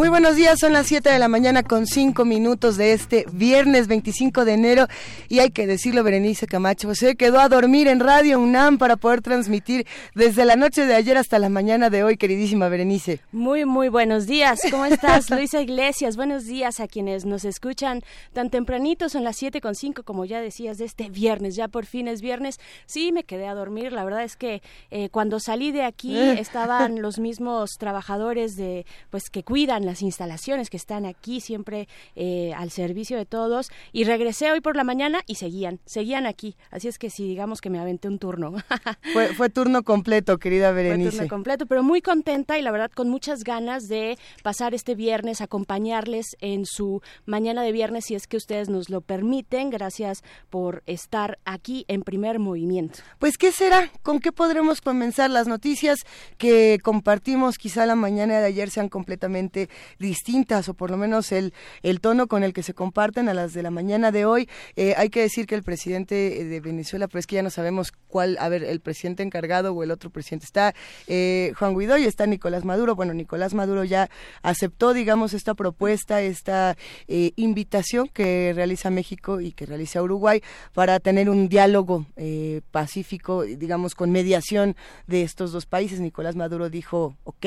Muy buenos días, son las 7 de la mañana con 5 minutos de este viernes 25 de enero y hay que decirlo, Berenice Camacho, se quedó a dormir en Radio UNAM para poder transmitir desde la noche de ayer hasta la mañana de hoy, queridísima Berenice. Muy, muy buenos días, ¿cómo estás, Luisa Iglesias? Buenos días a quienes nos escuchan tan tempranito, son las 7 con 5, como ya decías, de este viernes, ya por fin es viernes. Sí, me quedé a dormir, la verdad es que eh, cuando salí de aquí estaban los mismos trabajadores de, pues, que cuidan las instalaciones que están aquí siempre eh, al servicio de todos y regresé hoy por la mañana y seguían, seguían aquí. Así es que sí, digamos que me aventé un turno. fue, fue turno completo, querida Berenice. Fue turno completo, pero muy contenta y la verdad con muchas ganas de pasar este viernes, acompañarles en su mañana de viernes si es que ustedes nos lo permiten. Gracias por estar aquí en primer movimiento. Pues, ¿qué será? ¿Con qué podremos comenzar? Las noticias que compartimos quizá la mañana de ayer sean completamente distintas o por lo menos el, el tono con el que se comparten a las de la mañana de hoy. Eh, hay que decir que el presidente de Venezuela, pero es que ya no sabemos cuál, a ver, el presidente encargado o el otro presidente. Está eh, Juan Guaidó y está Nicolás Maduro. Bueno, Nicolás Maduro ya aceptó, digamos, esta propuesta, esta eh, invitación que realiza México y que realiza Uruguay para tener un diálogo pacífico, digamos, con mediación de estos dos países. Nicolás Maduro dijo, ok,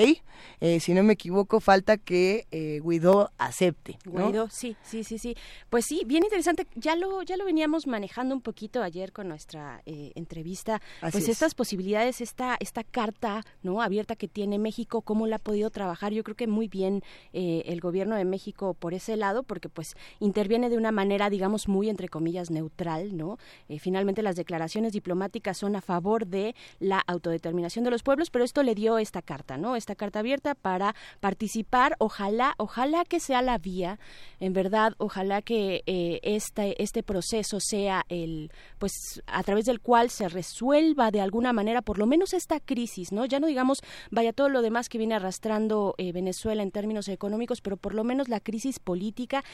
si no me equivoco, falta que que eh, Guido acepte. Guido, sí, sí, sí, sí. Pues sí, bien interesante. Ya lo, ya lo veníamos manejando un poquito ayer con nuestra eh, entrevista. pues estas posibilidades, esta, esta carta no abierta que tiene México, cómo la ha podido trabajar. Yo creo que muy bien eh, el gobierno de México por ese lado, porque pues interviene de una manera, digamos, muy entre comillas neutral, ¿no? finalmente las declaraciones diplomáticas son a favor de la autodeterminación de los pueblos, pero esto le dio esta carta, ¿no? Esta carta abierta para participar ojalá, ojalá que sea la vía, en verdad, ojalá que eh, este, este proceso sea el, pues, a través del cual se resuelva de alguna manera, por lo menos esta crisis, ¿no? Ya no digamos, vaya todo lo demás que viene arrastrando eh, Venezuela en términos económicos, pero por lo menos la crisis política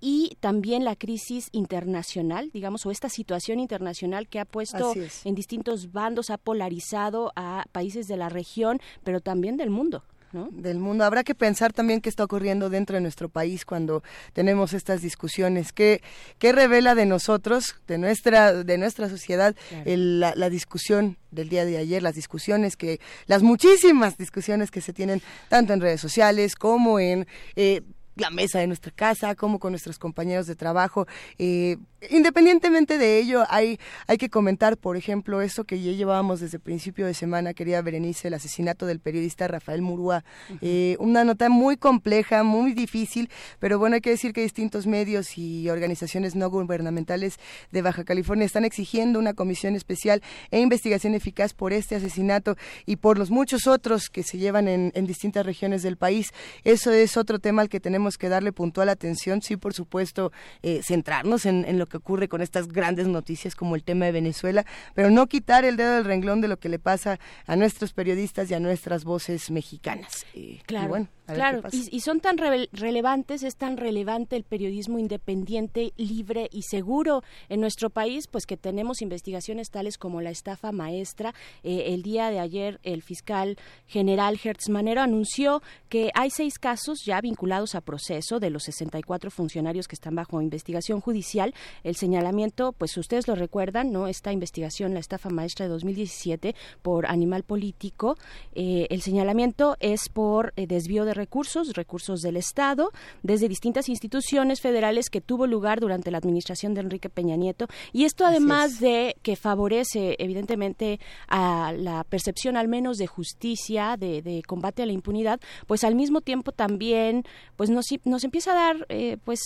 y también la crisis internacional, digamos, o esta situación internacional que ha puesto en distintos bandos, ha polarizado a países de la región, pero también del mundo del mundo. Habrá que pensar también qué está ocurriendo dentro de nuestro país cuando tenemos estas discusiones. ¿Qué, qué revela de nosotros, de nuestra, de nuestra sociedad, la, discusión del día de ayer, las discusiones que, las muchísimas discusiones que se tienen tanto en redes sociales como en eh, la mesa de nuestra casa, como con nuestros compañeros de trabajo. Eh, independientemente de ello, hay, hay que comentar, por ejemplo, eso que ya llevábamos desde principio de semana, querida Berenice, el asesinato del periodista Rafael Murúa. Eh, una nota muy compleja, muy difícil, pero bueno, hay que decir que distintos medios y organizaciones no gubernamentales de Baja California están exigiendo una comisión especial e investigación eficaz por este asesinato y por los muchos otros que se llevan en, en distintas regiones del país. Eso es otro tema al que tenemos que darle puntual atención, sí, por supuesto, eh, centrarnos en, lo que ocurre con estas grandes noticias como el tema de Venezuela, pero no quitar el dedo del renglón de lo que le pasa a nuestros periodistas y a nuestras voces mexicanas. claro. Claro, y, son tan relevantes, es tan relevante el periodismo independiente, libre y seguro en nuestro país, pues que tenemos investigaciones tales como la estafa maestra. Eh, el día de ayer el fiscal general Hertz Manero anunció que hay seis casos ya vinculados a proceso de los 64 funcionarios que están bajo investigación judicial. El señalamiento, pues ustedes lo recuerdan, ¿no? Esta investigación, la estafa maestra de 2017 por animal político, eh, el señalamiento es por eh, desvío de recursos, recursos del Estado, desde distintas instituciones federales que tuvo lugar durante la administración de Enrique Peña Nieto. Y esto además de que favorece evidentemente a la percepción al menos de justicia, de, combate a la impunidad, pues al mismo tiempo también pues nos, nos empieza a dar eh, pues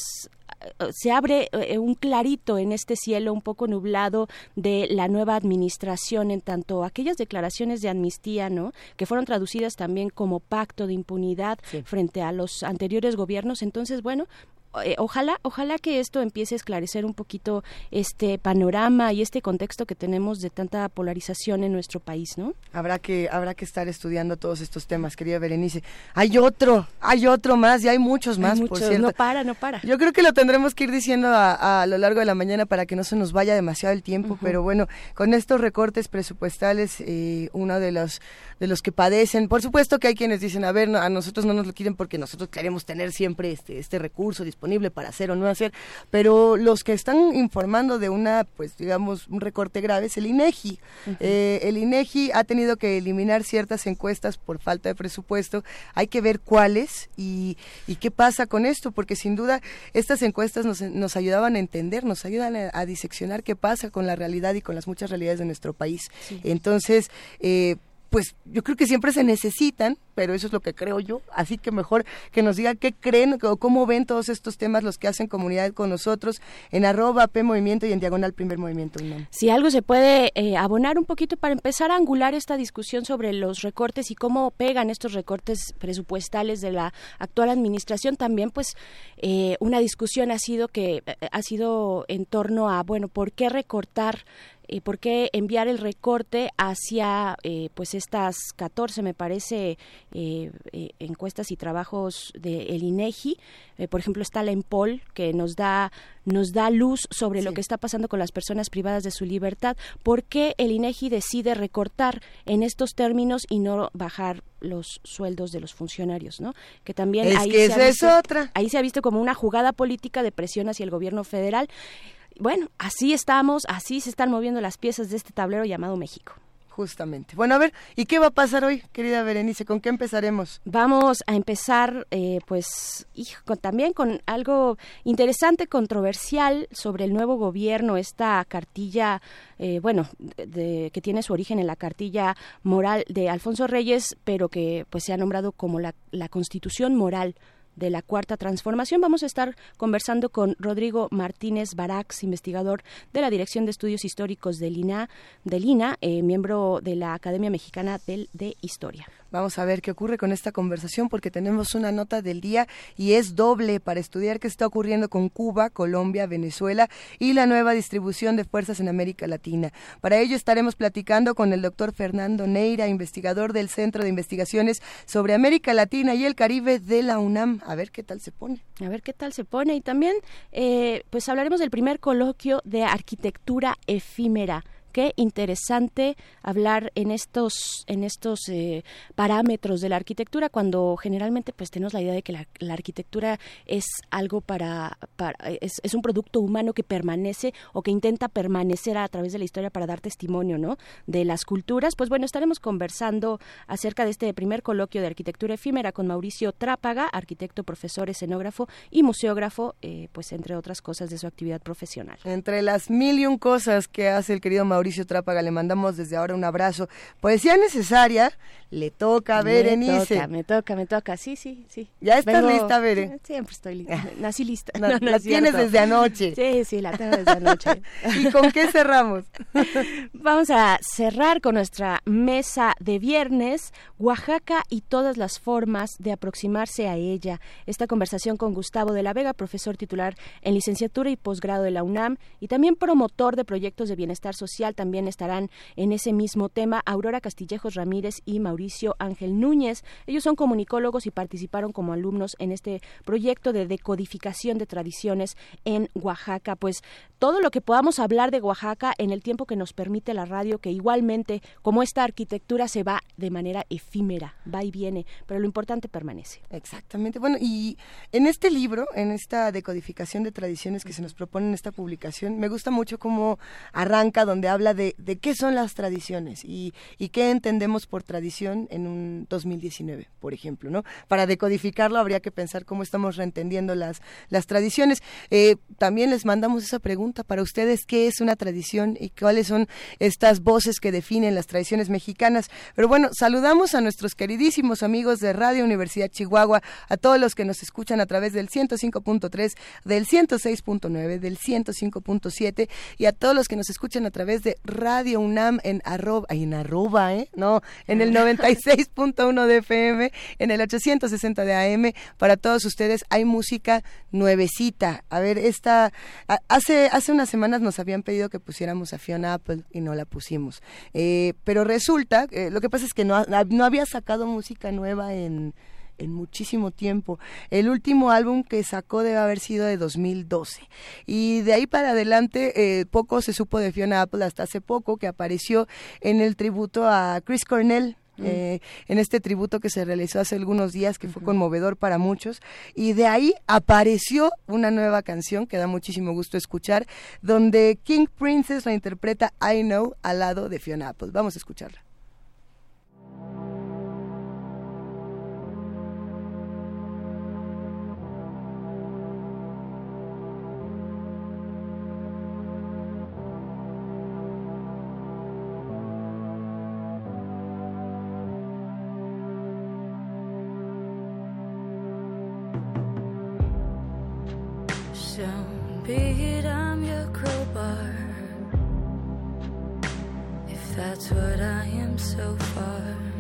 se abre un clarito en este cielo un poco nublado de la nueva administración en tanto aquellas declaraciones de amnistía, ¿no? Que fueron traducidas también como pacto de impunidad frente a los anteriores gobiernos. Entonces, bueno, eh, ojalá, ojalá que esto empiece a esclarecer un poquito este panorama y este contexto que tenemos de tanta polarización en nuestro país, ¿no? Habrá que, habrá que estar estudiando todos estos temas, querida Berenice. Hay otro, hay otro más y hay muchos más, por cierto. No para, no para. Yo creo que lo tendremos que ir diciendo a, lo largo de la mañana para que no se nos vaya demasiado el tiempo, pero bueno, con estos recortes presupuestales, eh, uno de los de los que padecen, por supuesto que hay quienes dicen, a ver, a nosotros no nos lo quieren porque nosotros queremos tener siempre este, este recurso disponible disponible para hacer o no hacer, pero los que están informando de una, pues digamos, un recorte grave es el INEGI. Eh, el INEGI ha tenido que eliminar ciertas encuestas por falta de presupuesto. Hay que ver cuáles y, y qué pasa con esto, porque sin duda estas encuestas nos, nos ayudaban a entender, nos ayudan a, diseccionar qué pasa con la realidad y con las muchas realidades de nuestro país. Entonces, eh, pues yo creo que siempre se necesitan, pero eso es lo que creo yo, así que mejor que nos diga qué creen o cómo ven todos estos temas los que hacen comunidad con nosotros en arroba P Movimiento y en diagonal Primer Movimiento. Si algo se puede eh, abonar un poquito para empezar a angular esta discusión sobre los recortes y cómo pegan estos recortes presupuestales de la actual administración, también pues eh, una discusión ha sido que eh, ha sido en torno a, bueno, ¿por qué recortar y por qué enviar el recorte hacia eh, pues estas 14 me parece eh, eh, encuestas y trabajos del INEGI por ejemplo está la EMPOL que nos da nos da luz sobre lo que está pasando con las personas privadas de su libertad por qué el INEGI decide recortar en estos términos y no bajar los sueldos de los funcionarios, ¿no? Que también ahí se es otra. Ahí se ha visto como una jugada política de presión hacia el gobierno federal bueno, así estamos, así se están moviendo las piezas de este tablero llamado México. Justamente. Bueno, a ver, ¿y qué va a pasar hoy, querida Berenice? ¿Con qué empezaremos? Vamos a empezar, eh, pues, también con algo interesante, controversial sobre el nuevo gobierno, esta cartilla, eh, bueno, de, que tiene su origen en la cartilla moral de Alfonso Reyes, pero que pues se ha nombrado como la, la Constitución Moral de la Cuarta Transformación. Vamos a estar conversando con Rodrigo Martínez Barax, investigador de la Dirección de Estudios Históricos del INA, INA eh, miembro de la Academia Mexicana del, de Historia. Vamos a ver qué ocurre con esta conversación porque tenemos una nota del día y es doble para estudiar qué está ocurriendo con Cuba, Colombia, Venezuela y la nueva distribución de fuerzas en América Latina. Para ello estaremos platicando con el doctor Fernando Neira, investigador del Centro de Investigaciones sobre América Latina y el Caribe de la UNAM. A ver qué tal se pone. A ver qué tal se pone. Y también, eh, pues hablaremos del primer coloquio de arquitectura efímera qué interesante hablar en estos en estos eh, parámetros de la arquitectura cuando generalmente pues tenemos la idea de que la, arquitectura es algo para, es, es, un producto humano que permanece o que intenta permanecer a través de la historia para dar testimonio no de las culturas. Pues bueno estaremos conversando acerca de este primer coloquio de arquitectura efímera con Mauricio Trápaga arquitecto profesor escenógrafo y museógrafo eh, pues entre otras cosas de su actividad profesional. Entre las mil y un cosas que hace el querido Mauricio Mauricio Trápaga, le mandamos desde ahora un abrazo. Poesía necesaria, le toca a Berenice. Me toca, me toca, me toca, sí, sí, sí. ¿Ya estás lista, Beren? Siempre estoy lista, nací lista. la tienes desde anoche. Sí, sí, la tengo desde anoche. ¿Y con qué cerramos? Vamos a cerrar con nuestra mesa de viernes, Oaxaca y todas las formas de aproximarse a ella. Esta conversación con Gustavo de la Vega, profesor titular en licenciatura y posgrado de la UNAM y también promotor de proyectos de bienestar social también estarán en ese mismo tema Aurora Castillejos Ramírez y Mauricio Ángel Núñez. Ellos son comunicólogos y participaron como alumnos en este proyecto de decodificación de tradiciones en Oaxaca. Pues todo lo que podamos hablar de Oaxaca en el tiempo que nos permite la radio, que igualmente como esta arquitectura se va de manera efímera, va y viene, pero lo importante permanece. Exactamente. Bueno, y en este libro, en esta decodificación de tradiciones que se nos propone en esta publicación, me gusta mucho cómo arranca donde habla de, qué son las tradiciones y, qué entendemos por tradición en un 2019, por ejemplo, ¿no? Para decodificarlo habría que pensar cómo estamos reentendiendo las, las tradiciones. Eh, también les mandamos esa pregunta para ustedes, ¿qué es una tradición y cuáles son estas voces que definen las tradiciones mexicanas? Pero bueno, saludamos a nuestros queridísimos amigos de Radio Universidad Chihuahua, a todos los que nos escuchan a través del 105.3, del 106.9, del 105.7 y a todos los que nos escuchan a través de Radio UNAM en arroba, en arroba, ¿eh? No, en el 96.1 de FM, en el 860 de AM. Para todos ustedes hay música nuevecita. A ver, esta, hace, hace unas semanas nos habían pedido que pusiéramos a Fiona Apple y no la pusimos. Eh, pero resulta, eh, lo que pasa es que no, no había sacado música nueva en en muchísimo tiempo. El último álbum que sacó debe haber sido de 2012. Y de ahí para adelante eh, poco se supo de Fiona Apple hasta hace poco que apareció en el tributo a Chris Cornell. Mm. Eh, en este tributo que se realizó hace algunos días, que fue conmovedor para muchos, y de ahí apareció una nueva canción que da muchísimo gusto escuchar, donde King Princess la interpreta I Know al lado de Fiona Apple. Vamos a escucharla. Don't be it I'm your crowbar. If that's what I am so far.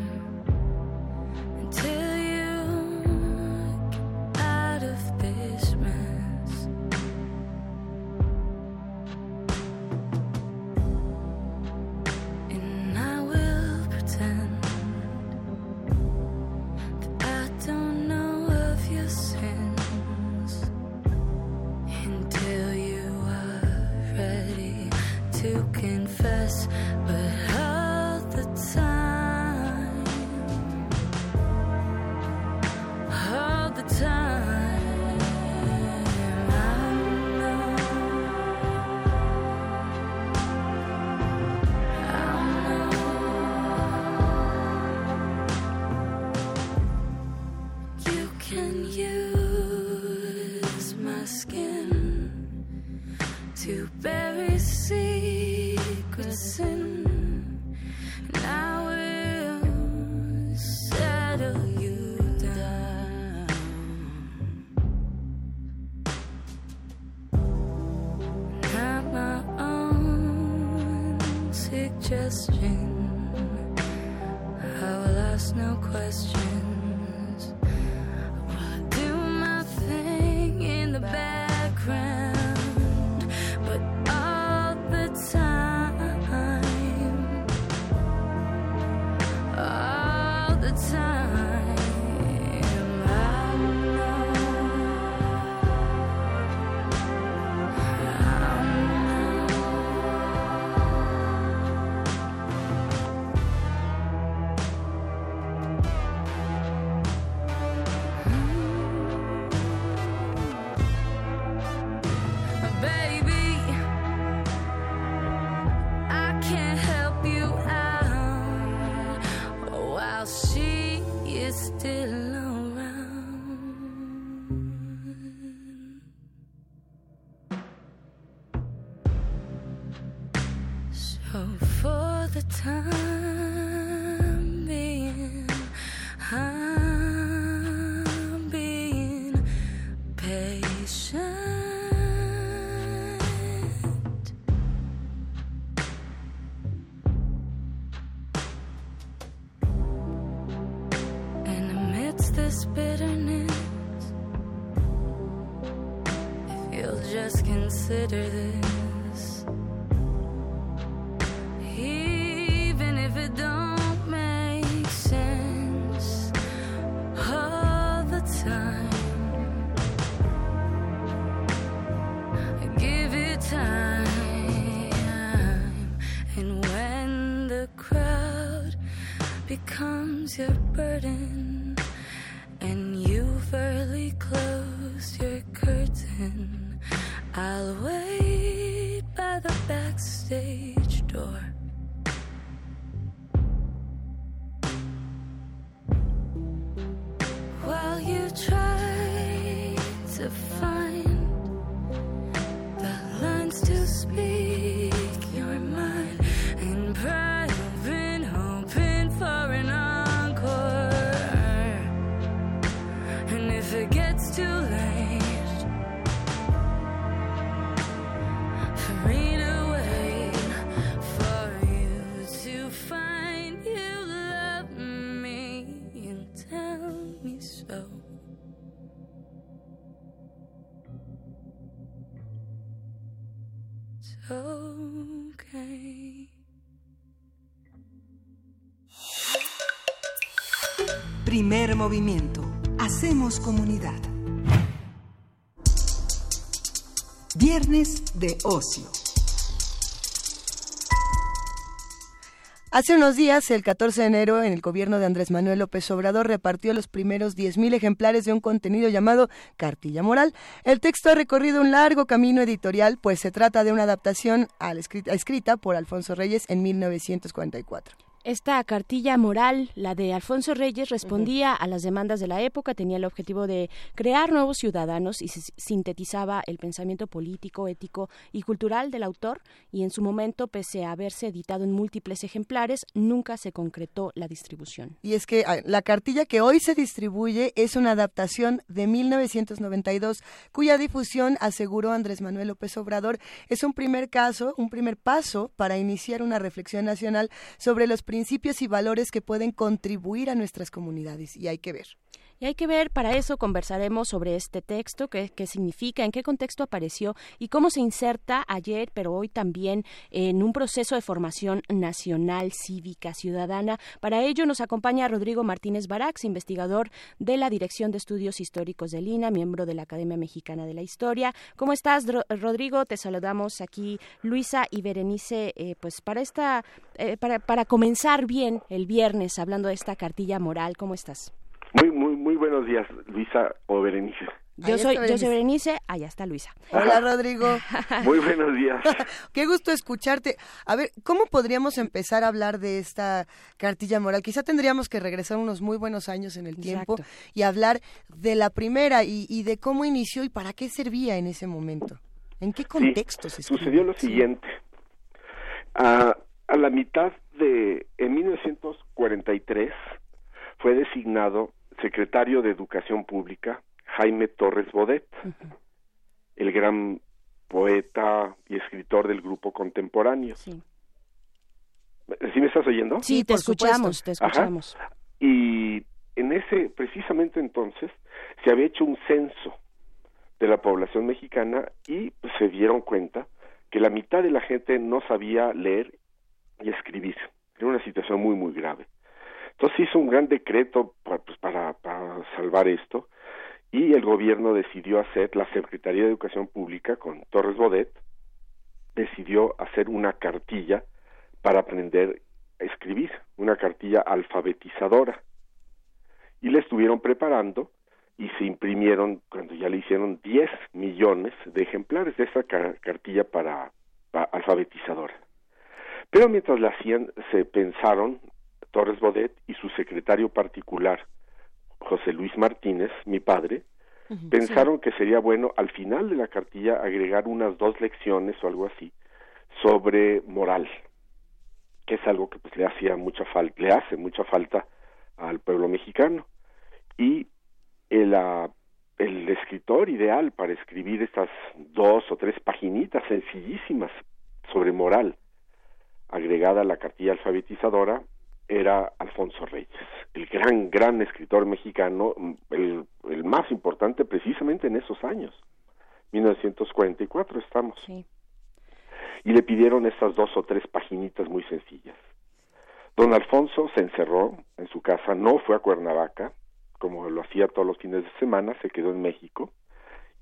Consider this, Primer movimiento. Hacemos comunidad. Viernes de ocio. Hace unos días, el 14 de enero, en el gobierno de Andrés Manuel López Obrador repartió los primeros 10.000 ejemplares de un contenido llamado Cartilla Moral. El texto ha recorrido un largo camino editorial, pues se trata de una adaptación a la escrita, escrita por Alfonso Reyes en 1944. Esta cartilla moral, la de Alfonso Reyes, respondía a las demandas de la época, tenía el objetivo de crear nuevos ciudadanos y se sintetizaba el pensamiento político, ético y cultural del autor y en su momento, pese a haberse editado en múltiples ejemplares, nunca se concretó la distribución. Y es que ah, la cartilla que hoy se distribuye es una adaptación de 1992, cuya difusión, aseguró Andrés Manuel López Obrador, es un primer caso, un primer paso para iniciar una reflexión nacional sobre los principios y valores que pueden contribuir a nuestras comunidades. Y hay que ver. Y hay que ver, para eso conversaremos sobre este texto, qué, significa, en qué contexto apareció y cómo se inserta ayer, pero hoy también en un proceso de formación nacional, cívica, ciudadana. Para ello nos acompaña Rodrigo Martínez Barax, investigador de la Dirección de Estudios Históricos de Lina, miembro de la Academia Mexicana de la Historia. ¿Cómo estás, Rodrigo? Te saludamos aquí, Luisa y Berenice, eh, pues para esta, eh, para, para comenzar bien el viernes hablando de esta cartilla moral. ¿Cómo estás? Muy, muy, muy buenos días, Luisa o Berenice. Yo soy, yo soy Berenice, allá está Luisa. Hola, Rodrigo. Muy buenos días. Qué gusto escucharte. A ver, ¿cómo podríamos empezar a hablar de esta cartilla moral? Quizá tendríamos que regresar unos muy buenos años en el tiempo Exacto. y hablar de la primera y, y, de cómo inició y para qué servía en ese momento. ¿En qué contexto sí, se escribió? Sucedió lo siguiente. A, a la mitad de, en 1943, fue designado secretario de Educación Pública Jaime Torres Bodet, uh -huh. el gran poeta y escritor del grupo contemporáneo. Sí. ¿Sí me estás oyendo? Sí, te por escuchamos, supuesto. te escuchamos. Ajá. Y en ese, precisamente entonces, se había hecho un censo de la población mexicana y pues, se dieron cuenta que la mitad de la gente no sabía leer y escribir. Era una situación muy, muy grave. Entonces hizo un gran decreto para, pues, para, para salvar esto y el gobierno decidió hacer, la Secretaría de Educación Pública con Torres Bodet, decidió hacer una cartilla para aprender a escribir, una cartilla alfabetizadora. Y la estuvieron preparando y se imprimieron, cuando ya le hicieron 10 millones de ejemplares de esa car cartilla para, para, alfabetizadora. Pero mientras la hacían, se pensaron Torres Bodet y su secretario particular, José Luis Martínez, mi padre, uh -huh, pensaron sí. que sería bueno al final de la cartilla agregar unas dos lecciones o algo así sobre moral, que es algo que pues le hacía mucha falta, le hace mucha falta al pueblo mexicano. Y el, uh, el escritor ideal para escribir estas dos o tres paginitas sencillísimas sobre moral, agregada a la cartilla alfabetizadora, era Alfonso Reyes, el gran, gran escritor mexicano, el, el más importante precisamente en esos años, 1944 estamos. Sí. Y le pidieron estas dos o tres paginitas muy sencillas. Don Alfonso se encerró en su casa, no fue a Cuernavaca, como lo hacía todos los fines de semana, se quedó en México,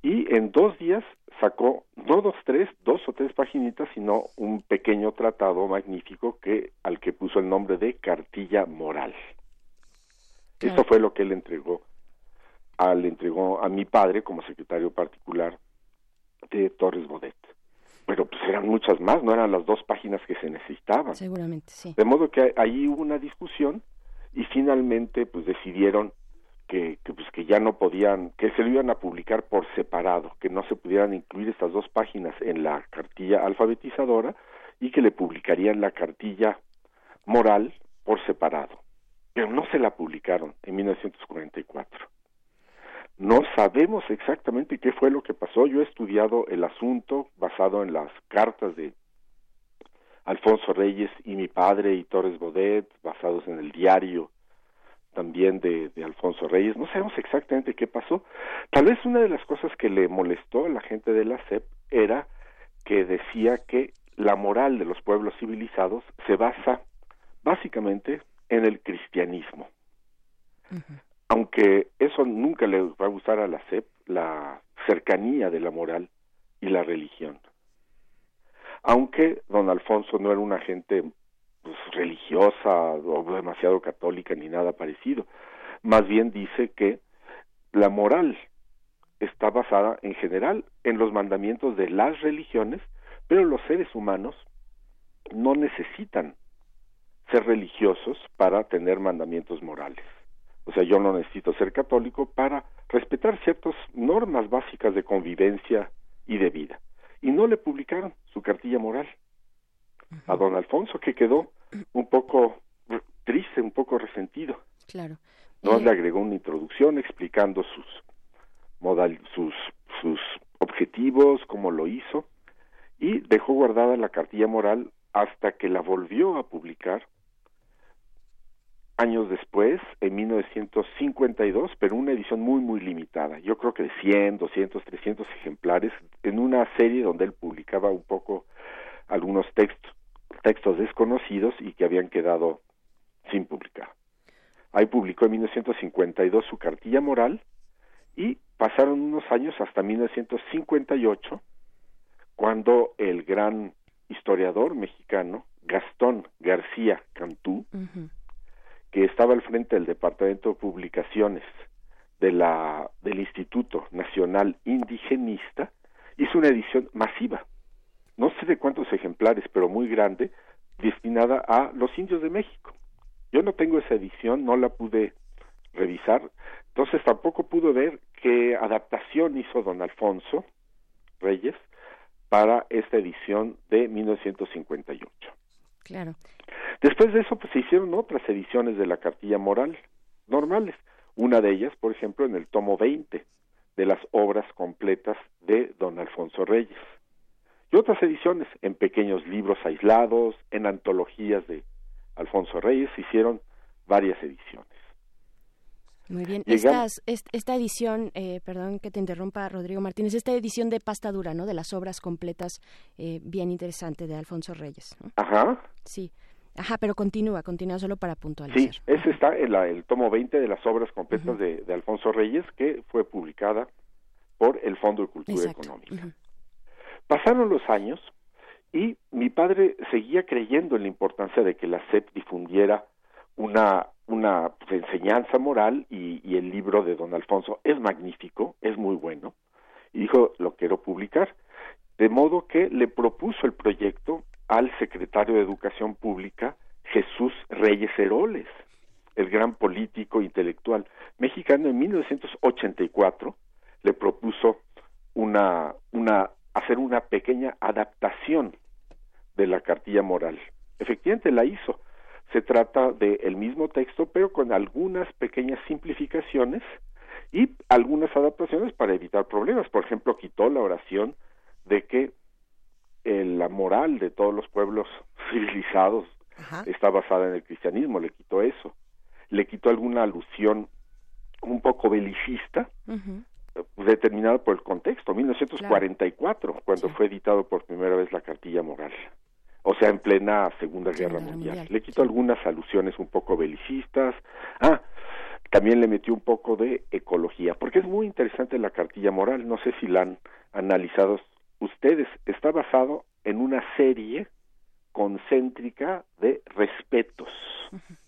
y en dos días sacó no dos tres dos o tres paginitas sino un pequeño tratado magnífico que al que puso el nombre de cartilla moral. Claro. eso fue lo que él entregó a, le entregó a mi padre como secretario particular de Torres Bodet. Pero pues eran muchas más no eran las dos páginas que se necesitaban. Seguramente sí. De modo que ahí hubo una discusión y finalmente pues decidieron que, pues que ya no podían, que se lo iban a publicar por separado, que no se pudieran incluir estas dos páginas en la cartilla alfabetizadora y que le publicarían la cartilla moral por separado. Pero no se la publicaron en 1944. No sabemos exactamente qué fue lo que pasó. Yo he estudiado el asunto basado en las cartas de Alfonso Reyes y mi padre y Torres Godet, basados en el diario también de, de, Alfonso Reyes. No sabemos exactamente qué pasó. Tal vez una de las cosas que le molestó a la gente de la CEP era que decía que la moral de los pueblos civilizados se basa básicamente en el cristianismo. Aunque eso nunca le va a gustar a la CEP, la cercanía de la moral y la religión. Aunque don Alfonso no era una gente pues, religiosa o demasiado católica ni nada parecido. Más bien dice que la moral está basada en general en los mandamientos de las religiones, pero los seres humanos no necesitan ser religiosos para tener mandamientos morales. O sea, yo no necesito ser católico para respetar ciertas normas básicas de convivencia y de vida. Y no le publicaron su cartilla moral a don Alfonso, que quedó un poco triste, un poco resentido. Claro. No le agregó una introducción explicando sus modal, sus sus objetivos, cómo lo hizo y dejó guardada la cartilla moral hasta que la volvió a publicar años después, en 1952, pero una edición muy, muy limitada. Yo creo que de 100, 200, 300 ejemplares, en una serie donde él publicaba un poco algunos textos textos desconocidos y que habían quedado sin publicar. Ahí publicó en 1952 su cartilla moral y pasaron unos años hasta 1958 cuando el gran historiador mexicano Gastón García Cantú, que estaba al frente del Departamento de Publicaciones de la, del Instituto Nacional Indigenista, hizo una edición masiva no sé de cuántos ejemplares, pero muy grande, destinada a los indios de México. Yo no tengo esa edición, no la pude revisar, entonces tampoco pude ver qué adaptación hizo don Alfonso Reyes para esta edición de 1958. Claro. Después de eso, pues se hicieron otras ediciones de la cartilla moral normales. Una de ellas, por ejemplo, en el tomo 20 de las obras completas de don Alfonso Reyes y otras ediciones en pequeños libros aislados, en antologías de Alfonso Reyes, hicieron varias ediciones. Muy bien. Estas, esta edición, eh, perdón que te interrumpa, Rodrigo Martínez, esta edición de pasta dura, ¿no? De las obras completas, eh, bien interesante de Alfonso Reyes. Ajá. Sí. Ajá, pero continúa, continúa solo para puntualizar. Sí, ese está en el tomo 20 de las obras completas de, Alfonso Reyes, que fue publicada por el Fondo de Cultura Económica. Pasaron los años y mi padre seguía creyendo en la importancia de que la SEP difundiera una, una enseñanza moral y, y, el libro de don Alfonso. Es magnífico, es muy bueno, y dijo, lo quiero publicar. De modo que le propuso el proyecto al secretario de Educación Pública, Jesús Reyes Heroles, el gran político intelectual mexicano. En 1984, le propuso una, una hacer una pequeña adaptación de la cartilla moral. Efectivamente la hizo. Se trata del mismo texto, pero con algunas pequeñas simplificaciones y algunas adaptaciones para evitar problemas. Por ejemplo, quitó la oración de que eh, la moral de todos los pueblos civilizados está basada en el cristianismo, le quitó eso. Le quitó alguna alusión un poco belicista, determinado por el contexto, 1944, cuando fue editado por primera vez la cartilla moral, o sea, en plena Segunda Guerra mundial. Le quitó algunas alusiones un poco belicistas. Ah, también le metió un poco de ecología, porque es muy interesante la cartilla moral, no sé si la han analizado ustedes, está basado en una serie concéntrica de respetos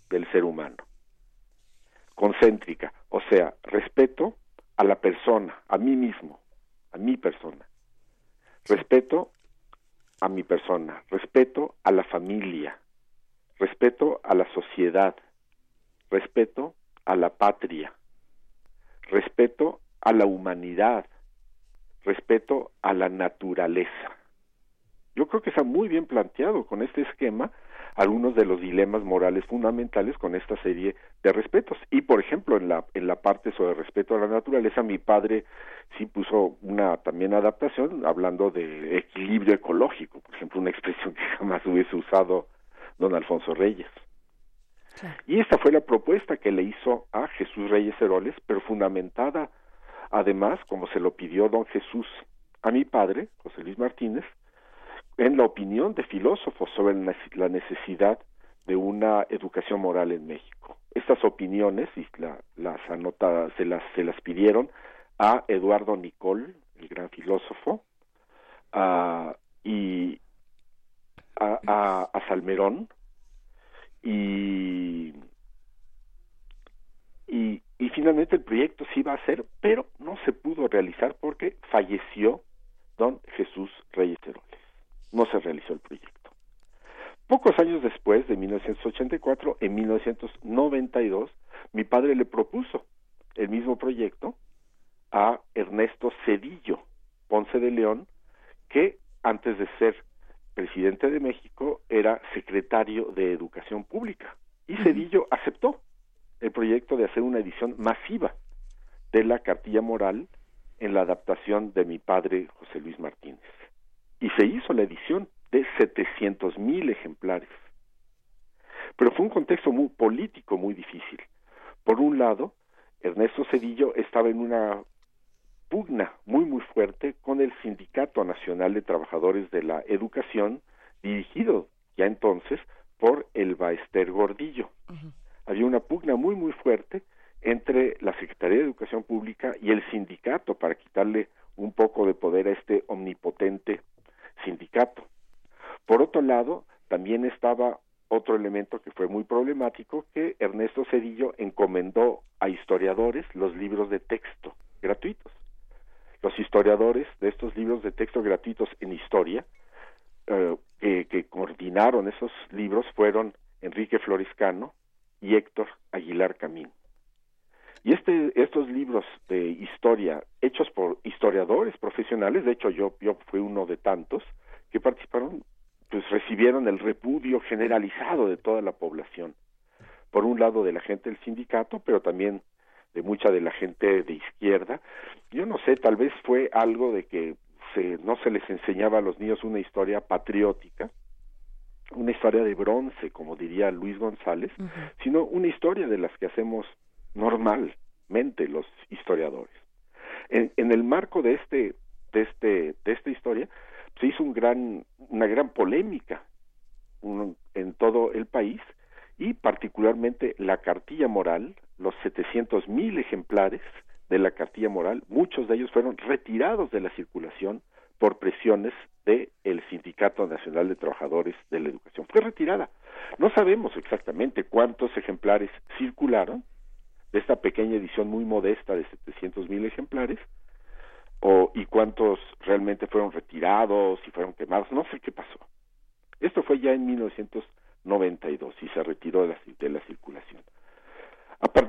del ser humano. Concéntrica, o sea, respeto a la persona, a mí mismo, a mi persona. Respeto a mi persona, respeto a la familia, respeto a la sociedad, respeto a la patria, respeto a la humanidad, respeto a la naturaleza. Yo creo que está muy bien planteado con este esquema algunos de los dilemas morales fundamentales con esta serie de respetos. Y por ejemplo, en la en la parte sobre respeto a la naturaleza, mi padre sí puso una también adaptación hablando de equilibrio ecológico, por ejemplo, una expresión que jamás hubiese usado don Alfonso Reyes. Y esta fue la propuesta que le hizo a Jesús Reyes Heroles, pero fundamentada además, como se lo pidió don Jesús a mi padre, José Luis Martínez, en la opinión de filósofos sobre la necesidad de una educación moral en México. Estas opiniones y las anotadas se las se las pidieron a Eduardo Nicol, el gran filósofo, a, y a, a Salmerón, y, y, finalmente el proyecto sí iba a ser, pero no se pudo realizar porque falleció don Jesús Reyes Heroles. No se realizó el proyecto. Pocos años después, de 1984, en 1992, mi padre le propuso el mismo proyecto a Ernesto Cedillo Ponce de León, que antes de ser presidente de México, era secretario de Educación Pública. Y Cedillo aceptó el proyecto de hacer una edición masiva de la cartilla moral en la adaptación de mi padre José Luis Martínez. Y se hizo la edición de 700 mil ejemplares. Pero fue un contexto muy político muy difícil. Por un lado, Ernesto Cedillo estaba en una pugna muy muy fuerte con el Sindicato Nacional de Trabajadores de la Educación, dirigido ya entonces por el Baester Gordillo. Había una pugna muy muy fuerte entre la Secretaría de Educación Pública y el sindicato para quitarle un poco de poder a este omnipotente sindicato. Por otro lado, también estaba otro elemento que fue muy problemático, que Ernesto Cedillo encomendó a historiadores los libros de texto gratuitos. Los historiadores de estos libros de texto gratuitos en historia, eh, que, coordinaron esos libros, fueron Enrique Floriscano y Héctor Aguilar Camín. Y este, estos libros de historia, hechos por historiadores profesionales, de hecho yo, yo fui uno de tantos, que participaron, pues recibieron el repudio generalizado de toda la población. Por un lado de la gente del sindicato, pero también de mucha de la gente de izquierda. Yo no sé, tal vez fue algo de que se, no se les enseñaba a los niños una historia patriótica, una historia de bronce, como diría Luis González, sino una historia de las que hacemos normalmente los historiadores. En, en el marco de este, de este, de esta historia, se hizo un gran, una gran polémica en todo el país y particularmente la cartilla moral, los 700 mil ejemplares de la cartilla moral, muchos de ellos fueron retirados de la circulación por presiones del el Sindicato Nacional de Trabajadores de la Educación. Fue retirada. No sabemos exactamente cuántos ejemplares circularon de esta pequeña edición muy modesta de 700 mil ejemplares, o, y cuántos realmente fueron retirados y fueron quemados, no sé qué pasó. Esto fue ya en 1992 y se retiró de la, de la circulación.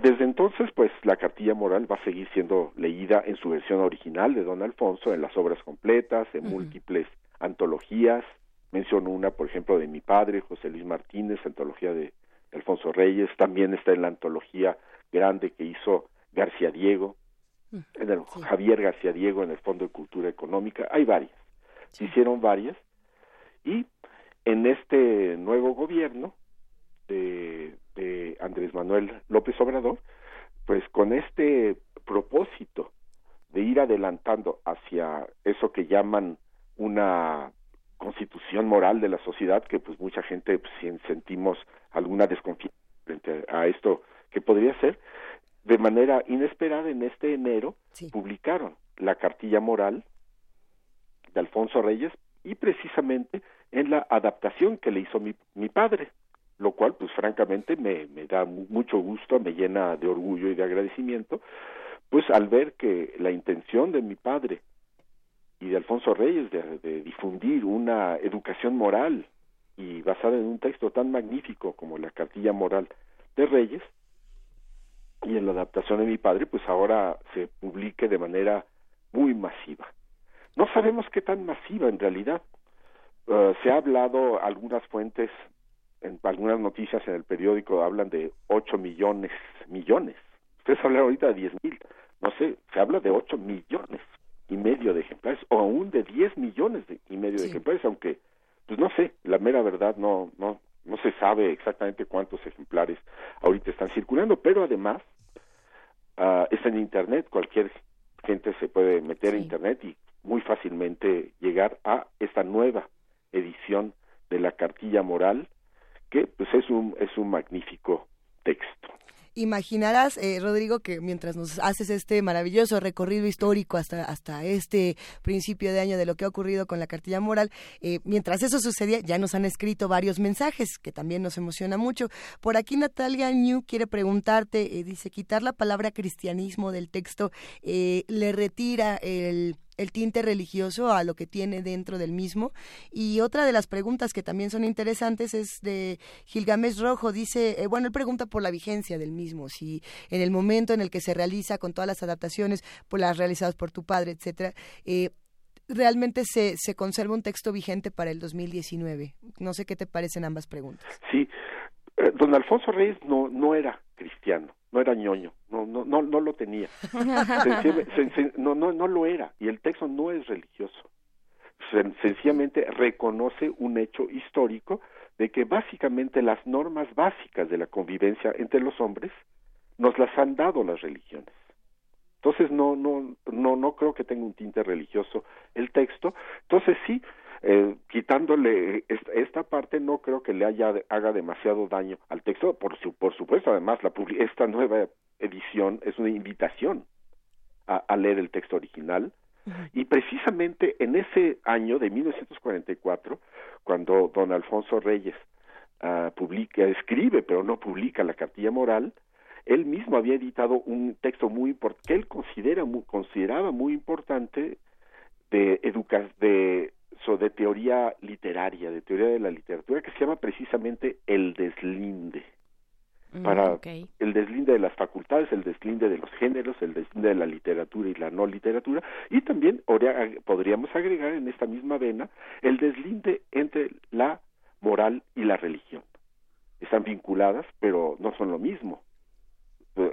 Desde entonces, pues la cartilla moral va a seguir siendo leída en su versión original de Don Alfonso, en las obras completas, en múltiples antologías. Menciono una, por ejemplo, de mi padre, José Luis Martínez, antología de Alfonso Reyes. También está en la antología grande que hizo García Diego, en el Javier García Diego en el Fondo de Cultura Económica. Hay varias. Se hicieron varias. Y en este nuevo gobierno de de Andrés Manuel López Obrador, pues con este propósito de ir adelantando hacia eso que llaman una constitución moral de la sociedad, que pues mucha gente pues, sentimos alguna desconfianza frente a esto que podría ser, de manera inesperada en este enero publicaron la cartilla moral de Alfonso Reyes y precisamente en la adaptación que le hizo mi, mi padre, lo cual pues francamente me, me da mucho gusto, me llena de orgullo y de agradecimiento, pues al ver que la intención de mi padre y de Alfonso Reyes de, difundir una educación moral y basada en un texto tan magnífico como la cartilla moral de Reyes, y en la adaptación de mi padre, pues ahora se publique de manera muy masiva. No sabemos qué tan masiva en realidad. Uh, se ha hablado, algunas fuentes, en algunas noticias en el periódico hablan de 8 millones, millones. Ustedes hablan ahorita de 10 mil. No sé, se habla de 8 millones y medio de ejemplares, o aún de 10 millones de, y medio de ejemplares, aunque, pues no sé, la mera verdad no, no, no se sabe exactamente cuántos ejemplares ahorita están circulando, pero además uh, es en Internet, cualquier gente se puede meter en Internet y muy fácilmente llegar a esta nueva edición de la cartilla moral, que pues es un, es un magnífico texto. Imaginarás, eh, Rodrigo, que mientras nos haces este maravilloso recorrido histórico hasta, hasta este principio de año de lo que ha ocurrido con la cartilla moral, eh, mientras eso sucedía, ya nos han escrito varios mensajes que también nos emociona mucho. Por aquí Natalia New quiere preguntarte, eh, dice, quitar la palabra cristianismo del texto le retira el el tinte religioso a lo que tiene dentro del mismo. Y otra de las preguntas que también son interesantes es de Gilgamesh Rojo. Dice, eh, bueno, él pregunta por la vigencia del mismo, si en el momento en el que se realiza con todas las adaptaciones, por las realizadas por tu padre, etcétera, eh, realmente se, se conserva un texto vigente para el 2019. No sé qué te parecen ambas preguntas. Sí, don Alfonso Reyes no, no era cristiano no era ñoño, no, no, no, no lo tenía. no, no, no lo era, y el texto no es religioso. Sencillamente reconoce un hecho histórico de que básicamente las normas básicas de la convivencia entre los hombres nos las han dado las religiones. Entonces no, no, no, no creo que tenga un tinte religioso el texto. Entonces sí, eh, quitándole esta, parte no creo que le haya haga demasiado daño al texto. Por su, por supuesto además la esta nueva edición es una invitación a, leer el texto original. Y precisamente en ese año de 1944 cuando don Alfonso Reyes uh, publica escribe pero no publica la cartilla moral él mismo había editado un texto muy que él considera consideraba muy importante de educa de de teoría literaria, de teoría de la literatura, que se llama precisamente el deslinde. Mm, para el deslinde de las facultades, el deslinde de los géneros, el deslinde de la literatura y la no literatura, y también podríamos agregar en esta misma vena el deslinde entre la moral y la religión. Están vinculadas, pero no son lo mismo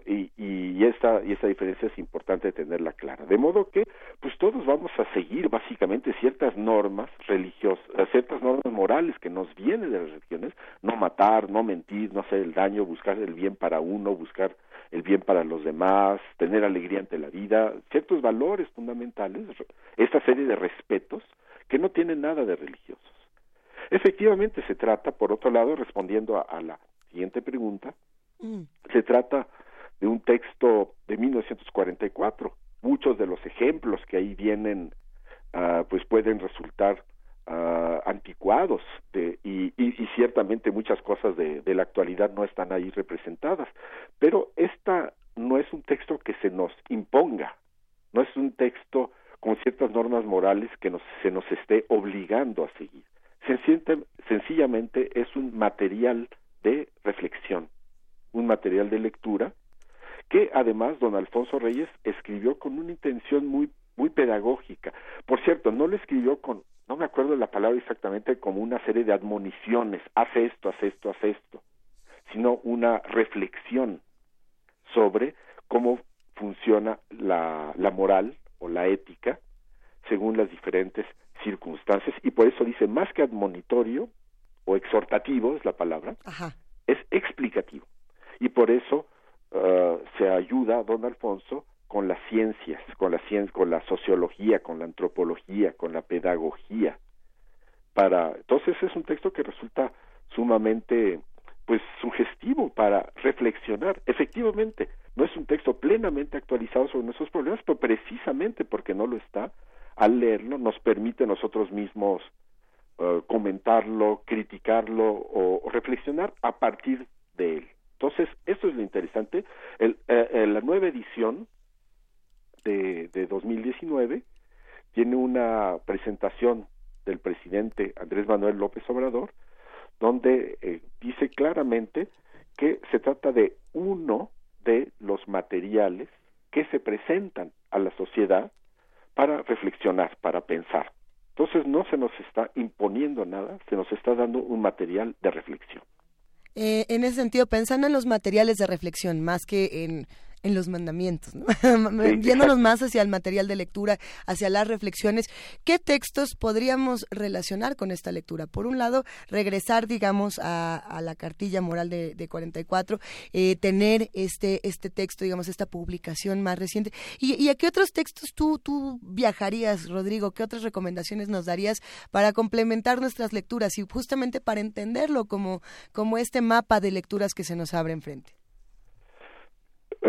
y, y esta y esta diferencia es importante tenerla clara de modo que pues todos vamos a seguir básicamente ciertas normas religiosas eh, ciertas normas morales que nos vienen de las religiones no matar no mentir no hacer el daño buscar el bien para uno buscar el bien para los demás tener alegría ante la vida ciertos valores fundamentales esta serie de respetos que no tienen nada de religiosos efectivamente se trata por otro lado respondiendo a, la siguiente pregunta mm. se trata de un texto de 1944. Muchos de los ejemplos que ahí vienen, uh, pues pueden resultar uh, anticuados de, y, y, y, ciertamente muchas cosas de, de, la actualidad no están ahí representadas. Pero esta no es un texto que se nos imponga, no es un texto con ciertas normas morales que nos, se nos esté obligando a seguir. Sencillamente es un material de reflexión, un material de lectura que además don Alfonso Reyes escribió con una intención muy muy pedagógica. Por cierto, no lo escribió con, no me acuerdo la palabra exactamente, como una serie de admoniciones, haz esto, haz esto, haz esto, sino una reflexión sobre cómo funciona la, la moral o la ética según las diferentes circunstancias y por eso dice más que admonitorio o exhortativo es la palabra, es explicativo. Y por eso eh, se ayuda a don Alfonso con las ciencias, con la con la sociología, con la antropología, con la pedagogía. Para entonces es un texto que resulta sumamente pues sugestivo para reflexionar. Efectivamente, no es un texto plenamente actualizado sobre nuestros problemas, pero precisamente porque no lo está, al leerlo nos permite nosotros mismos uh, comentarlo, criticarlo o reflexionar a partir de él. Entonces, esto es lo interesante. El, eh, eh, la nueva edición de, de 2019 tiene una presentación del presidente Andrés Manuel López Obrador, donde eh, dice claramente que se trata de uno de los materiales que se presentan a la sociedad para reflexionar, para pensar. Entonces no se nos está imponiendo nada, se nos está dando un material de reflexión. Eh, en ese sentido, pensando en los materiales de reflexión, más que en en los mandamientos, ¿no? Yéndonos más hacia el material de lectura, hacia las reflexiones, ¿qué textos podríamos relacionar con esta lectura? Por un lado, regresar, digamos, a, la cartilla moral de, de 44, eh, tener este, este texto, digamos, esta publicación más reciente. ¿Y, a qué otros textos tú, tú viajarías, Rodrigo? ¿Qué otras recomendaciones nos darías para complementar nuestras lecturas y justamente para entenderlo como, como este mapa de lecturas que se nos abre enfrente?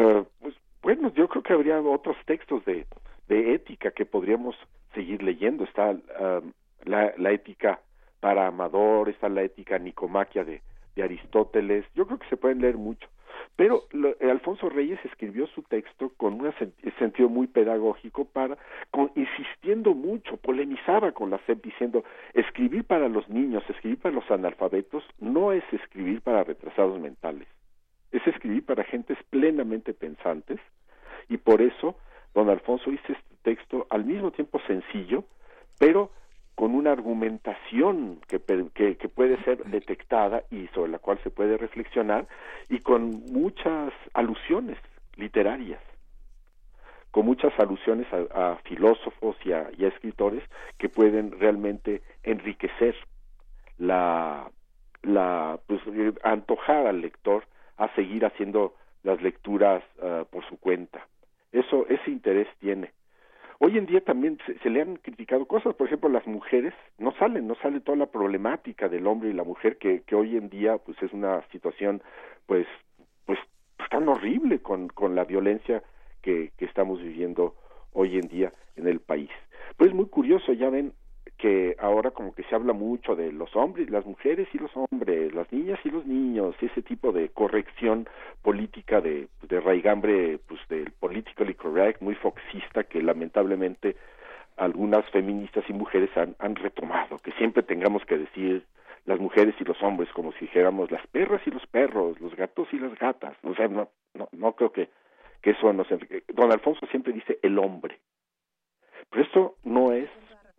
Eh, pues bueno, yo creo que habría otros textos de, ética que podríamos seguir leyendo. Está um, la, ética para Amador, está la ética nicomaquia de, de Aristóteles. Yo creo que se pueden leer mucho. Pero eh, Alfonso Reyes escribió su texto con un sentido muy pedagógico para, con, insistiendo mucho, polemizaba con la SEP diciendo, escribir para los niños, escribir para los analfabetos, no es escribir para retrasados mentales es escribir para gentes plenamente pensantes y por eso don Alfonso hizo este texto al mismo tiempo sencillo, pero con una argumentación que, que, puede ser detectada y sobre la cual se puede reflexionar y con muchas alusiones literarias, con muchas alusiones a, filósofos y a, y a, escritores que pueden realmente enriquecer la, la pues, antojar al lector a seguir haciendo las lecturas uh, por su cuenta. Eso, ese interés tiene. Hoy en día también se, le han criticado cosas, por ejemplo, las mujeres no salen, no sale toda la problemática del hombre y la mujer que, que hoy en día pues es una situación pues pues tan horrible con, con la violencia que, que estamos viviendo hoy en día en el país. Pues es muy curioso, ya ven, que ahora como que se habla mucho de los hombres, las mujeres y los hombres, las niñas y los niños, ese tipo de corrección política de, de raigambre, pues del politically correct, muy foxista, que lamentablemente algunas feministas y mujeres han, han retomado, que siempre tengamos que decir las mujeres y los hombres, como si dijéramos las perras y los perros, los gatos y las gatas. O sea, no, no, no creo que, que eso nos... Don Alfonso siempre dice el hombre. Pero esto no es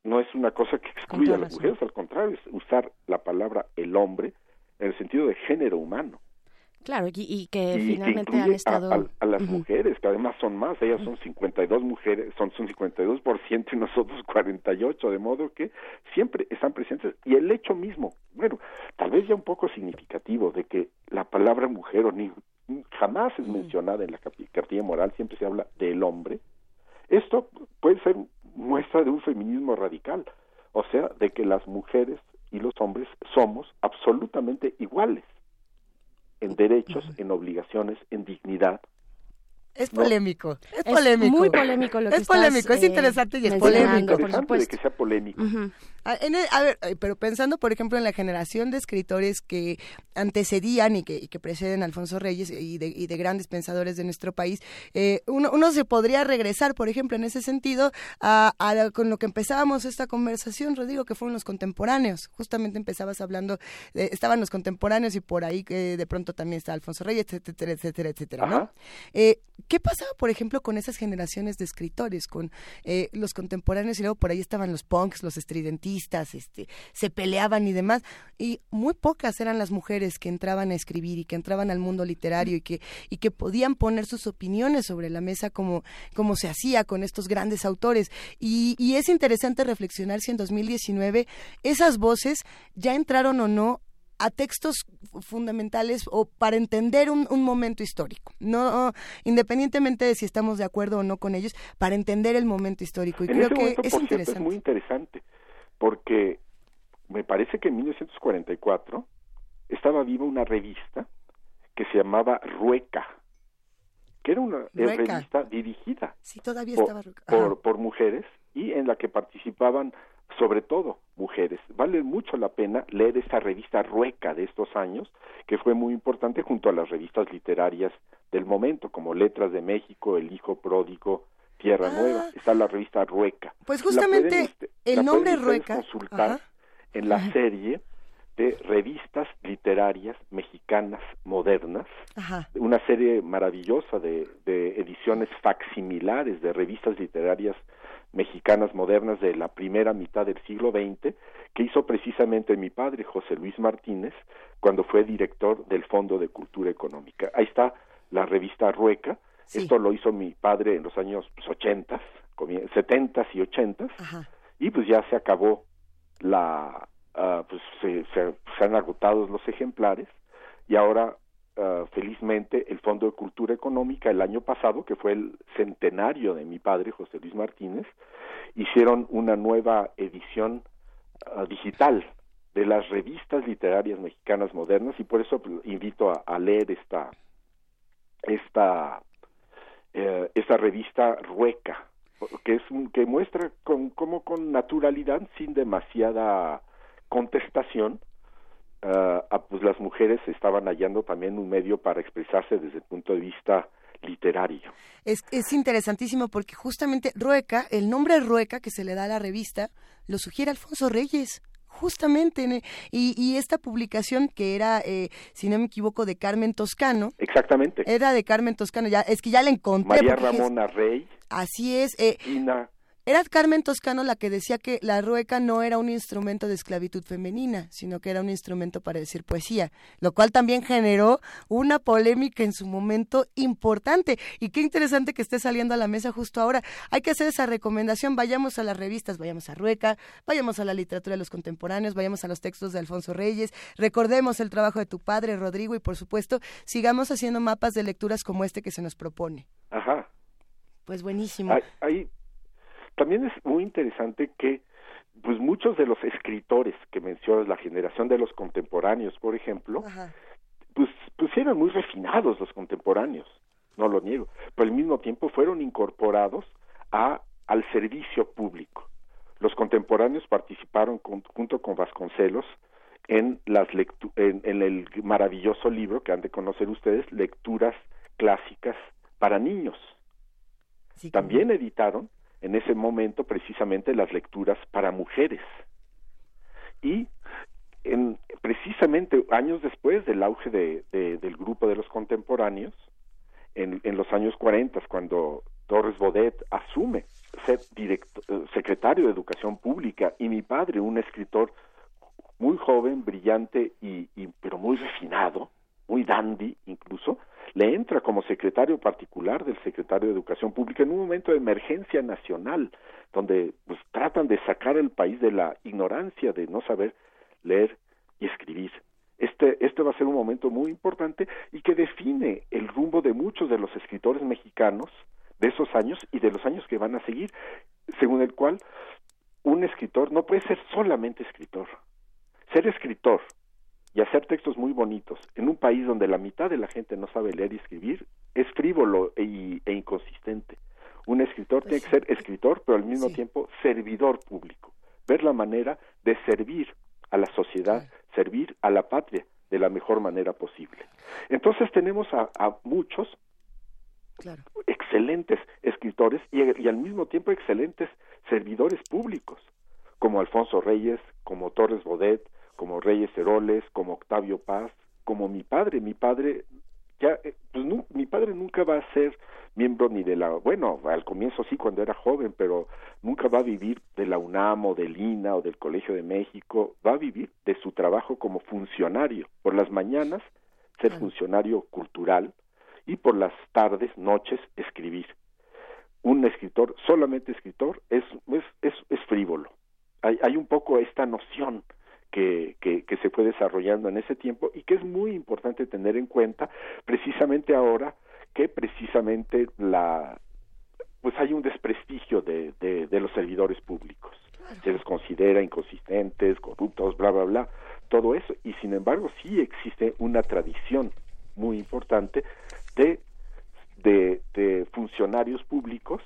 no es una cosa que excluya a las mujeres, al contrario, es usar la palabra el hombre en el sentido de género humano. Claro, y, que finalmente han estado... A, las mujeres, que además son más, ellas son 52 mujeres, son, son 52% y nosotros 48, de modo que siempre están presentes. Y el hecho mismo, bueno, tal vez ya un poco significativo de que la palabra mujer o ni, jamás es mencionada en la cartilla moral, siempre se habla del hombre. Esto puede ser muestra de un feminismo radical, o sea, de que las mujeres y los hombres somos absolutamente iguales en derechos, en obligaciones, en dignidad, es polémico, es polémico. muy polémico lo que Es polémico, es interesante y es polémico. por supuesto. de que sea polémico. A, ver, eh, pero pensando, por ejemplo, en la generación de escritores que antecedían y que, que preceden a Alfonso Reyes y de, y de, grandes pensadores de nuestro país, eh, uno, uno, se podría regresar, por ejemplo, en ese sentido, a, a, con lo que empezábamos esta conversación, Rodrigo, que fueron los contemporáneos. Justamente empezabas hablando, estaban los contemporáneos y por ahí que de pronto también está Alfonso Reyes, etcétera, etcétera, etcétera, ¿no? ¿Qué pasaba, por ejemplo, con esas generaciones de escritores, con eh, los contemporáneos y luego por ahí estaban los punks, los estridentistas, este, se peleaban y demás? Y muy pocas eran las mujeres que entraban a escribir y que entraban al mundo literario y que, y que podían poner sus opiniones sobre la mesa como, como se hacía con estos grandes autores. Y, y es interesante reflexionar si en 2019 esas voces ya entraron o no a textos fundamentales o para entender un, momento histórico, no independientemente de si estamos de acuerdo o no con ellos, para entender el momento histórico. Y creo que es interesante. es muy interesante, porque me parece que en 1944 estaba viva una revista que se llamaba Rueca, que era una revista dirigida por, por, mujeres y en la que participaban sobre todo mujeres. Vale mucho la pena leer esta revista Rueca de estos años, que fue muy importante junto a las revistas literarias del momento, como Letras de México, El Hijo Pródigo, Tierra ah. Nueva. Está la revista Rueca. Pues justamente el nombre Rueca. consultar en la serie de revistas literarias mexicanas modernas, una serie maravillosa de, de ediciones facsimilares de revistas literarias mexicanas modernas de la primera mitad del siglo XX, que hizo precisamente mi padre, José Luis Martínez, cuando fue director del Fondo de Cultura Económica. Ahí está la revista Rueca, esto lo hizo mi padre en los años pues, 80, 70 y 80, y pues ya se acabó la, uh, pues se, se, han agotado los ejemplares, y ahora uh, felizmente el Fondo de Cultura Económica el año pasado, que fue el centenario de mi padre, José Luis Martínez, hicieron una nueva edición uh, digital de las revistas literarias mexicanas modernas y por eso pues, invito a, leer esta esta eh, esta revista Rueca, que es que muestra con, como con naturalidad, sin demasiada contestación, uh, a, pues las mujeres estaban hallando también un medio para expresarse desde el punto de vista literario. Es, es interesantísimo porque justamente Rueca, el nombre Rueca que se le da a la revista, lo sugiere Alfonso Reyes justamente y, y, esta publicación que era eh, si no me equivoco de Carmen Toscano. Exactamente. Era de Carmen Toscano ya es que ya la encontré María Ramona Rey. así es eh, era Carmen Toscano la que decía que la rueca no era un instrumento de esclavitud femenina, sino que era un instrumento para decir poesía, lo cual también generó una polémica en su momento importante. Y qué interesante que esté saliendo a la mesa justo ahora. Hay que hacer esa recomendación, vayamos a las revistas, vayamos a Rueca, vayamos a la literatura de los contemporáneos, vayamos a los textos de Alfonso Reyes, recordemos el trabajo de tu padre, Rodrigo, y por supuesto, sigamos haciendo mapas de lecturas como este que se nos propone. Ajá. Pues buenísimo. Hay, también es muy interesante que pues muchos de los escritores que mencionas, la generación de los contemporáneos, por ejemplo, pues, pues eran muy refinados los contemporáneos, no lo niego, pero al mismo tiempo fueron incorporados a, al servicio público. Los contemporáneos participaron junto con Vasconcelos en, las en, en el maravilloso libro que han de conocer ustedes, Lecturas Clásicas para Niños. También editaron en ese momento precisamente las lecturas para mujeres. Y en, precisamente años después del auge de, del grupo de los contemporáneos, en, en los años 40, cuando Torres Bodet asume ser secretario de Educación Pública y mi padre, un escritor muy joven, brillante y, y pero muy refinado, muy dandy incluso, le entra como secretario particular del secretario de Educación Pública en un momento de emergencia nacional, donde pues, tratan de sacar el país de la ignorancia de no saber leer y escribir. Este, este va a ser un momento muy importante y que define el rumbo de muchos de los escritores mexicanos de esos años y de los años que van a seguir, según el cual un escritor no puede ser solamente escritor. Ser escritor y hacer textos muy bonitos en un país donde la mitad de la gente no sabe leer y escribir es frívolo e, e inconsistente. Un escritor tiene que ser escritor, pero al mismo tiempo servidor público. Ver la manera de servir a la sociedad, servir a la patria de la mejor manera posible. Entonces tenemos a, muchos excelentes escritores y, y al mismo tiempo excelentes servidores públicos, como Alfonso Reyes, como Torres Bodet, como Reyes Heroles, como Octavio Paz, como mi padre. Mi padre, ya, eh, pues mi padre nunca va a ser miembro ni de la, bueno, al comienzo sí cuando era joven, pero nunca va a vivir de la UNAM o del INA o del Colegio de México, va a vivir de su trabajo como funcionario. Por las mañanas, ser funcionario cultural y por las tardes, noches, escribir. Un escritor, solamente escritor, es, es, es, es frívolo. Hay, hay un poco esta noción que, que, se fue desarrollando en ese tiempo y que es muy importante tener en cuenta precisamente ahora que precisamente la pues hay un desprestigio de, de, los servidores públicos. Se les considera inconsistentes corruptos bla bla bla todo eso. Y sin embargo sí existe una tradición muy importante de de, de funcionarios públicos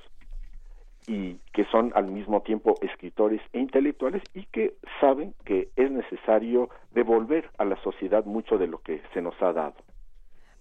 y que son al mismo tiempo escritores e intelectuales y que saben que es necesario devolver a la sociedad mucho de lo que se nos ha dado.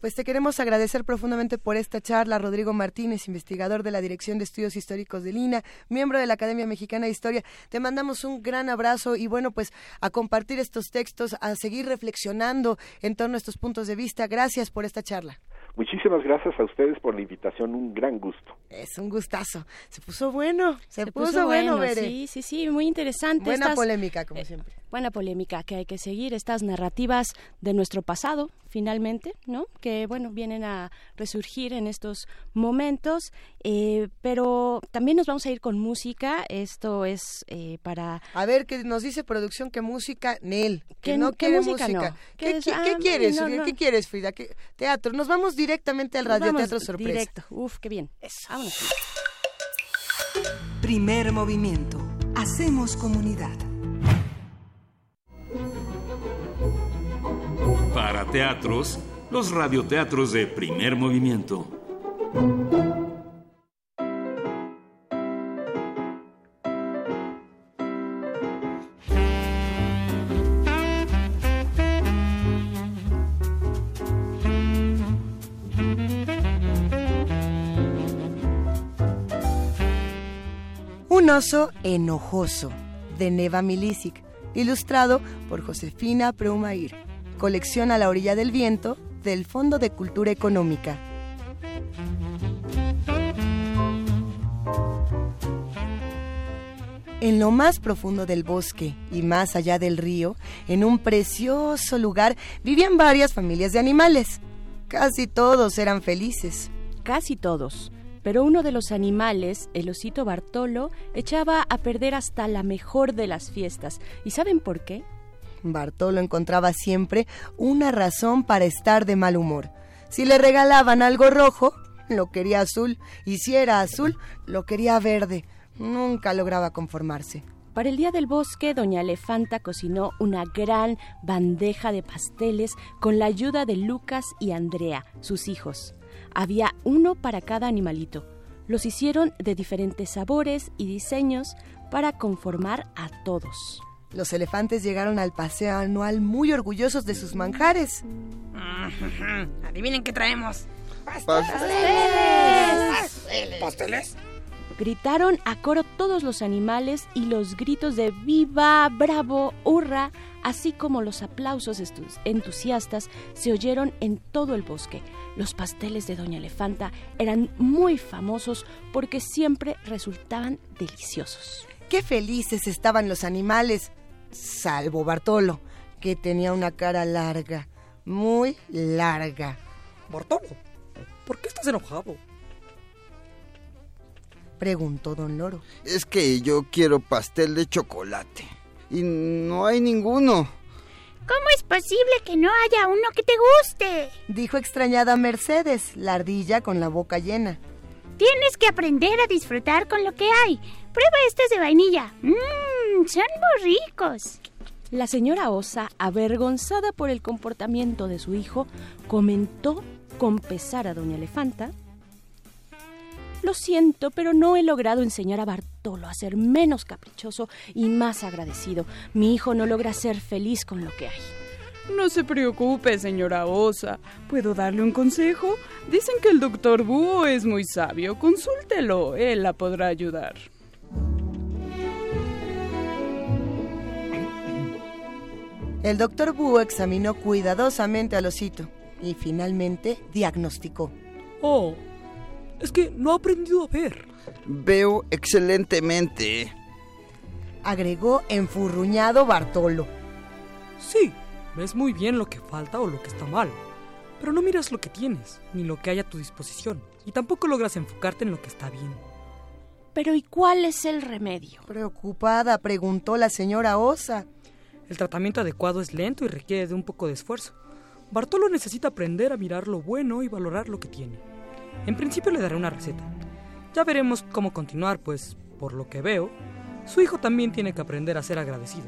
Pues te queremos agradecer profundamente por esta charla, Rodrigo Martínez, investigador de la Dirección de Estudios Históricos de Lina, miembro de la Academia Mexicana de Historia. Te mandamos un gran abrazo y bueno, pues a compartir estos textos, a seguir reflexionando en torno a estos puntos de vista. Gracias por esta charla. Muchísimas gracias a ustedes por la invitación, un gran gusto. Es un gustazo. Se puso bueno, se, puso, bueno, bueno Sí, sí, sí, muy interesante. Buena polémica, como eh, siempre. Buena polémica que hay que seguir, estas narrativas de nuestro pasado, finalmente, ¿no? Que, bueno, vienen a resurgir en estos momentos, eh, pero también nos vamos a ir con música. Esto es eh, para... A ver, que nos dice producción que música, Nel, que no quiere música. ¿Qué, ah, quieres? ¿Qué quieres, Frida? ¿Qué, teatro. Nos vamos directamente al radioteatro sorpresa. Directo. Uf, qué bien. Eso. Vámonos. Primer movimiento. Hacemos comunidad. Para teatros, los radioteatros de primer movimiento. Un oso enojoso, de Neva Milisic, ilustrado por Josefina Preumair. Colección a la orilla del viento del Fondo de Cultura Económica. En lo más profundo del bosque y más allá del río, en un precioso lugar, vivían varias familias de animales. Casi todos eran felices. Casi todos pero uno de los animales, el osito Bartolo, echaba a perder hasta la mejor de las fiestas. ¿Y saben por qué? Bartolo encontraba siempre una razón para estar de mal humor. Si le regalaban algo rojo, lo quería azul, y si era azul, lo quería verde. Nunca lograba conformarse. Para el Día del Bosque, doña Elefanta cocinó una gran bandeja de pasteles con la ayuda de Lucas y Andrea, sus hijos. Había uno para cada animalito. Los hicieron de diferentes sabores y diseños para conformar a todos. Los elefantes llegaron al paseo anual muy orgullosos de sus manjares. Adivinen qué traemos. ¡Pasteles! ¿Pasteles? Gritaron a coro todos los animales y los gritos de viva, bravo, hurra, así como los aplausos entusiastas se oyeron en todo el bosque. Los pasteles de Doña Elefanta eran muy famosos porque siempre resultaban deliciosos. Qué felices estaban los animales, salvo Bartolo, que tenía una cara larga, muy larga. Bartolo, ¿por qué estás enojado? Preguntó don Loro. Es que yo quiero pastel de chocolate. Y no hay ninguno. ¿Cómo es posible que no haya uno que te guste? Dijo extrañada Mercedes, la ardilla con la boca llena. Tienes que aprender a disfrutar con lo que hay. Prueba estos de vainilla. Mmm, son muy ricos. La señora Osa, avergonzada por el comportamiento de su hijo, comentó con pesar a doña Elefanta lo siento, pero no he logrado enseñar a Bartolo a ser menos caprichoso y más agradecido. Mi hijo no logra ser feliz con lo que hay. No se preocupe, señora Osa. ¿Puedo darle un consejo? Dicen que el doctor Búho es muy sabio. Consúltelo, él la podrá ayudar. El doctor Búho examinó cuidadosamente al osito y finalmente diagnosticó. Oh, es que no ha aprendido a ver. Veo excelentemente. Agregó enfurruñado Bartolo. Sí, ves muy bien lo que falta o lo que está mal. Pero no miras lo que tienes, ni lo que hay a tu disposición. Y tampoco logras enfocarte en lo que está bien. Pero ¿y cuál es el remedio? Preocupada, preguntó la señora Osa. El tratamiento adecuado es lento y requiere de un poco de esfuerzo. Bartolo necesita aprender a mirar lo bueno y valorar lo que tiene. En principio le daré una receta. Ya veremos cómo continuar, pues, por lo que veo, su hijo también tiene que aprender a ser agradecido.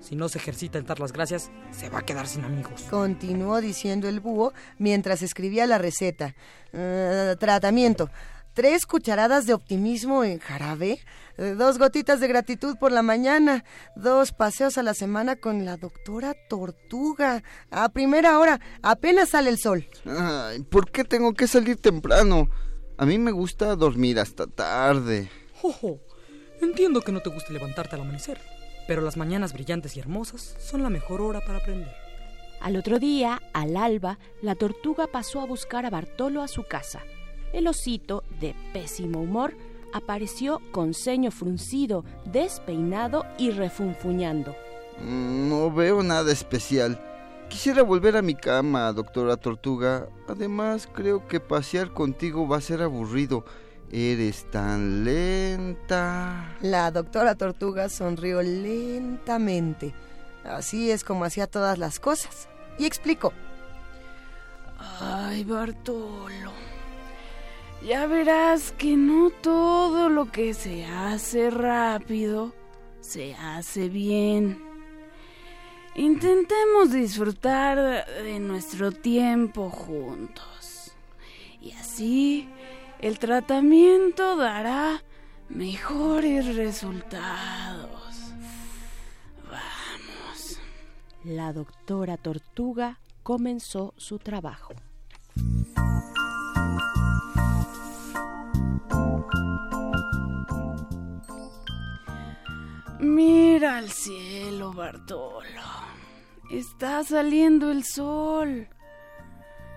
Si no se ejercita en dar las gracias, se va a quedar sin amigos. Continuó diciendo el búho mientras escribía la receta. Eh, tratamiento. tres cucharadas de optimismo en jarabe, dos gotitas de gratitud por la mañana, dos paseos a la semana con la doctora Tortuga. A primera hora, apenas sale el sol. Ay, ¿por qué tengo que salir temprano? A mí me gusta dormir hasta tarde. Jojo, entiendo que no te guste levantarte al amanecer, pero las mañanas brillantes y hermosas son la mejor hora para aprender. Al otro día, al alba, la tortuga pasó a buscar a Bartolo a su casa. El osito, de pésimo humor, apareció con ceño fruncido, despeinado y refunfuñando. Mm, no veo nada especial. Quisiera volver a mi cama, doctora Tortuga. Además, creo que pasear contigo va a ser aburrido. Eres tan lenta. La doctora Tortuga sonrió lentamente. Así es como hacía todas las cosas. Y explicó. Ay, Bartolo. Ya verás que no todo lo que se hace rápido se hace bien. Intentemos disfrutar de nuestro tiempo juntos. Y así el tratamiento dará mejores resultados. Vamos. La doctora Tortuga comenzó su trabajo. Mira al cielo, Bartolo. Está saliendo el sol.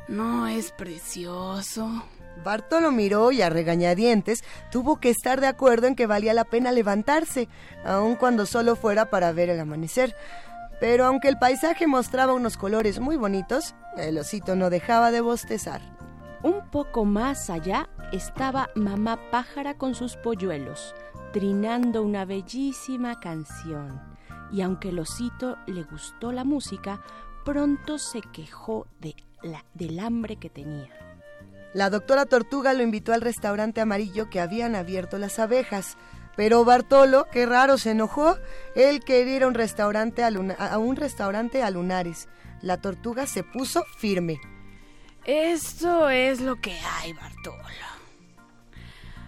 ¿No es precioso? Bartolo miró y a regañadientes tuvo que estar de acuerdo en que valía la pena levantarse, aun cuando solo fuera para ver el amanecer. Pero aunque el paisaje mostraba unos colores muy bonitos, el osito no dejaba de bostezar. Un poco más allá estaba mamá pájara con sus polluelos, trinando una bellísima canción. Y aunque el osito le gustó la música, pronto se quejó de la, del hambre que tenía. La doctora Tortuga lo invitó al restaurante amarillo que habían abierto las abejas. Pero Bartolo, qué raro, se enojó. Él quería ir a un restaurante a, a un restaurante a lunares. La tortuga se puso firme. Esto es lo que hay, Bartolo.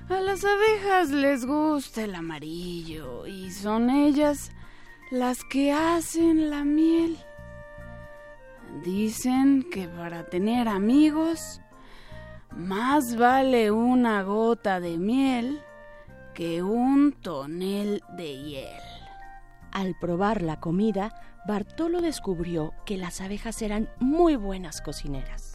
A las abejas les gusta el amarillo y son ellas las que hacen la miel. Dicen que para tener amigos más vale una gota de miel que un tonel de hiel. Al probar la comida, Bartolo descubrió que las abejas eran muy buenas cocineras.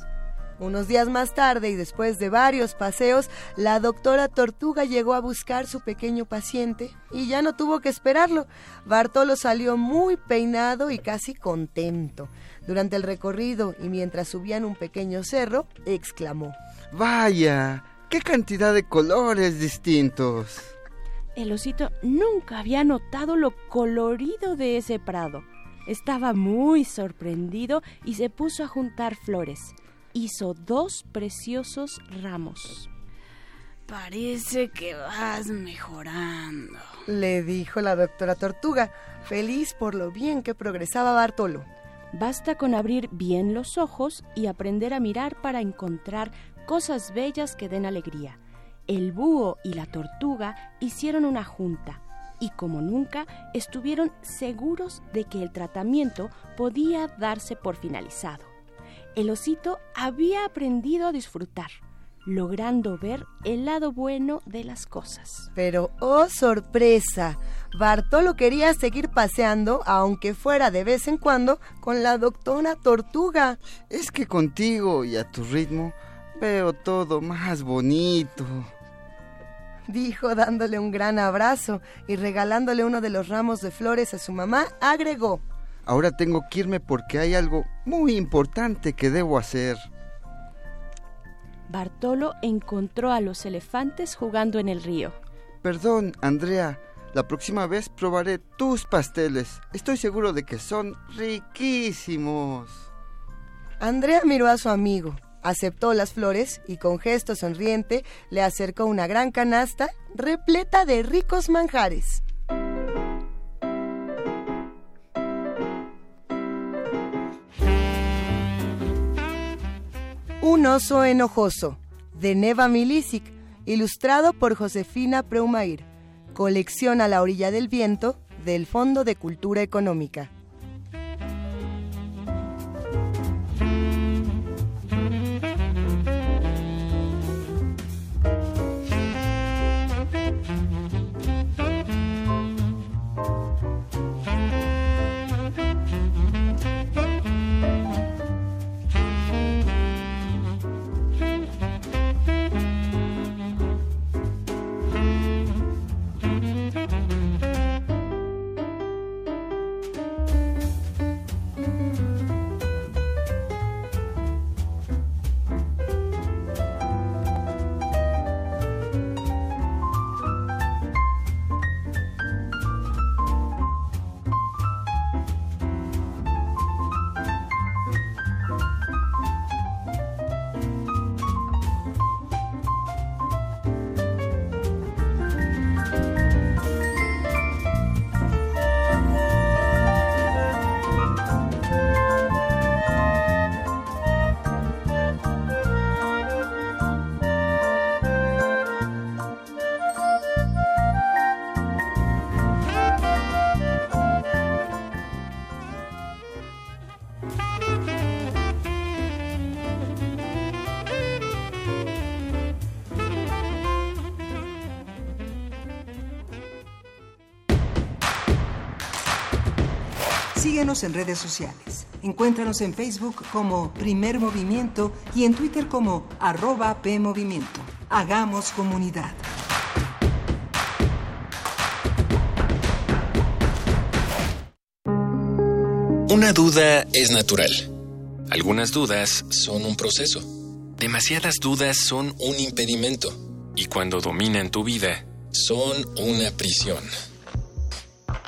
Unos días más tarde y después de varios paseos, la doctora Tortuga llegó a buscar su pequeño paciente y ya no tuvo que esperarlo. Bartolo salió muy peinado y casi contento. Durante el recorrido y mientras subían un pequeño cerro, exclamó. Vaya, qué cantidad de colores distintos. El osito nunca había notado lo colorido de ese prado. Estaba muy sorprendido y se puso a juntar flores hizo dos preciosos ramos. Parece que vas mejorando, le dijo la doctora Tortuga, feliz por lo bien que progresaba Bartolo. Basta con abrir bien los ojos y aprender a mirar para encontrar cosas bellas que den alegría. El búho y la tortuga hicieron una junta y como nunca estuvieron seguros de que el tratamiento podía darse por finalizado el osito había aprendido a disfrutar, logrando ver el lado bueno de las cosas. Pero, oh sorpresa, Bartolo quería seguir paseando, aunque fuera de vez en cuando, con la doctora Tortuga. Es que contigo y a tu ritmo veo todo más bonito. Dijo dándole un gran abrazo y regalándole uno de los ramos de flores a su mamá, agregó. Ahora tengo que irme porque hay algo muy importante que debo hacer. Bartolo encontró a los elefantes jugando en el río. Perdón, Andrea. La próxima vez probaré tus pasteles. Estoy seguro de que son riquísimos. Andrea miró a su amigo, aceptó las flores y con gesto sonriente le acercó una gran canasta repleta de ricos manjares. Un oso enojoso, de Neva Milisic, ilustrado por Josefina Preumair. Colección a la orilla del viento del Fondo de Cultura Económica. En redes sociales. Encuéntranos en Facebook como Primer Movimiento y en Twitter como arroba PMovimiento. Hagamos comunidad. Una duda es natural. Algunas dudas son un proceso. Demasiadas dudas son un impedimento. Y cuando dominan tu vida, son una prisión.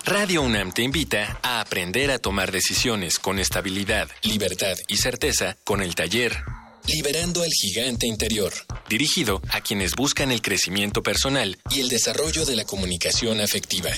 Radio UNAM te invita a aprender a tomar decisiones con estabilidad, libertad y certeza con el taller Liberando al Gigante Interior, dirigido a quienes buscan el crecimiento personal y el desarrollo de la comunicación afectiva.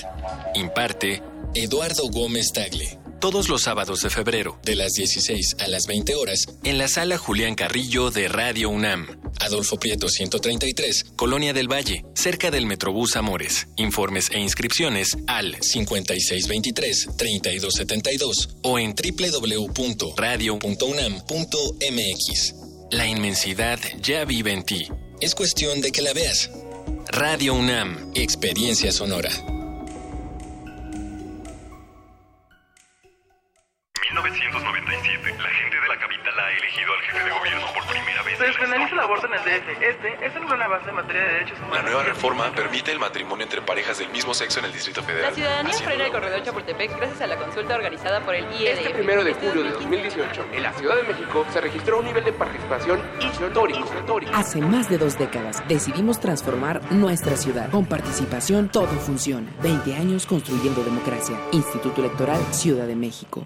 Imparte Eduardo Gómez Tagle todos los sábados de febrero, de las 16 a las 20 horas, en la sala Julián Carrillo de Radio UNAM. Adolfo Prieto 133, Colonia del Valle, cerca del Metrobús Amores. Informes e inscripciones al 5623-3272 o en www.radio.unam.mx. La inmensidad ya vive en ti. Es cuestión de que la veas. Radio UNAM, Experiencia Sonora. 1997, la gente de la capital ha elegido al jefe de gobierno por primera vez. Se despenaliza el aborto en el DF. Este es el gran avance en materia de derechos humanos. La nueva reforma permite el matrimonio entre parejas del mismo sexo en el Distrito Federal. La ciudadanía frena el corredor Chapultepec gracias a la consulta organizada por el IEDF. Este primero de julio de 2018, en la Ciudad de México, se registró un nivel de participación histórico. Hace más de dos décadas decidimos transformar nuestra ciudad. Con participación todo funciona. 20 años construyendo democracia. Instituto Electoral Ciudad de México.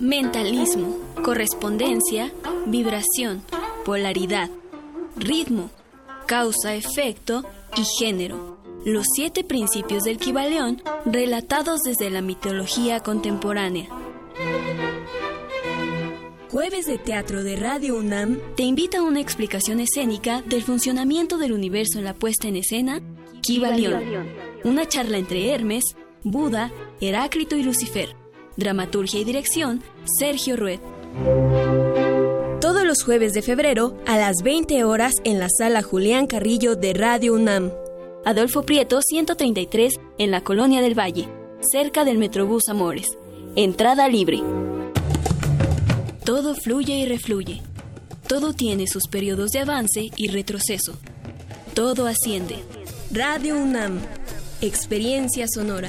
Mentalismo, correspondencia, vibración, polaridad, ritmo, causa-efecto y género. Los siete principios del Kibaleón relatados desde la mitología contemporánea. Jueves de Teatro de Radio UNAM te invita a una explicación escénica del funcionamiento del universo en la puesta en escena Kibaleón. Una charla entre Hermes, Buda, Heráclito y Lucifer Dramaturgia y dirección, Sergio Rued. Todos los jueves de febrero a las 20 horas en la sala Julián Carrillo de Radio UNAM. Adolfo Prieto 133 en la Colonia del Valle, cerca del Metrobús Amores. Entrada libre. Todo fluye y refluye. Todo tiene sus periodos de avance y retroceso. Todo asciende. Radio UNAM. Experiencia sonora.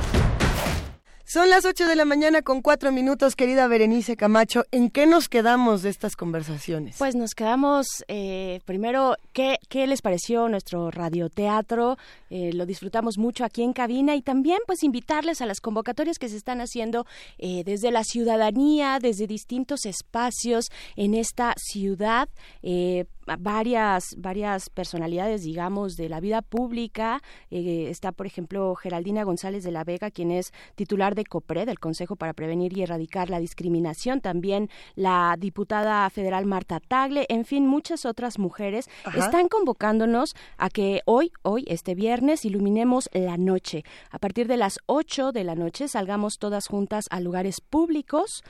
Son las 8 de la mañana con cuatro minutos, querida Berenice Camacho. ¿En qué nos quedamos de estas conversaciones? Pues nos quedamos, eh, primero, ¿qué, ¿qué les pareció nuestro radioteatro? Eh, lo disfrutamos mucho aquí en cabina y también pues invitarles a las convocatorias que se están haciendo eh, desde la ciudadanía, desde distintos espacios en esta ciudad varias, varias personalidades, digamos, de la vida pública. Eh, está, por ejemplo, Geraldina González de la Vega, quien es titular de COPRE, del Consejo para Prevenir y Erradicar la Discriminación. También la diputada federal Marta Tagle. En fin, muchas otras mujeres están convocándonos a que hoy, hoy, este viernes, iluminemos la noche. A partir de las 8 de la noche salgamos todas juntas a lugares públicos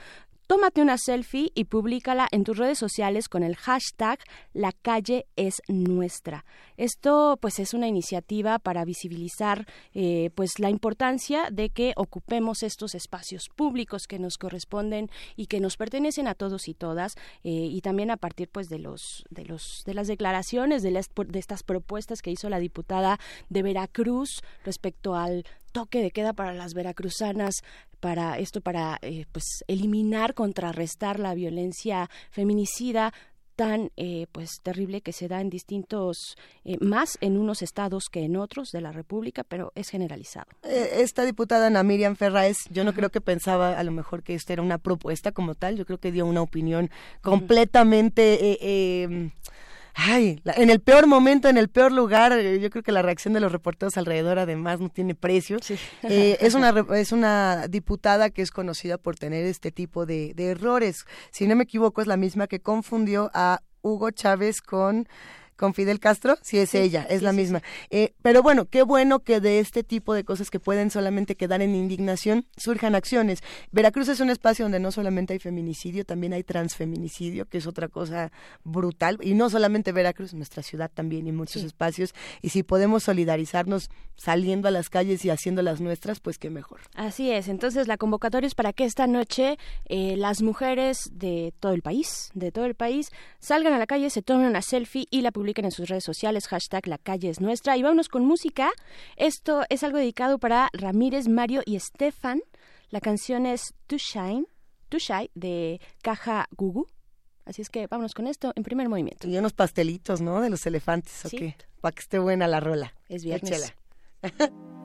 Tómate una selfie y públicala en tus redes sociales con el hashtag La calle es nuestra. Esto pues es una iniciativa para visibilizar eh, pues la importancia de que ocupemos estos espacios públicos que nos corresponden y que nos pertenecen a todos y todas eh, y también a partir pues de los de los de las declaraciones de, las, de estas propuestas que hizo la diputada de Veracruz respecto al toque de queda para las veracruzanas para esto para eh, pues eliminar contrarrestar la violencia feminicida tan eh, pues terrible que se da en distintos eh, más en unos estados que en otros de la República pero es generalizado. Esta diputada Ana Miriam Ferraes yo no creo que pensaba a lo mejor que esta era una propuesta como tal yo creo que dio una opinión completamente em, ay, en el peor momento, en el peor lugar, eh, yo creo que la reacción de los reporteros alrededor además no tiene precio. Eh, es, una, es una diputada que es conocida por tener este tipo de, de errores. Si no me equivoco, es la misma que confundió a Hugo Chávez con con Fidel Castro, sí es ella, es la misma. Eh, pero bueno, qué bueno que de este tipo de cosas que pueden solamente quedar en indignación surjan acciones. Veracruz es un espacio donde no solamente hay feminicidio, también hay transfeminicidio, que es otra cosa brutal. Y no solamente Veracruz, nuestra ciudad también y muchos espacios. Y si podemos solidarizarnos saliendo a las calles y haciendo las nuestras, pues qué mejor. Así es. Entonces la convocatoria es para que esta noche eh, las mujeres de todo el país, de todo el país, salgan a la calle, se tomen una selfie y la publiquen en sus redes sociales, hashtag La Calle es Nuestra. Y vámonos con música. Esto es algo dedicado para Ramírez, Mario y Estefan. La canción es To Shine, To Shy de Caja Gugu. Así es que vámonos con esto en primer movimiento. Y unos pastelitos, ¿no? De los elefantes, ¿ok? Para que esté buena la rola. Es viernes. Moving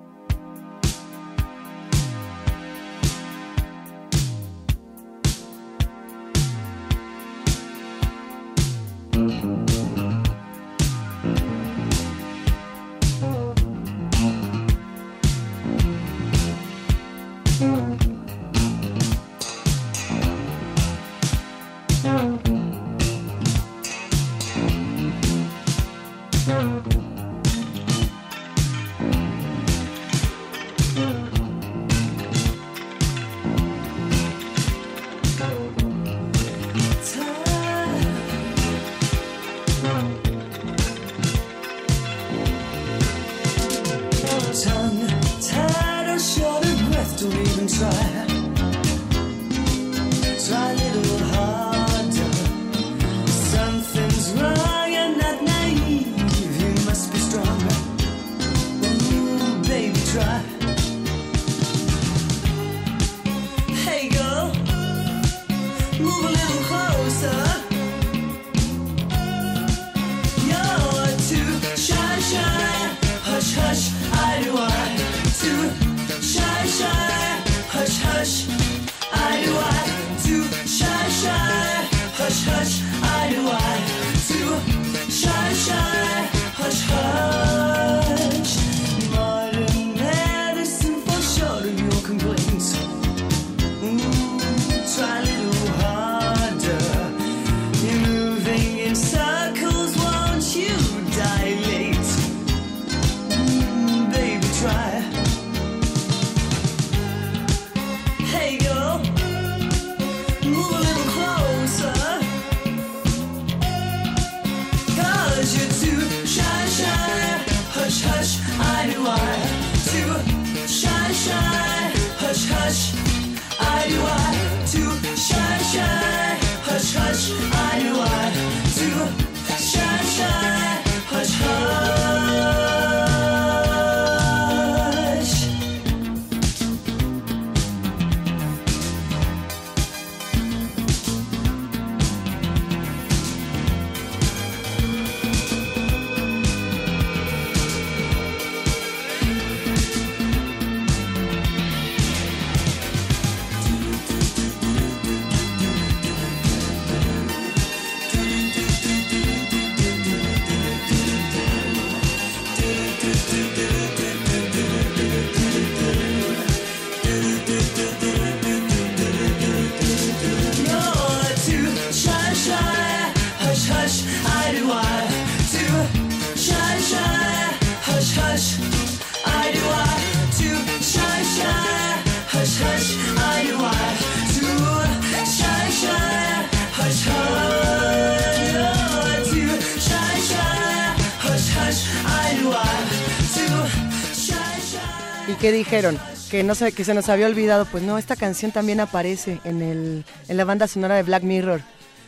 qué dijeron? Que, no se, que se nos había olvidado. Pues no, esta canción también aparece en, el, en la banda sonora de Black Mirror.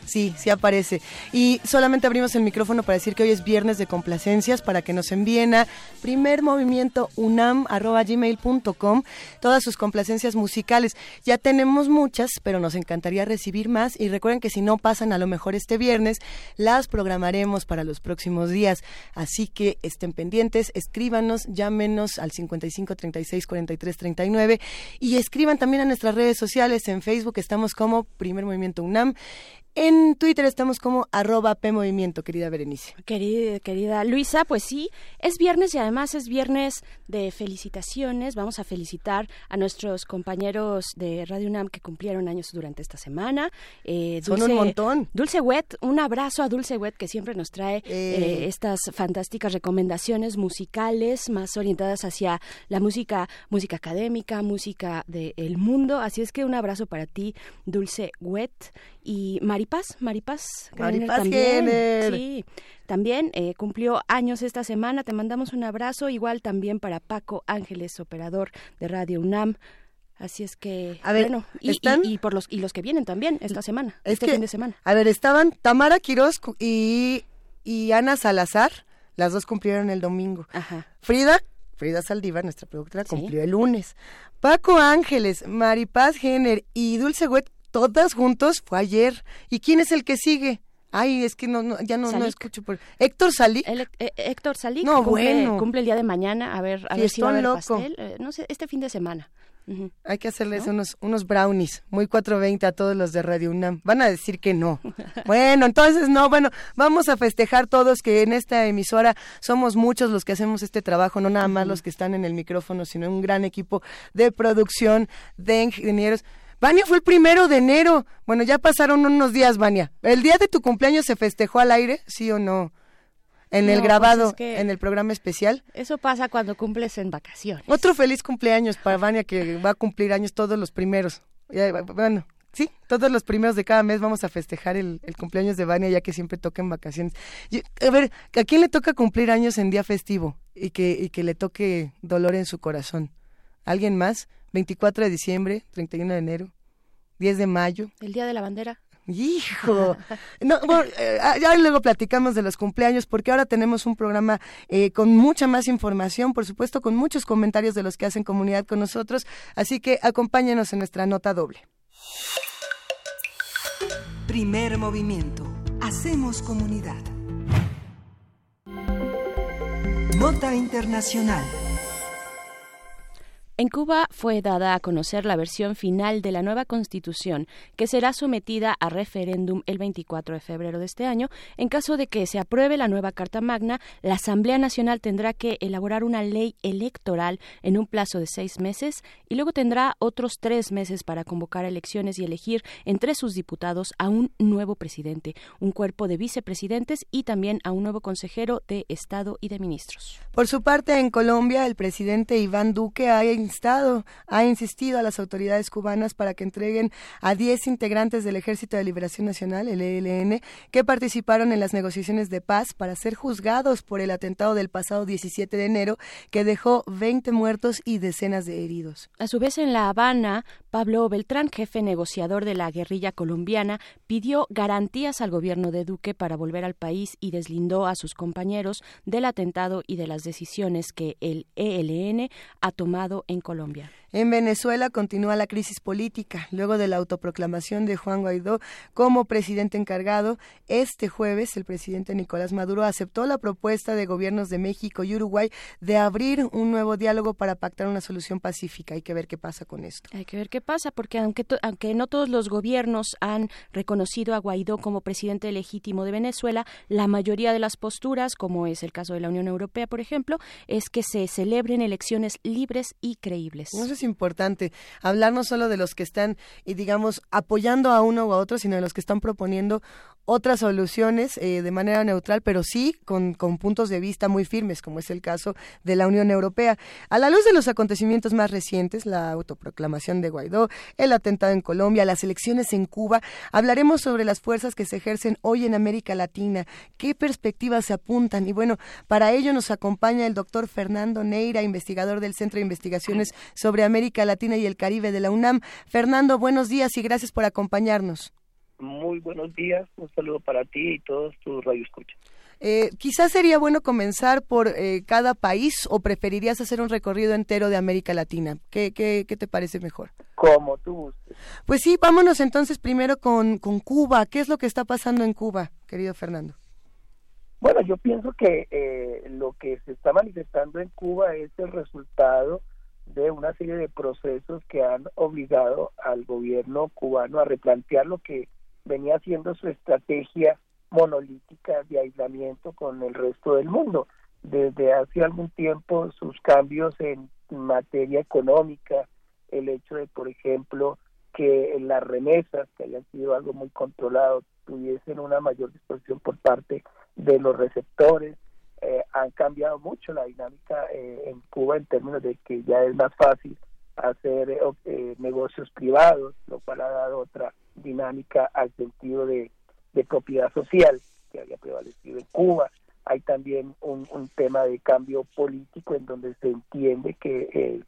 Sí, sí aparece. Y solamente abrimos el micrófono para decir que hoy es viernes de complacencias para que nos envíen a primer movimiento unam.gmail.com todas sus complacencias musicales. Ya tenemos muchas, pero nos encantaría recibir más. Y recuerden que si no pasan a lo mejor este viernes, las programaremos para los próximos días. Así que estén pendientes, escríbanos, llámenos al 55 36 43 39 y escriban también a nuestras redes sociales. En Facebook estamos como Primer Movimiento UNAM. En Twitter estamos como arroba PMovimiento, querida Berenice. Querida, querida Luisa, pues sí, es viernes y además es viernes de felicitaciones. Vamos a felicitar a nuestros compañeros de Radio UNAM que cumplieron años durante esta semana. Eh, Son un montón. Dulce Wet, un abrazo a Dulce Wet que siempre nos trae eh. Eh, estas fantásticas recomendaciones musicales más orientadas hacia la música, música académica, música del mundo. Así es que un abrazo para ti, Dulce Wet. Y Maripaz, Maripaz, Maripaz también, sí, también eh, cumplió años esta semana. Te mandamos un abrazo, igual también para Paco Ángeles, operador de Radio UNAM. Así es que, a ver, bueno, y, ¿están? y, y por los y los que vienen también esta semana, Es este que, fin de semana. A ver, estaban Tamara Quiroz y, y Ana Salazar, las dos cumplieron el domingo. Ajá. Frida, Frida Saldívar, nuestra productora, cumplió el lunes. Paco Ángeles, Maripaz Jenner y Dulce Wet, todas juntos, fue ayer. ¿Y quién es el que sigue? Ay, es que no, no ya no, no Salic. escucho. Por... Héctor Salí. El- eh, Héctor Salic No, cumple, bueno. cumple el día de mañana, a ver, a ver si va a haber loco. pastel, eh, no sé, este fin de semana. Hay que hacerles unos, unos brownies, muy 420 a todos los de Radio UNAM. Van a decir que no. bueno, entonces no, bueno, vamos a festejar todos que en esta emisora somos muchos los que hacemos este trabajo, no nada más los que están en el micrófono, sino un gran equipo de producción, de ingenieros. Vania fue el primero de enero. Bueno, ya pasaron unos días, Vania. ¿El día de tu cumpleaños se festejó al aire? ¿Sí o no? En No, el pues grabado, es que- en el programa especial. Eso pasa cuando cumples en vacaciones. Otro feliz cumpleaños para Vania que va a cumplir años todos los primeros. Ya, Bueno, sí, todos los primeros de cada mes vamos a festejar el, el cumpleaños de Vania ya que siempre toca en vacaciones. Yo- a ver, ¿a quién le toca cumplir años en día festivo y que, y que le toque dolor en su corazón? ¿Alguien más? 24 de diciembre, 31 de enero, 10 de mayo. El día de la bandera. Hijo, no, bueno, eh, ah, ya luego platicamos de los cumpleaños porque ahora tenemos un programa eh, con mucha más información, por supuesto con muchos comentarios de los que hacen comunidad con nosotros, así que acompáñenos en nuestra nota doble. Primer movimiento. Hacemos comunidad. Nota internacional. En Cuba fue dada a conocer la versión final de la nueva constitución que será sometida a referéndum el 24 de febrero de este año. En caso de que se apruebe la nueva Carta Magna, la Asamblea Nacional tendrá que elaborar una ley electoral en un plazo de seis meses y luego tendrá otros tres meses para convocar elecciones y elegir entre sus diputados a un nuevo presidente, un cuerpo de vicepresidentes y también a un nuevo consejero de Estado y de ministros. Por su parte, en Colombia, el presidente Iván Duque ha instado, ha insistido a las autoridades cubanas para que entreguen a 10 integrantes del Ejército de Liberación Nacional, el ELN, que participaron en las negociaciones de paz para ser juzgados por el atentado del pasado 17 de enero que dejó 20 muertos y decenas de heridos. A su vez, en La Habana, Pablo Beltrán, jefe negociador de la guerrilla colombiana, pidió garantías al gobierno de Duque para volver al país y deslindó a sus compañeros del atentado y de las decisiones que el ELN ha tomado en Colombia. En Venezuela continúa la crisis política. Luego de la autoproclamación de Juan Guaidó como presidente encargado, este jueves el presidente Nicolás Maduro aceptó la propuesta de gobiernos de México y Uruguay de abrir un nuevo diálogo para pactar una solución pacífica. Hay que ver qué pasa con esto. Hay que ver qué pasa, porque aunque, aunque no todos los gobiernos han reconocido a Guaidó como presidente legítimo de Venezuela, la mayoría de las posturas, como es el caso de la Unión Europea, por ejemplo, es que se celebren elecciones libres y creíbles importante, hablar no solo de los que están, y digamos, apoyando a uno u a otro, sino de los que están proponiendo otras soluciones eh, de manera neutral, pero sí con, con, puntos de vista muy firmes, como es el caso de la Unión Europea. A la luz de los acontecimientos más recientes, la autoproclamación de Guaidó, el atentado en Colombia, las elecciones en Cuba, hablaremos sobre las fuerzas que se ejercen hoy en América Latina, qué perspectivas se apuntan. Y bueno, para ello nos acompaña el doctor Fernando Neira, investigador del Centro de Investigaciones sobre América Latina y el Caribe de la UNAM. Fernando, buenos días y gracias por acompañarnos. Muy buenos días, un saludo para ti y todos tus radioescuchas. Eh, quizás sería bueno comenzar por eh, cada país o preferirías hacer un recorrido entero de América Latina. ¿Qué, qué, qué te parece mejor? Como tú gustes. Pues sí, vámonos entonces primero con, con Cuba. ¿Qué es lo que está pasando en Cuba, querido Fernando? Bueno, yo pienso que eh, lo que se está manifestando en Cuba es el resultado de una serie de procesos que han obligado al gobierno cubano a replantear lo que venía siendo su estrategia monolítica de aislamiento con el resto del mundo. Desde hace algún tiempo sus cambios en materia económica, el hecho de, por ejemplo, que las remesas, que hayan sido algo muy controlado, tuviesen una mayor disposición por parte de los receptores, eh, han cambiado mucho la dinámica eh, en Cuba en términos de que ya es más fácil hacer eh, negocios privados, lo cual ha dado otra dinámica al sentido de, propiedad social que había prevalecido en Cuba. Hay también un, tema de cambio político en donde se entiende que,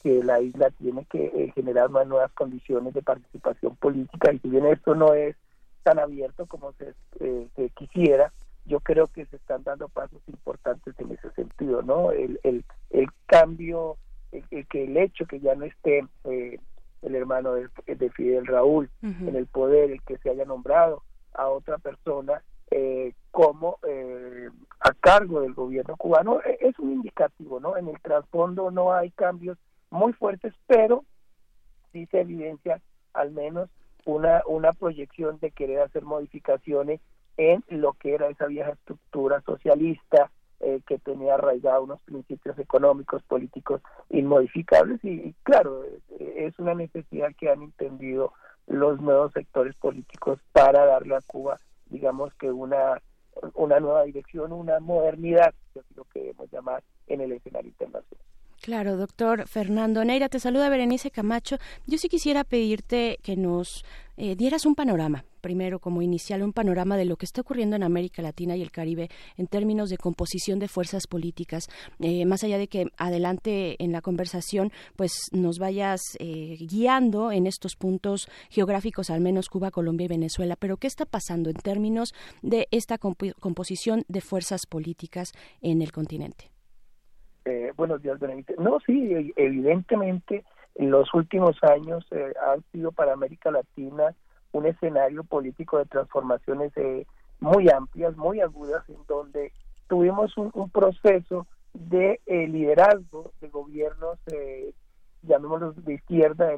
que la isla tiene que generar unas nuevas condiciones de participación política y si bien esto no es tan abierto como se, se quisiera, yo creo que se están dando pasos importantes en ese sentido, ¿no? El, el, el cambio, el, que el hecho que ya no esté eh, el hermano de, Fidel Raúl en el poder, el que se haya nombrado a otra persona eh, como eh, a cargo del gobierno cubano, e, es un indicativo, ¿no? En el trasfondo no hay cambios muy fuertes, pero sí se evidencia al menos una, una proyección de querer hacer modificaciones en lo que era esa vieja estructura socialista eh, que tenía arraigado unos principios económicos, políticos inmodificables y, claro, eh, es una necesidad que han entendido los nuevos sectores políticos para darle a Cuba, digamos que una, una nueva dirección, una modernidad, que es lo que debemos llamar en el escenario internacional. Claro, doctor Fernando Neira, te saluda Berenice Camacho. Yo sí quisiera pedirte que nos eh, dieras un panorama, primero como inicial, un panorama de lo que está ocurriendo en América Latina y el Caribe en términos de composición de fuerzas políticas, eh, más allá de que adelante en la conversación pues nos vayas eh, guiando en estos puntos geográficos, al menos Cuba, Colombia y Venezuela, pero ¿qué está pasando en términos de esta composición de fuerzas políticas en el continente? Eh, buenos días. No, sí, evidentemente los últimos años eh, han sido para América Latina un escenario político de transformaciones eh, muy amplias, muy agudas, en donde tuvimos un, proceso de liderazgo de gobiernos, llamémoslos de izquierda,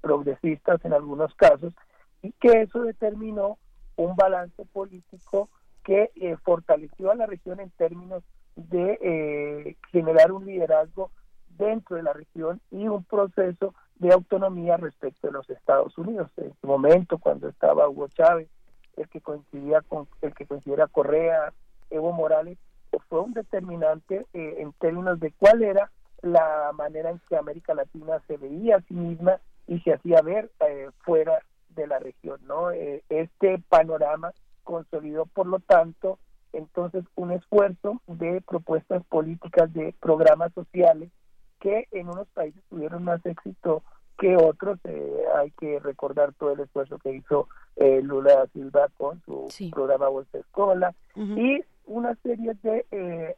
progresistas en algunos casos, y que eso determinó un balance político que fortaleció a la región en términos de eh, generar un liderazgo dentro de la región y un proceso de autonomía respecto de los Estados Unidos. En su momento, cuando estaba Hugo Chávez, el que coincidía con el que considera Correa, Evo Morales, fue un determinante eh, en términos de cuál era la manera en que América Latina se veía a sí misma y se hacía ver eh, fuera de la región, ¿no? Eh, este panorama consolidó, por lo tanto, entonces un esfuerzo de propuestas políticas, de programas sociales que en unos países tuvieron más éxito que otros. Eh, hay que recordar todo el esfuerzo que hizo eh, Lula Silva con su programa Bolsa Escola y una serie de eh,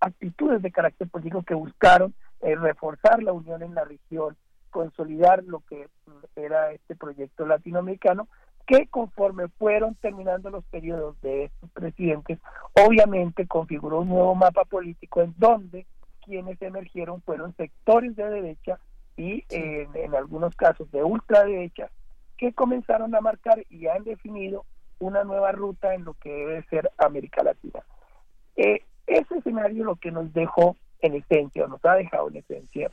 actitudes de carácter político que buscaron reforzar la unión en la región, consolidar lo que era este proyecto latinoamericano que conforme fueron terminando los periodos de estos presidentes, obviamente configuró un nuevo mapa político en donde quienes emergieron fueron sectores de derecha y en, algunos casos de ultraderecha que comenzaron a marcar y han definido una nueva ruta en lo que debe ser América Latina. Eh, ese escenario lo que nos dejó en esencia, o nos ha dejado en esencia,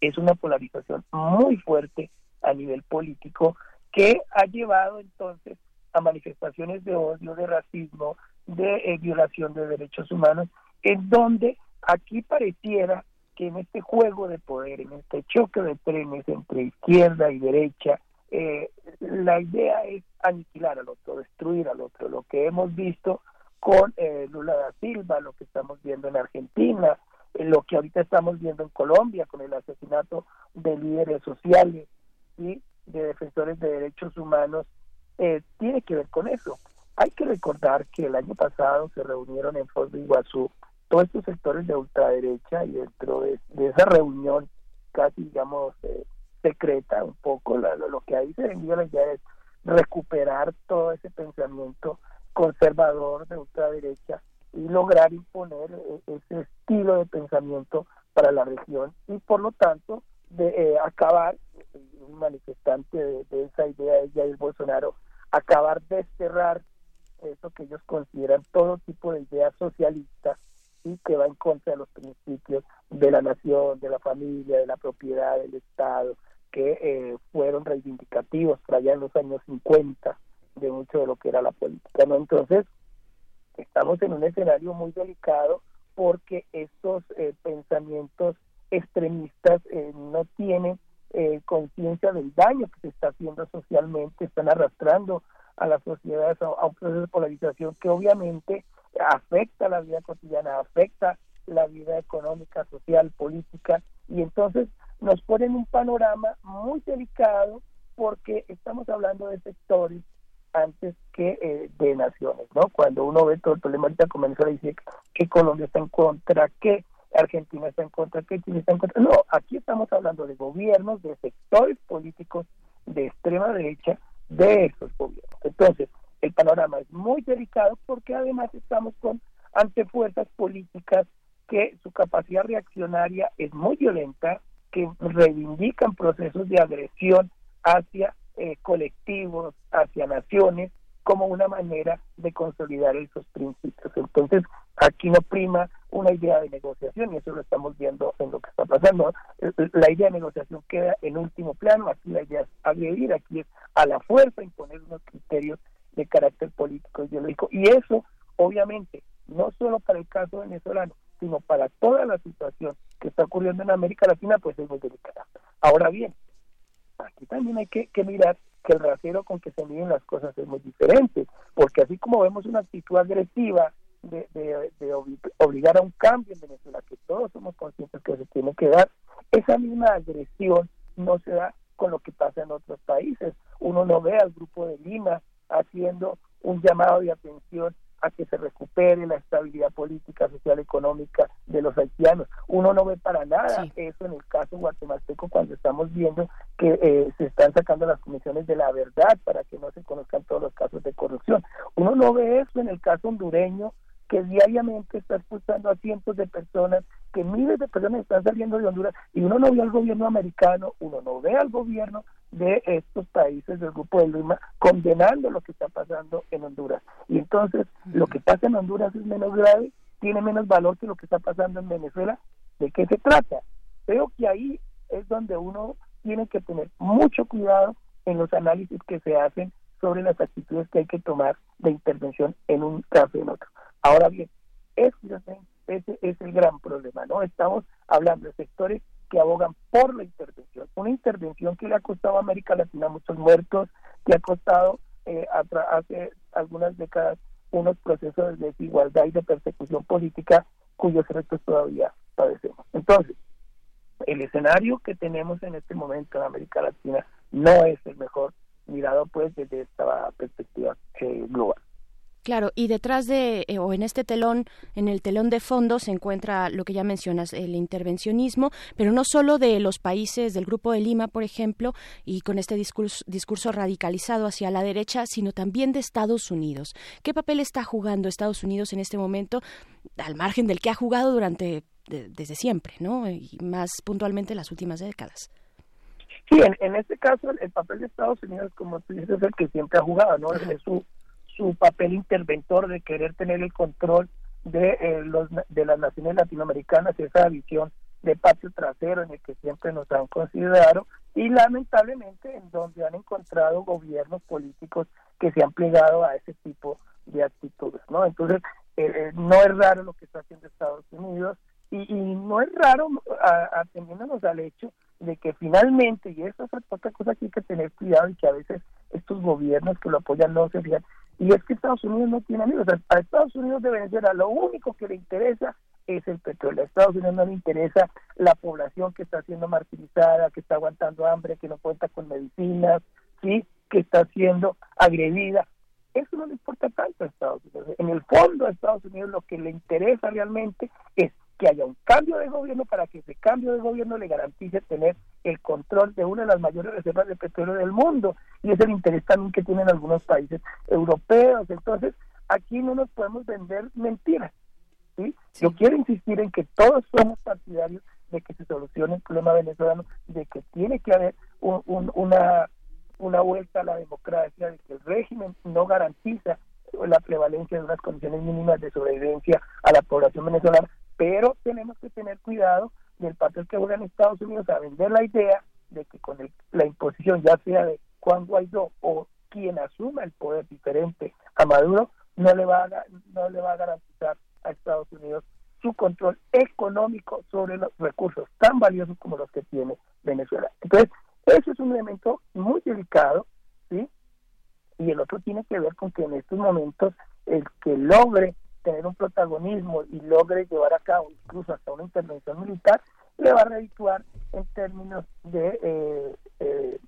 es una polarización muy fuerte a nivel político que ha llevado entonces a manifestaciones de odio, de racismo, de eh, violación de derechos humanos, en donde aquí pareciera que en este juego de poder, en este choque de trenes entre izquierda y derecha, eh, la idea es aniquilar al otro, destruir al otro. Lo que hemos visto con eh, Lula da Silva, lo que estamos viendo en Argentina, eh, lo que ahorita estamos viendo en Colombia con el asesinato de líderes sociales y de defensores de derechos humanos, tiene que ver con eso. Hay que recordar que el año pasado se reunieron en Foz de Iguazú todos estos sectores de ultraderecha y dentro de, esa reunión casi, digamos, eh, secreta un poco, lo, que ahí se venía la idea es recuperar todo ese pensamiento conservador de ultraderecha y lograr imponer eh, ese estilo de pensamiento para la región y por lo tanto de eh, acabar un manifestante de, esa idea es Jair Bolsonaro acabar de cerrar eso que ellos consideran todo tipo de ideas socialistas y que va en contra de los principios de la nación, de la familia, de la propiedad, del Estado, que eh, fueron reivindicativos para allá en los años 50 de mucho de lo que era la política. ¿no? Entonces, estamos en un escenario muy delicado porque estos eh, pensamientos extremistas eh, no tienen conciencia del daño que se está haciendo socialmente, están arrastrando a las sociedades a un proceso de polarización que obviamente afecta la vida cotidiana, afecta la vida económica, social, política, y entonces nos ponen un panorama muy delicado porque estamos hablando de sectores antes que eh, de naciones, ¿no? Cuando uno ve todo el problema ahorita comenzó a decir que Colombia está en contra, que Argentina está en contra, que Chile está en contra. No, aquí estamos hablando de gobiernos, de sectores políticos de extrema derecha, de esos gobiernos. Entonces, el panorama es muy delicado porque además estamos con ante fuerzas políticas que su capacidad reaccionaria es muy violenta, que reivindican procesos de agresión hacia eh, colectivos, hacia naciones, como una manera de consolidar esos principios. Entonces, aquí no prima una idea de negociación y eso lo estamos viendo en lo que está pasando. La idea de negociación queda en último plano, aquí la idea es agredir, aquí es a la fuerza imponer unos criterios de carácter político ideológico. Y eso, obviamente, no solo para el caso venezolano, sino para toda la situación que está ocurriendo en América Latina, pues es muy delicada. Ahora bien, aquí también hay que, mirar que el rasero con que se miden las cosas es muy diferente, porque así como vemos una actitud agresiva de, de, obligar a un cambio en Venezuela, que todos somos conscientes que se tiene que dar, esa misma agresión no se da con lo que pasa en otros países. Uno no ve al grupo de Lima haciendo un llamado de atención a que se recupere la estabilidad política, social, económica de los haitianos. Uno no ve para nada eso en el caso guatemalteco cuando estamos viendo que eh, se están sacando las comisiones de la verdad para que no se conozcan todos los casos de corrupción. Uno no ve eso en el caso hondureño que diariamente está expulsando a cientos de personas, que miles de personas están saliendo de Honduras y uno no ve al gobierno americano, uno no ve al gobierno de estos países del Grupo de Lima condenando lo que está pasando en Honduras. Y entonces lo que pasa en Honduras es menos grave, tiene menos valor que lo que está pasando en Venezuela. ¿De qué se trata? Creo que ahí es donde uno tiene que tener mucho cuidado en los análisis que se hacen sobre las actitudes que hay que tomar de intervención en un caso y en otro. Ahora bien, es ese es el gran problema, ¿no? Estamos hablando de sectores que abogan por la intervención, una intervención que le ha costado a América Latina muchos muertos, que ha costado eh, hace algunas décadas unos procesos de desigualdad y de persecución política cuyos efectos todavía padecemos. Entonces, el escenario que tenemos en este momento en América Latina no es el mejor mirado pues desde esta perspectiva eh, global. Claro, y detrás de, eh, o en este telón, en el telón de fondo se encuentra lo que ya mencionas, el intervencionismo, pero no solo de los países del Grupo de Lima, por ejemplo, y con este discurso, discurso radicalizado hacia la derecha, sino también de Estados Unidos. ¿Qué papel está jugando Estados Unidos en este momento, al margen del que ha jugado durante, desde siempre, ¿no? Y más puntualmente en las últimas décadas. Sí, en, este caso el, papel de Estados Unidos, como tú dices, es el que siempre ha jugado, ¿no? Es su su papel interventor de querer tener el control de, eh, los, de las naciones latinoamericanas, esa visión de patio trasero en el que siempre nos han considerado y lamentablemente en donde han encontrado gobiernos políticos que se han plegado a ese tipo de actitudes, ¿no? Entonces, eh, eh, no es raro lo que está haciendo Estados Unidos y, no es raro atendiéndonos al hecho de que finalmente, y eso es otra cosa que hay que tener cuidado y que a veces estos gobiernos que lo apoyan no se fijan, y es que Estados Unidos no tiene amigos. A Estados Unidos de Venezuela lo único que le interesa es el petróleo. A Estados Unidos no le interesa la población que está siendo martirizada, que está aguantando hambre, que no cuenta con medicinas, sí, que está siendo agredida. Eso no le importa tanto a Estados Unidos. En el fondo a Estados Unidos lo que le interesa realmente es que haya un cambio de gobierno para que ese cambio de gobierno le garantice tener el control de una de las mayores reservas de petróleo del mundo y es el interés también que tienen algunos países europeos. Entonces, aquí no nos podemos vender mentiras. ¿sí? Yo quiero insistir en que todos somos partidarios de que se solucione el problema venezolano, de que tiene que haber una, una vuelta a la democracia, de que el régimen no garantiza la prevalencia de unas condiciones mínimas de sobrevivencia a la población venezolana, pero tenemos que tener cuidado del papel que juegan Estados Unidos a vender la idea de que con la imposición ya sea de Juan Guaidó o quien asuma el poder diferente a Maduro no le va a, no le va a garantizar a Estados Unidos su control económico sobre los recursos tan valiosos como los que tiene Venezuela. Entonces, eso es un elemento muy delicado, ¿sí? Y el otro tiene que ver con que en estos momentos el que logre tener un protagonismo y logre llevar a cabo incluso hasta una intervención militar, le va a redituar en términos de eh, eh,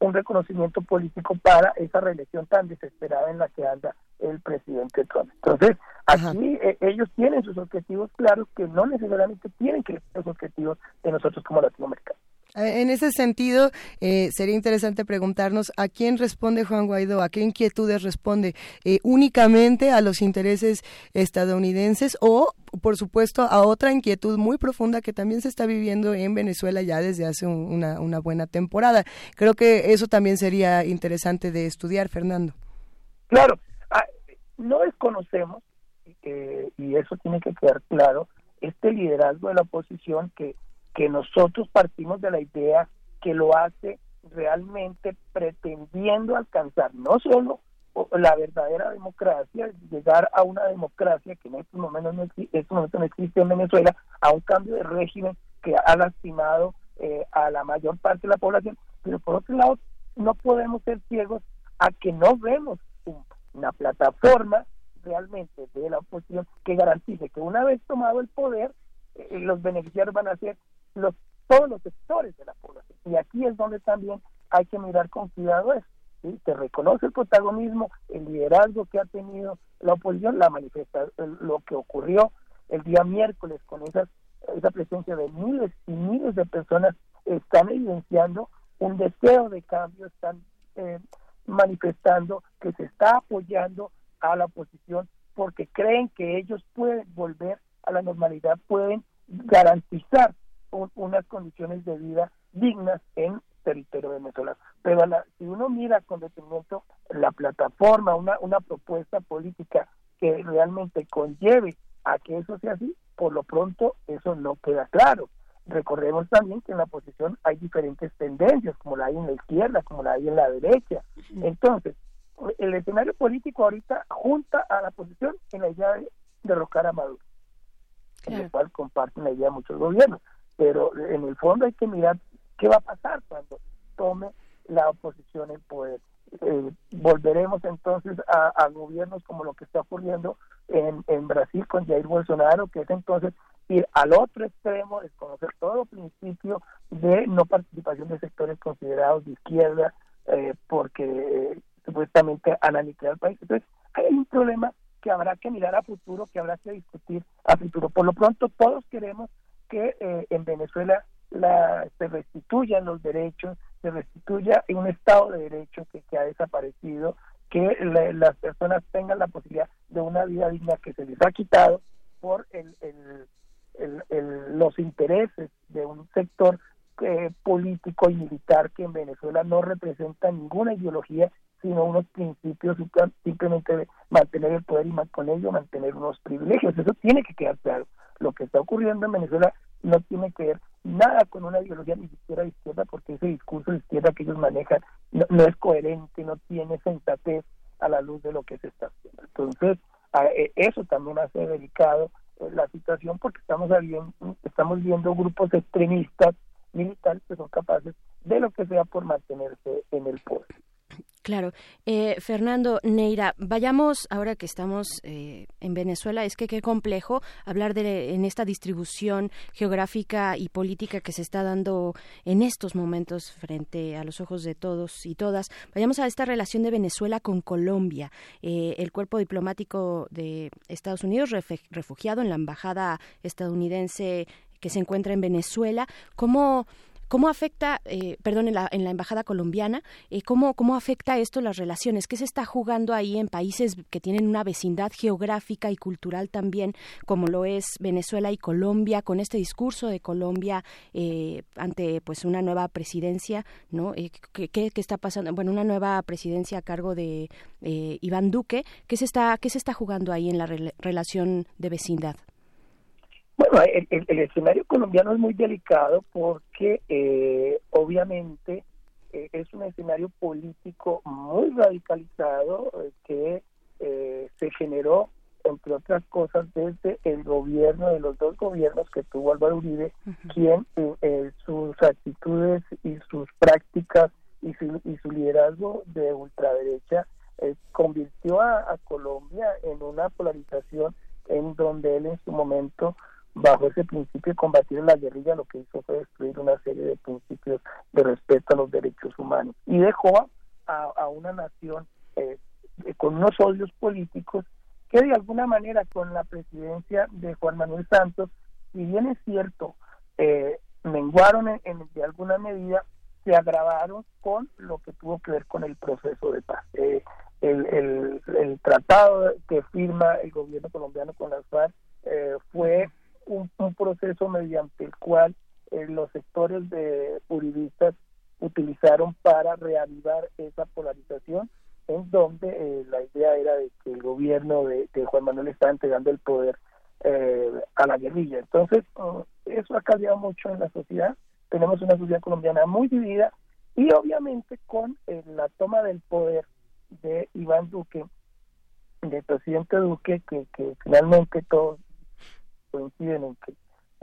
un reconocimiento político para esa reelección tan desesperada en la que anda el presidente Trump. Entonces, aquí eh, ellos tienen sus objetivos claros que no necesariamente tienen que ser los objetivos de nosotros como latinoamericanos. Eh, en ese sentido, eh, sería interesante preguntarnos a quién responde Juan Guaidó, a qué inquietudes responde, eh, únicamente a los intereses estadounidenses o, por supuesto, a otra inquietud muy profunda que también se está viviendo en Venezuela ya desde hace una, una buena temporada. Creo que eso también sería interesante de estudiar, Fernando. Claro, ah, no desconocemos, y eso tiene que quedar claro, este liderazgo de la oposición que que nosotros partimos de la idea que lo hace realmente pretendiendo alcanzar no solo la verdadera democracia, llegar a una democracia que en estos momentos no, no existe en Venezuela, a un cambio de régimen que ha lastimado eh, a la mayor parte de la población, pero por otro lado no podemos ser ciegos a que no vemos una plataforma realmente de la oposición que garantice que una vez tomado el poder, eh, los beneficiarios van a ser los, todos los sectores de la población. Y aquí es donde también hay que mirar con cuidado. ¿sí? Se reconoce el protagonismo, el liderazgo que ha tenido la oposición, la manifestación, lo que ocurrió el día miércoles con esas, esa presencia de miles y miles de personas están evidenciando un deseo de cambio, están eh, manifestando que se está apoyando a la oposición porque creen que ellos pueden volver a la normalidad, pueden garantizar unas condiciones de vida dignas en territorio venezolano. Pero si uno mira con detenimiento la plataforma, una, una propuesta política que realmente conlleve a que eso sea así, por lo pronto eso no queda claro. Recordemos también que en la oposición hay diferentes tendencias, como la hay en la izquierda, como la hay en la derecha. Entonces, el escenario político ahorita junta a la oposición en la idea de derrocar a Maduro. en lo cual comparten la idea muchos gobiernos. Pero en el fondo hay que mirar qué va a pasar cuando tome la oposición el poder. Eh, volveremos entonces a, gobiernos como lo que está ocurriendo en, Brasil con Jair Bolsonaro, que es entonces ir al otro extremo, desconocer todo principio de no participación de sectores considerados de izquierda, eh, porque eh, supuestamente han aniquilado el país. Entonces, hay un problema que habrá que mirar a futuro, que habrá que discutir a futuro. Por lo pronto, todos queremos que eh, en Venezuela la, se restituyan los derechos, se restituya un Estado de Derecho que, que ha desaparecido, que las personas tengan la posibilidad de una vida digna que se les ha quitado por el, los intereses de un sector eh, político y militar que en Venezuela no representa ninguna ideología sino unos principios simplemente mantener el poder y con ello mantener unos privilegios. Eso tiene que quedar claro. Lo que está ocurriendo en Venezuela no tiene que ver nada con una ideología ni siquiera de izquierda, porque ese discurso de izquierda que ellos manejan no, es coherente, no tiene sensatez a la luz de lo que se está haciendo. Entonces, e, eso también hace delicado eh, la situación porque estamos viendo, estamos viendo grupos extremistas militares que son capaces de lo que sea por mantenerse en el poder. Claro. Eh, Fernando Neira, vayamos ahora que estamos eh, en Venezuela, es que qué complejo hablar de en esta distribución geográfica y política que se está dando en estos momentos frente a los ojos de todos y todas. Vayamos a esta relación de Venezuela con Colombia. Eh, el cuerpo diplomático de Estados Unidos refugiado en la embajada estadounidense que se encuentra en Venezuela. ¿Cómo ¿Cómo afecta, eh, perdón, en la, en la embajada colombiana, eh, cómo, cómo afecta esto las relaciones? ¿Qué se está jugando ahí en países que tienen una vecindad geográfica y cultural también, como lo es Venezuela y Colombia, con este discurso de Colombia eh, ante pues una nueva presidencia, ¿no? ¿qué, qué, está pasando? Bueno, una nueva presidencia a cargo de Iván Duque. ¿Qué se está, qué se está jugando ahí en la relación de vecindad? Bueno, el, escenario colombiano es muy delicado porque eh, obviamente eh, es un escenario político muy radicalizado eh, que se generó, entre otras cosas, desde el gobierno de los dos gobiernos que tuvo Álvaro Uribe, quien sus actitudes y sus prácticas y su, y su liderazgo de ultraderecha convirtió a Colombia en una polarización en donde él en su momento bajo ese principio de combatir la guerrilla lo que hizo fue destruir una serie de principios de respeto a los derechos humanos y dejó a, una nación eh, con unos odios políticos que de alguna manera con la presidencia de Juan Manuel Santos, si bien es cierto, eh, menguaron en, de alguna medida, se agravaron con lo que tuvo que ver con el proceso de paz. Eh, el, el, el, tratado que firma el gobierno colombiano con las FARC fue un, proceso mediante el cual eh, los sectores de uribistas utilizaron para reavivar esa polarización en donde eh, la idea era de que el gobierno de, Juan Manuel estaba entregando el poder eh, a la guerrilla. Entonces, oh, eso ha cambiado mucho en la sociedad. Tenemos una sociedad colombiana muy dividida y obviamente con la toma del poder de Iván Duque, del presidente Duque, que, que finalmente todos coinciden en que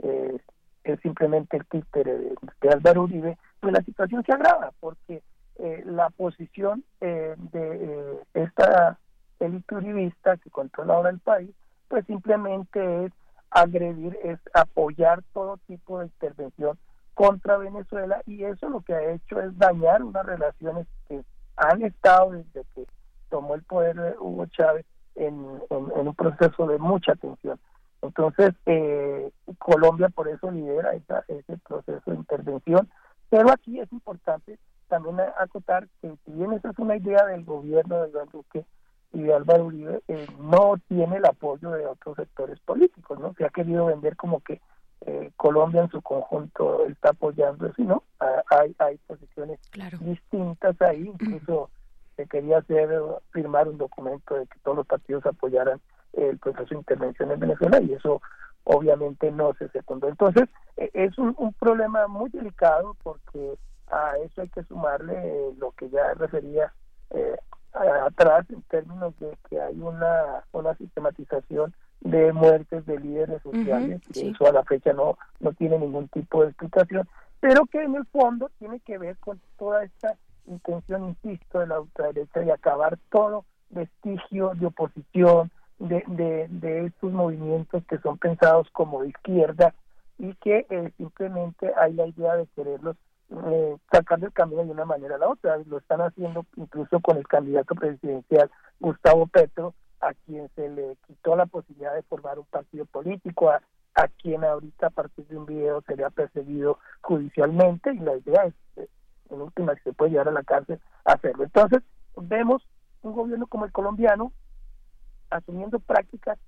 eh, es simplemente el títere de, de, Álvaro Uribe, pues la situación se agrava porque eh, la posición eh, de esta élite uribista que controla ahora el país, pues simplemente es agredir, es apoyar todo tipo de intervención contra Venezuela y eso lo que ha hecho es dañar unas relaciones que han estado desde que tomó el poder Hugo Chávez en, en un proceso de mucha tensión. Entonces, eh, Colombia por eso lidera ese proceso de intervención, pero aquí es importante también acotar que si bien esa es una idea del gobierno de Iván Duque y de Álvaro Uribe, eh, no tiene el apoyo de otros sectores políticos, ¿no? Se ha querido vender como que eh, Colombia en su conjunto está apoyando eso, ¿no? hay, hay posiciones distintas ahí, incluso se quería hacer, firmar un documento de que todos los partidos apoyaran el proceso de intervención en Venezuela y eso obviamente no se secundó. Entonces, e, es un, problema muy delicado porque a eso hay que sumarle eh, lo que ya refería eh, atrás en términos de que hay una, una sistematización de muertes de líderes sociales, que eso a la fecha no, no tiene ningún tipo de explicación, pero que en el fondo tiene que ver con toda esta intención, insisto, de la ultraderecha de acabar todo vestigio de oposición, de, de, estos movimientos que son pensados como de izquierda y que eh, simplemente hay la idea de quererlos eh, sacar del camino de una manera a la otra. Lo están haciendo incluso con el candidato presidencial Gustavo Petro, a quien se le quitó la posibilidad de formar un partido político, a, a quien ahorita a partir de un video sería perseguido judicialmente y la idea es, eh, en última, que se puede llevar a la cárcel hacerlo. Entonces, vemos un gobierno como el colombiano asumiendo prácticas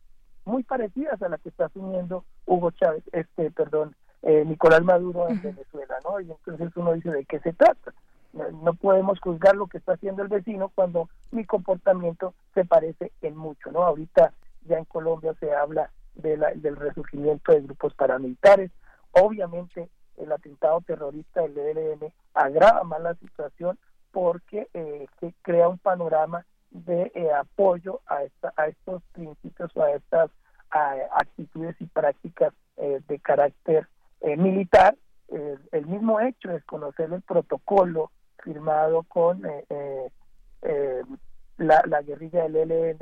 muy parecidas a las que está asumiendo Hugo Chávez, este, perdón, eh, Nicolás Maduro en Venezuela, ¿no? Y entonces uno dice de qué se trata. No, podemos juzgar lo que está haciendo el vecino cuando mi comportamiento se parece en mucho, ¿no? Ahorita ya en Colombia se habla de del resurgimiento de grupos paramilitares. Obviamente el atentado terrorista del ELN agrava más la situación porque eh, crea un panorama de eh, apoyo a, esta, a estos principios o a estas actitudes y prácticas eh, de carácter eh, militar. el mismo hecho es conocer el protocolo firmado con la, la, guerrilla del ELN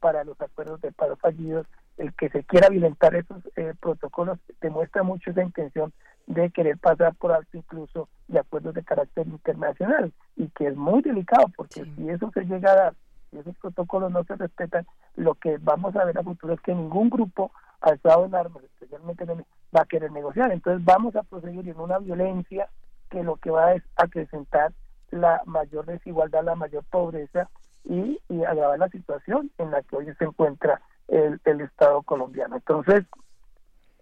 para los acuerdos de paro fallidos, el que se quiera violentar esos protocolos demuestra mucho esa intención de querer pasar por alto incluso de acuerdos de carácter internacional y que es muy delicado porque si eso se llega a dar, si esos protocolos no se respetan, lo que vamos a ver a futuro es que ningún grupo alzado en armas, especialmente va a querer negociar. Entonces vamos a proseguir en una violencia que lo que va es acrecentar la mayor desigualdad, la mayor pobreza y, y agravar la situación en la que hoy se encuentra el, el Estado colombiano. Entonces,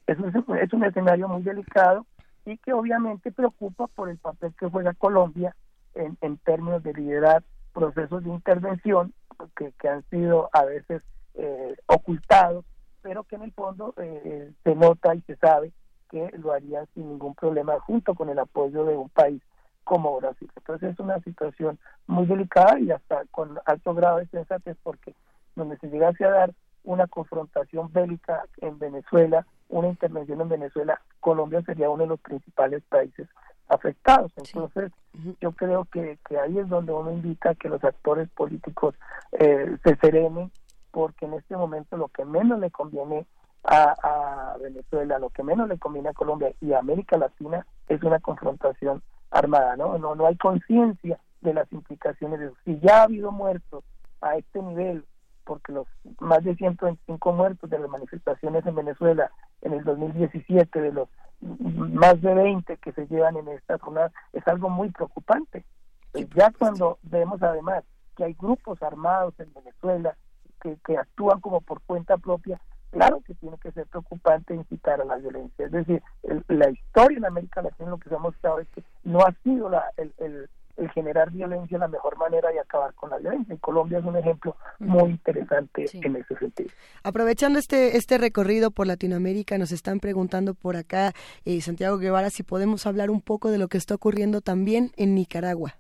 es un, es un escenario muy delicado y que obviamente preocupa por el papel que juega Colombia en, en términos de liderar procesos de intervención que, que han sido a veces eh, ocultados, pero que en el fondo eh, se nota y se sabe que lo harían sin ningún problema junto con el apoyo de un país como Brasil. Entonces es una situación muy delicada y hasta con alto grado de sensatez porque donde se llegase a dar una confrontación bélica en Venezuela, una intervención en Venezuela, Colombia sería uno de los principales países afectados. Entonces, yo creo que, que, ahí es donde uno invita a que los actores políticos eh, se serenen, porque en este momento lo que menos le conviene a, a, Venezuela, lo que menos le conviene a Colombia y a América Latina es una confrontación armada, ¿no? No, no hay conciencia de las implicaciones de eso. Si ya ha habido muertos a este nivel porque los más de 125 muertos de las manifestaciones en Venezuela en el 2017, de los más de 20 que se llevan en esta zona, es algo muy preocupante. Pues ya cuando vemos además que hay grupos armados en Venezuela que, que actúan como por cuenta propia, claro que tiene que ser preocupante incitar a la violencia. Es decir, la historia en América Latina lo que se ha mostrado es que no ha sido la, el, el el generar violencia la mejor manera de acabar con la violencia. Y Colombia es un ejemplo muy interesante en ese sentido. Aprovechando este, este recorrido por Latinoamérica, nos están preguntando por acá, eh, Santiago Guevara, si podemos hablar un poco de lo que está ocurriendo también en Nicaragua.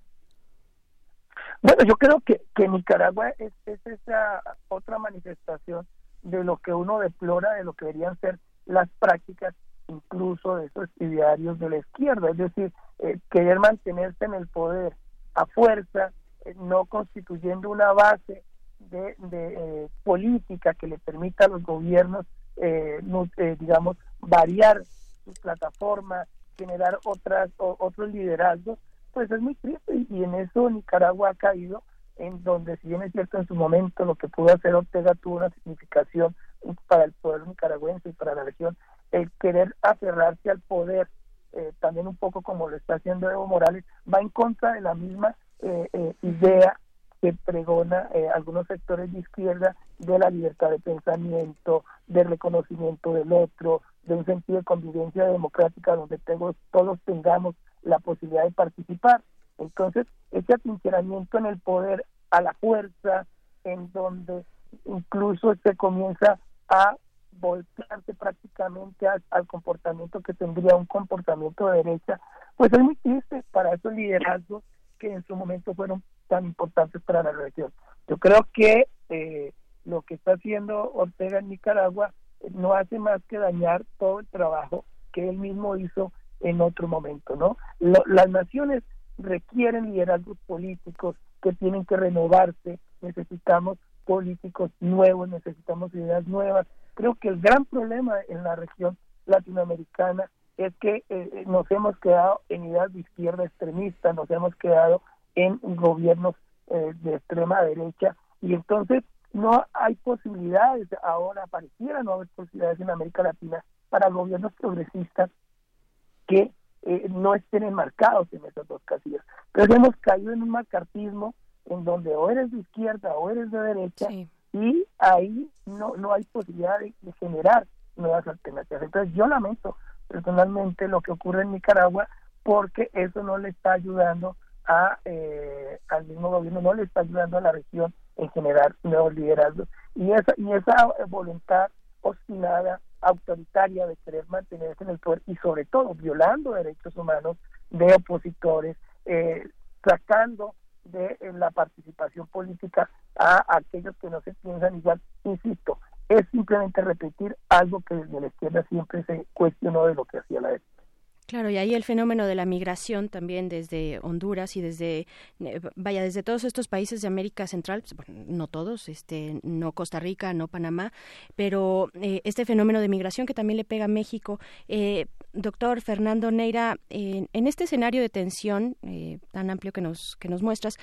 Bueno, yo creo que, que Nicaragua es, es esa otra manifestación de lo que uno deplora, de lo que deberían ser las prácticas incluso de esos idearios de la izquierda, es decir, eh, querer mantenerse en el poder a fuerza, eh, no constituyendo una base de, de eh, política que le permita a los gobiernos, digamos, variar su plataforma, generar otras otros liderazgos, pues es muy triste. Y en eso Nicaragua ha caído, en donde si bien es cierto en su momento lo que pudo hacer Ortega tuvo una significación para el pueblo nicaragüense y para la región, el querer aferrarse al poder, eh, también un poco como lo está haciendo Evo Morales, va en contra de la misma eh, eh, idea que pregona algunos sectores de izquierda de la libertad de pensamiento, de reconocimiento del otro, de un sentido de convivencia democrática donde todos tengamos la posibilidad de participar. Entonces, ese atrincheramiento en el poder a la fuerza, en donde incluso se comienza a voltearse prácticamente al, comportamiento que tendría un comportamiento de derecha, pues es muy triste para esos liderazgos que en su momento fueron tan importantes para la región. Yo creo que eh, lo que está haciendo Ortega en Nicaragua no hace más que dañar todo el trabajo que él mismo hizo en otro momento, ¿no? las naciones requieren liderazgos políticos que tienen que renovarse, necesitamos políticos nuevos, necesitamos ideas nuevas. Creo que el gran problema en la región latinoamericana es que eh, nos hemos quedado en ideas de izquierda extremista, nos hemos quedado en gobiernos eh, de extrema derecha y entonces no hay posibilidades, ahora pareciera no haber posibilidades en América Latina para gobiernos progresistas que eh, no estén enmarcados en esas dos casillas. Pero hemos caído en un macartismo en donde o eres de izquierda o eres de derecha y ahí no, no hay posibilidad de, generar nuevas alternativas. Entonces yo lamento personalmente lo que ocurre en Nicaragua porque eso no le está ayudando a eh, al mismo gobierno, no le está ayudando a la región en generar nuevos liderazgos y esa y esa voluntad obstinada autoritaria de querer mantenerse en el poder y sobre todo violando derechos humanos de opositores, eh, sacando de la participación política a aquellos que no se piensan igual. Insisto, es simplemente repetir algo que desde la izquierda siempre se cuestionó de lo que hacía la derecha. Claro, y ahí el fenómeno de la migración también desde Honduras y desde, eh, vaya, desde todos estos países de América Central, pues, no todos, este, no Costa Rica, no Panamá, pero eh, este fenómeno de migración que también le pega a México. Eh, doctor Fernando Neira, en este escenario de tensión tan amplio que nos, que nos muestras,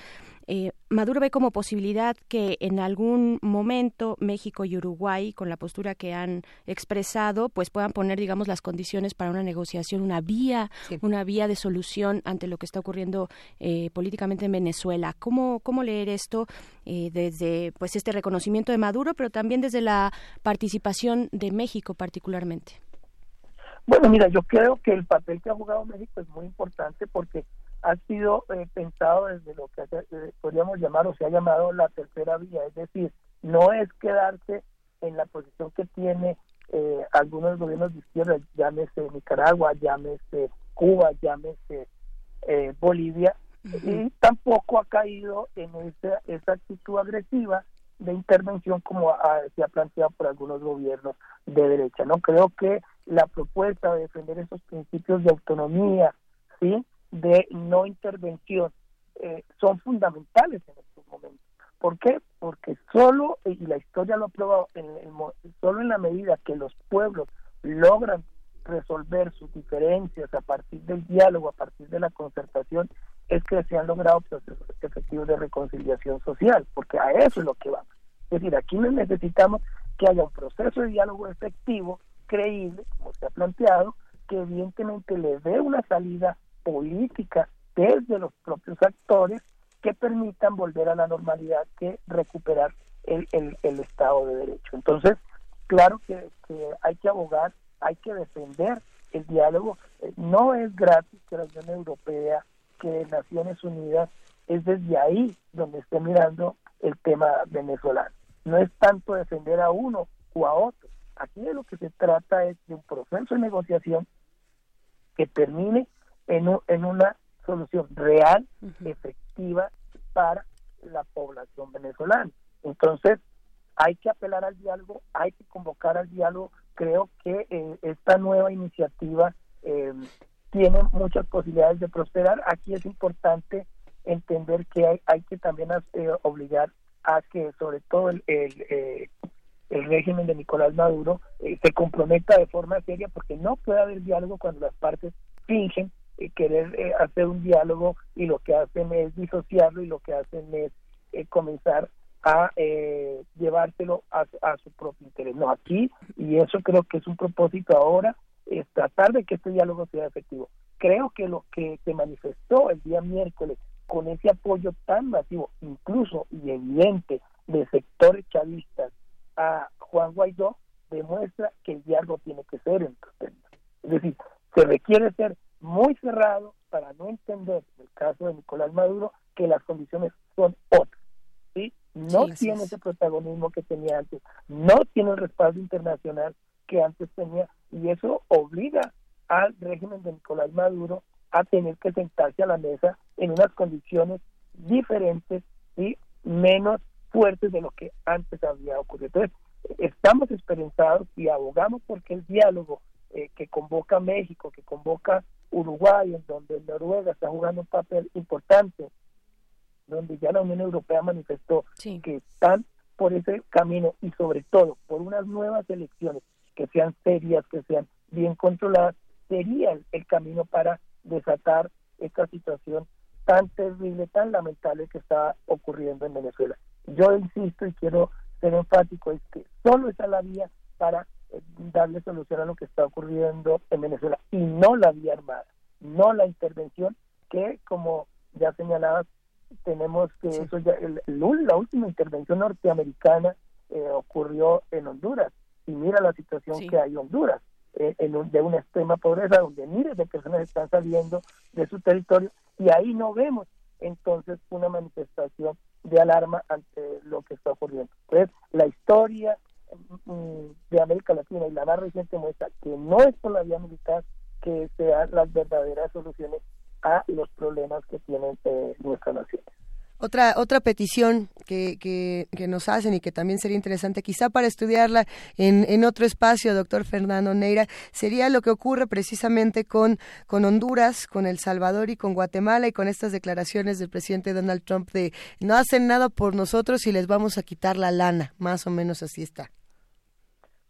eh, Maduro ve como posibilidad que en algún momento México y Uruguay, con la postura que han expresado, pues puedan poner, digamos, las condiciones para una negociación, una vía, una vía de solución ante lo que está ocurriendo eh, políticamente en Venezuela. ¿Cómo, cómo leer esto eh, desde, pues, este reconocimiento de Maduro, pero también desde la participación de México particularmente? Bueno, mira, yo creo que el papel que ha jugado México es muy importante porque ha sido eh, pensado desde lo que eh, podríamos llamar o se ha llamado la tercera vía, es decir, no es quedarse en la posición que tiene eh, algunos gobiernos de izquierda, llámese Nicaragua, llámese Cuba, llámese Bolivia, y tampoco ha caído en esa, esa actitud agresiva de intervención como se ha planteado por algunos gobiernos de derecha. No creo que la propuesta de defender esos principios de autonomía, sí, de no intervención eh, son fundamentales en estos momentos. ¿Por qué? Porque solo, y la historia lo ha probado, en solo en la medida que los pueblos logran resolver sus diferencias a partir del diálogo, a partir de la concertación, es que se han logrado procesos efectivos de reconciliación social, porque a eso es lo que vamos. Es decir, aquí necesitamos que haya un proceso de diálogo efectivo, creíble, como se ha planteado, que evidentemente le dé una salida política desde los propios actores que permitan volver a la normalidad que recuperar el, el, Estado de Derecho. Entonces, claro que, hay que abogar, hay que defender el diálogo. Eh, no es gratis que la Unión Europea, que Naciones Unidas, es desde ahí donde esté mirando el tema venezolano. No es tanto defender a uno o a otro. Aquí de lo que se trata es de un proceso de negociación que termine en, una solución real, efectiva para la población venezolana. Entonces, hay que apelar al diálogo, hay que convocar al diálogo. Creo que eh, esta nueva iniciativa eh, tiene muchas posibilidades de prosperar. Aquí es importante entender que hay, hay que también eh, obligar a que sobre todo el, el, el régimen de Nicolás Maduro se comprometa de forma seria porque no puede haber diálogo cuando las partes fingen eh, querer eh, hacer un diálogo y lo que hacen es disociarlo y lo que hacen es eh, comenzar a llevárselo a, su propio interés. No, aquí, y eso creo que es un propósito ahora, es tratar de que este diálogo sea efectivo. Creo que lo que se manifestó el día miércoles con ese apoyo tan masivo, incluso y evidente, de sectores chavistas a Juan Guaidó, demuestra que el diálogo tiene que ser en Es decir, se requiere ser muy cerrado para no entender, en el caso de Nicolás Maduro, que las condiciones son otras. ¿sí? No tiene ese protagonismo que tenía antes, no tiene el respaldo internacional que antes tenía, y eso obliga al régimen de Nicolás Maduro a tener que sentarse a la mesa en unas condiciones diferentes y menos fuertes de lo que antes había ocurrido. Entonces, estamos esperanzados y abogamos porque el diálogo eh, que convoca México, que convoca Uruguay, en donde Noruega está jugando un papel importante, donde ya la Unión Europea manifestó que están por ese camino y sobre todo por unas nuevas elecciones que sean serias, que sean bien controladas, sería el, camino para desatar esta situación tan terrible, tan lamentable que está ocurriendo en Venezuela. Yo insisto y quiero ser enfático, es que solo esa es la vía para darle solución a lo que está ocurriendo en Venezuela y no la vía armada, no la intervención que, como ya señalabas, tenemos que eso ya, la última intervención norteamericana eh, ocurrió en Honduras. Y mira la situación que hay en Honduras eh, en de una extrema pobreza donde miles de personas están saliendo de su territorio y ahí no vemos entonces una manifestación de alarma ante lo que está ocurriendo. Entonces, la historia de América Latina y la más reciente muestra que no es por la vía militar que sean las verdaderas soluciones a los problemas que tienen eh, nuestra nación. Otra, otra petición que, que, nos hacen y que también sería interesante quizá para estudiarla en, en otro espacio, doctor Fernando Neira, sería lo que ocurre precisamente con, con Honduras, con El Salvador y con Guatemala y con estas declaraciones del presidente Donald Trump de no hacen nada por nosotros y les vamos a quitar la lana, más o menos así está.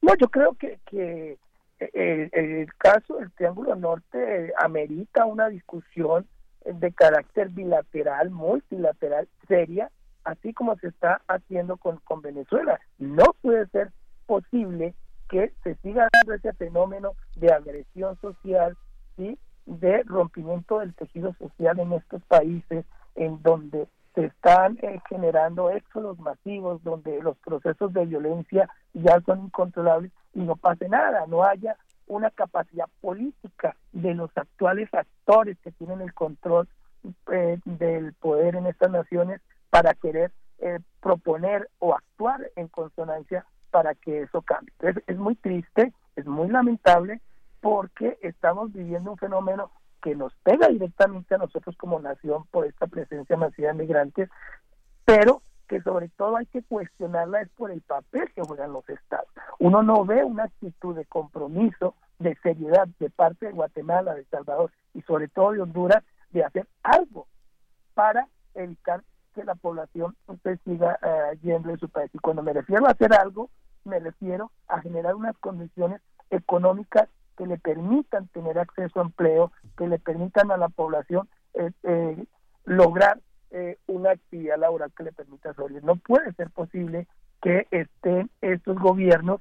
No, yo creo que, que el, el caso del Triángulo Norte amerita una discusión de carácter bilateral, multilateral, seria, así como se está haciendo con, con Venezuela. No puede ser posible que se siga dando ese fenómeno de agresión social, ¿sí? de rompimiento del tejido social en estos países, en donde se están eh, generando éxodos masivos, donde los procesos de violencia ya son incontrolables y no pase nada, no haya una capacidad política de los actuales actores que tienen el control eh, del poder en estas naciones para querer eh, proponer o actuar en consonancia para que eso cambie. Entonces es muy triste, es muy lamentable porque estamos viviendo un fenómeno que nos pega directamente a nosotros como nación por esta presencia masiva de migrantes, pero que sobre todo hay que cuestionarla es por el papel que juegan los estados. Uno no ve una actitud de compromiso, de seriedad de parte de Guatemala, de Salvador y sobre todo de Honduras de hacer algo para evitar que la población se siga eh, yendo de su país. Y cuando me refiero a hacer algo, me refiero a generar unas condiciones económicas que le permitan tener acceso a empleo, que le permitan a la población eh, eh, lograr eh, una actividad laboral que le permita sobrevivir. No puede ser posible que estén estos gobiernos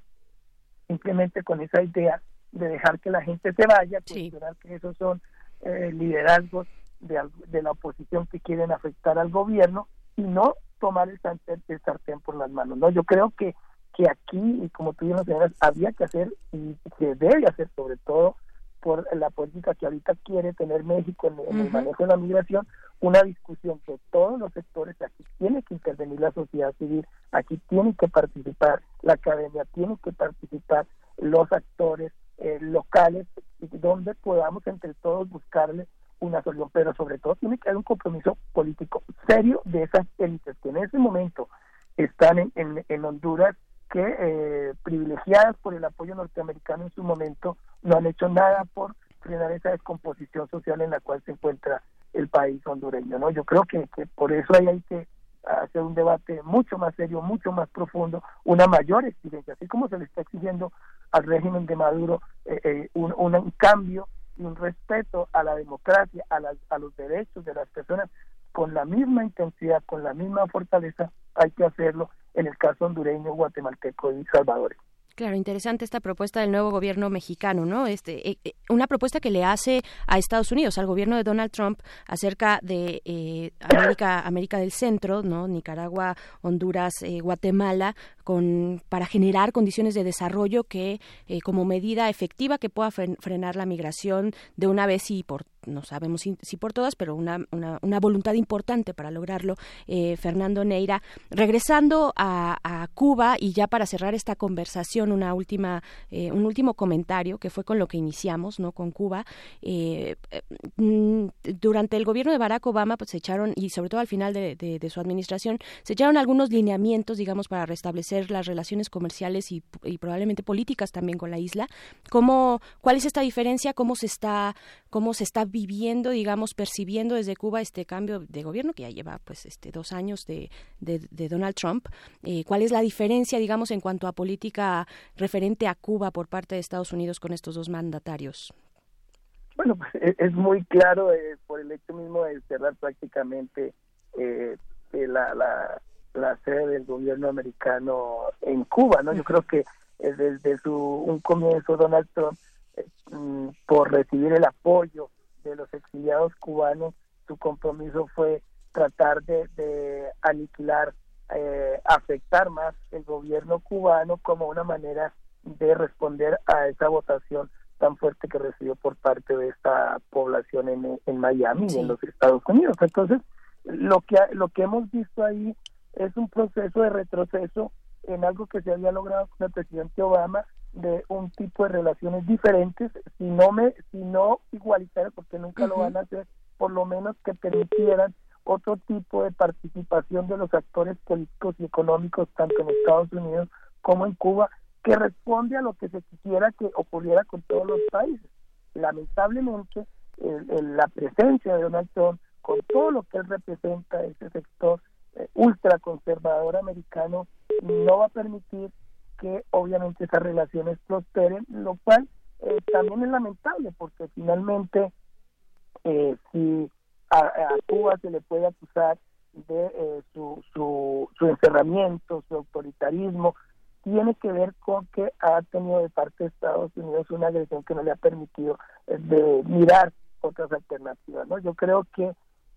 simplemente con esa idea de dejar que la gente se vaya, considerar que esos son eh, liderazgos de, de, la oposición que quieren afectar al gobierno y no tomar el sartén, el sartén por las manos. no Yo creo que, que aquí, y como tú bien había que hacer y se debe hacer sobre todo por la política que ahorita quiere tener México en, el manejo de la migración, una discusión que todos los sectores, aquí tiene que intervenir la sociedad civil, aquí tiene que participar la academia, tiene que participar los actores eh, locales, donde podamos entre todos buscarle una solución, pero sobre todo tiene que haber un compromiso político serio de esas élites que en ese momento están en, en, en Honduras que eh, privilegiadas por el apoyo norteamericano en su momento no han hecho nada por frenar esa descomposición social en la cual se encuentra el país hondureño. ¿no? Yo creo que, por eso ahí hay que hacer un debate mucho más serio, mucho más profundo, una mayor exigencia, así como se le está exigiendo al régimen de Maduro eh, eh, un, un, cambio y un respeto a la democracia, a, a los derechos de las personas, con la misma intensidad, con la misma fortaleza, hay que hacerlo en el caso hondureño, guatemalteco y salvadoreño. Claro, interesante esta propuesta del nuevo gobierno mexicano, ¿no? Este, eh, eh, una propuesta que le hace a Estados Unidos, al gobierno de Donald Trump, acerca de eh, América, América del Centro, ¿no? Nicaragua, Honduras, Guatemala, con, para generar condiciones de desarrollo que, como medida efectiva que pueda frenar la migración de una vez y por no sabemos si, por todas, pero una, una, voluntad importante para lograrlo, Fernando Neira. Regresando a, a Cuba y ya para cerrar esta conversación, una última, un último comentario que fue con lo que iniciamos, ¿no? Con Cuba. Mm, durante el gobierno de Barack Obama, pues se echaron, y sobre todo al final de, su administración, se echaron algunos lineamientos, digamos, para restablecer las relaciones comerciales y, y probablemente políticas también con la isla. ¿Cómo, ¿Cuál es esta diferencia? ¿Cómo se está, cómo se está viviendo, digamos, percibiendo desde Cuba este cambio de gobierno que ya lleva, pues, este dos años de, de, Donald Trump? Eh, ¿Cuál es la diferencia, digamos, en cuanto a política referente a Cuba por parte de Estados Unidos con estos dos mandatarios? Bueno, pues e, es muy claro eh, por el hecho mismo de cerrar prácticamente eh, la, la, la, sede del gobierno americano en Cuba, ¿no? Yo creo que eh, desde su un comienzo Donald Trump, mm, por recibir el apoyo de los exiliados cubanos, su compromiso fue tratar de, de aniquilar, afectar más el gobierno cubano como una manera de responder a esa votación tan fuerte que recibió por parte de esta población en, en Miami, en los Estados Unidos. Entonces, lo que, lo que hemos visto ahí es un proceso de retroceso en algo que se había logrado con el presidente Obama de un tipo de relaciones diferentes, si no me, si no igualitarias, porque nunca lo van a hacer, por lo menos que permitieran otro tipo de participación de los actores políticos y económicos tanto en Estados Unidos como en Cuba que responde a lo que se quisiera que ocurriera con todos los países. Lamentablemente, la presencia de Donald Trump, con todo lo que él representa, ese sector ultraconservador americano, no va a permitir que obviamente esas relaciones prosperen, lo cual eh, también es lamentable, porque finalmente eh, si a, Cuba se le puede acusar de su, su, su encerramiento, su autoritarismo, tiene que ver con que ha tenido de parte de Estados Unidos una agresión que no le ha permitido eh, de mirar otras alternativas. ¿no? Yo creo que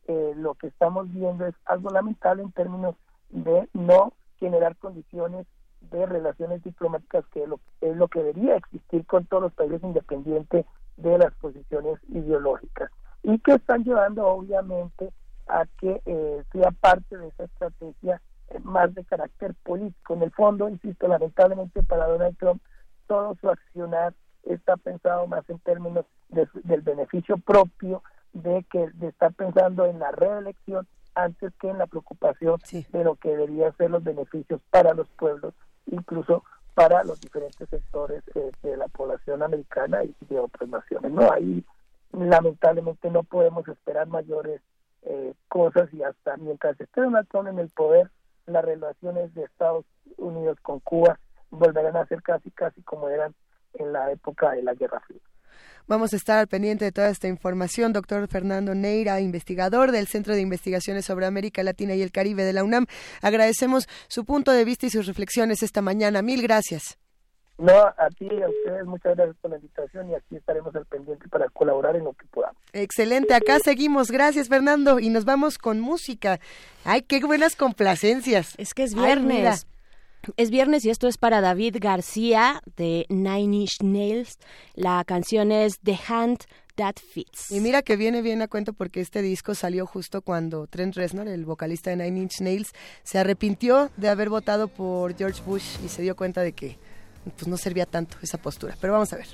eh, lo que estamos viendo es algo lamentable en términos de no generar condiciones de relaciones diplomáticas que es lo que debería existir con todos los países independientes de las posiciones ideológicas y que están llevando obviamente a que eh, sea parte de esa estrategia más de carácter político. En el fondo, insisto, lamentablemente para Donald Trump, todo su accionar está pensado más en términos del beneficio propio, de que de estar pensando en la reelección antes que en la preocupación de lo que deberían ser los beneficios para los pueblos, incluso para los diferentes sectores eh, de la población americana y de otras naciones. No, ahí lamentablemente no podemos esperar mayores eh, cosas y hasta mientras esté Donald Trump en el poder, las relaciones de Estados Unidos con Cuba volverán a ser casi, casi como eran en la época de la Guerra Fría. Vamos a estar al pendiente de toda esta información. Doctor Fernando Neira, investigador del Centro de Investigaciones sobre América Latina y el Caribe de la UNAM. Agradecemos su punto de vista y sus reflexiones esta mañana. Mil gracias. No, a ti y a ustedes, muchas gracias por la invitación y aquí estaremos al pendiente para colaborar en lo que podamos. Excelente, acá seguimos. Gracias, Fernando. Y nos vamos con música. Ay, qué buenas complacencias. Es que es viernes. Es viernes y esto es para David García de Nine Inch Nails. La canción es The Hand That Fits. Y mira que viene bien a cuento porque este disco salió justo cuando Trent Reznor, el vocalista de Nine Inch Nails, se arrepintió de haber votado por George Bush y se dio cuenta de que pues no servía tanto esa postura. Pero vamos a ver.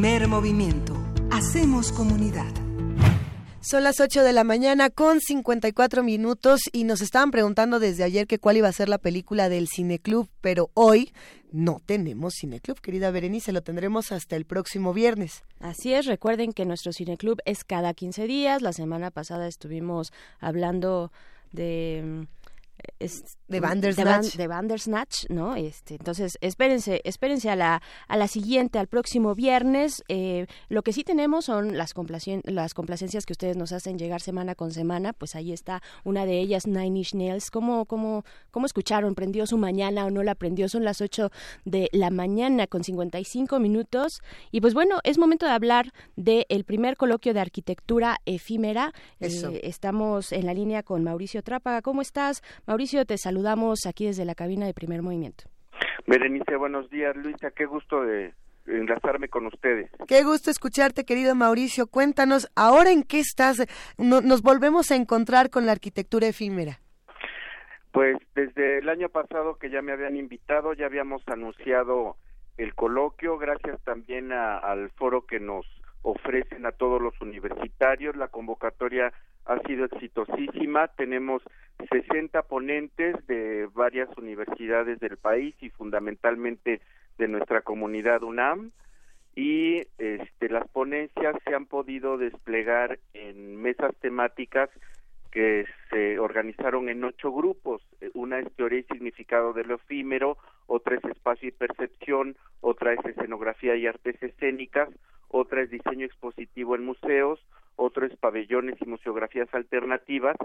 Primer movimiento. Hacemos comunidad. Son las 8 de la mañana con 54 minutos y nos estaban preguntando desde ayer que cuál iba a ser la película del Cineclub, pero hoy no tenemos Cineclub, querida Berenice, lo tendremos hasta el próximo viernes. Así es, recuerden que nuestro Cineclub es cada 15 días. La semana pasada estuvimos hablando de es de Bandersnatch. De, Bandersnatch, ¿no? Este, entonces, espérense, espérense a la, a la siguiente, al próximo viernes. Eh, lo que sí tenemos son las, las complacencias que ustedes nos hacen llegar semana con semana. Pues ahí está una de ellas, Nine Inch Nails. ¿Cómo, cómo, cómo escucharon? ¿Prendió su mañana o no la prendió? Son las 8 de la mañana con 55 minutos. Y pues bueno, es momento de hablar del primer coloquio de arquitectura efímera. Eh, estamos en la línea con Mauricio Trápaga. ¿Cómo estás? Mauricio, te saludamos aquí desde la cabina de Primer Movimiento. Berenice, buenos días. Luisa, qué gusto de enlazarme con ustedes. Qué gusto escucharte, querido Mauricio. Cuéntanos, ¿ahora en qué estás? nos volvemos a encontrar con la arquitectura efímera. Pues desde el año pasado que ya me habían invitado, ya habíamos anunciado el coloquio, gracias también al foro que nos ofrecen a todos los universitarios. La convocatoria ha sido exitosísima. Tenemos 60 ponentes de varias universidades del país y fundamentalmente de nuestra comunidad UNAM y este, las ponencias se han podido desplegar en mesas temáticas que se organizaron en ocho grupos. Una es teoría y significado de lo efímero, otra es espacio y percepción, otra es escenografía y artes escénicas, otra es diseño expositivo en museos, otro es pabellones y museografías alternativas,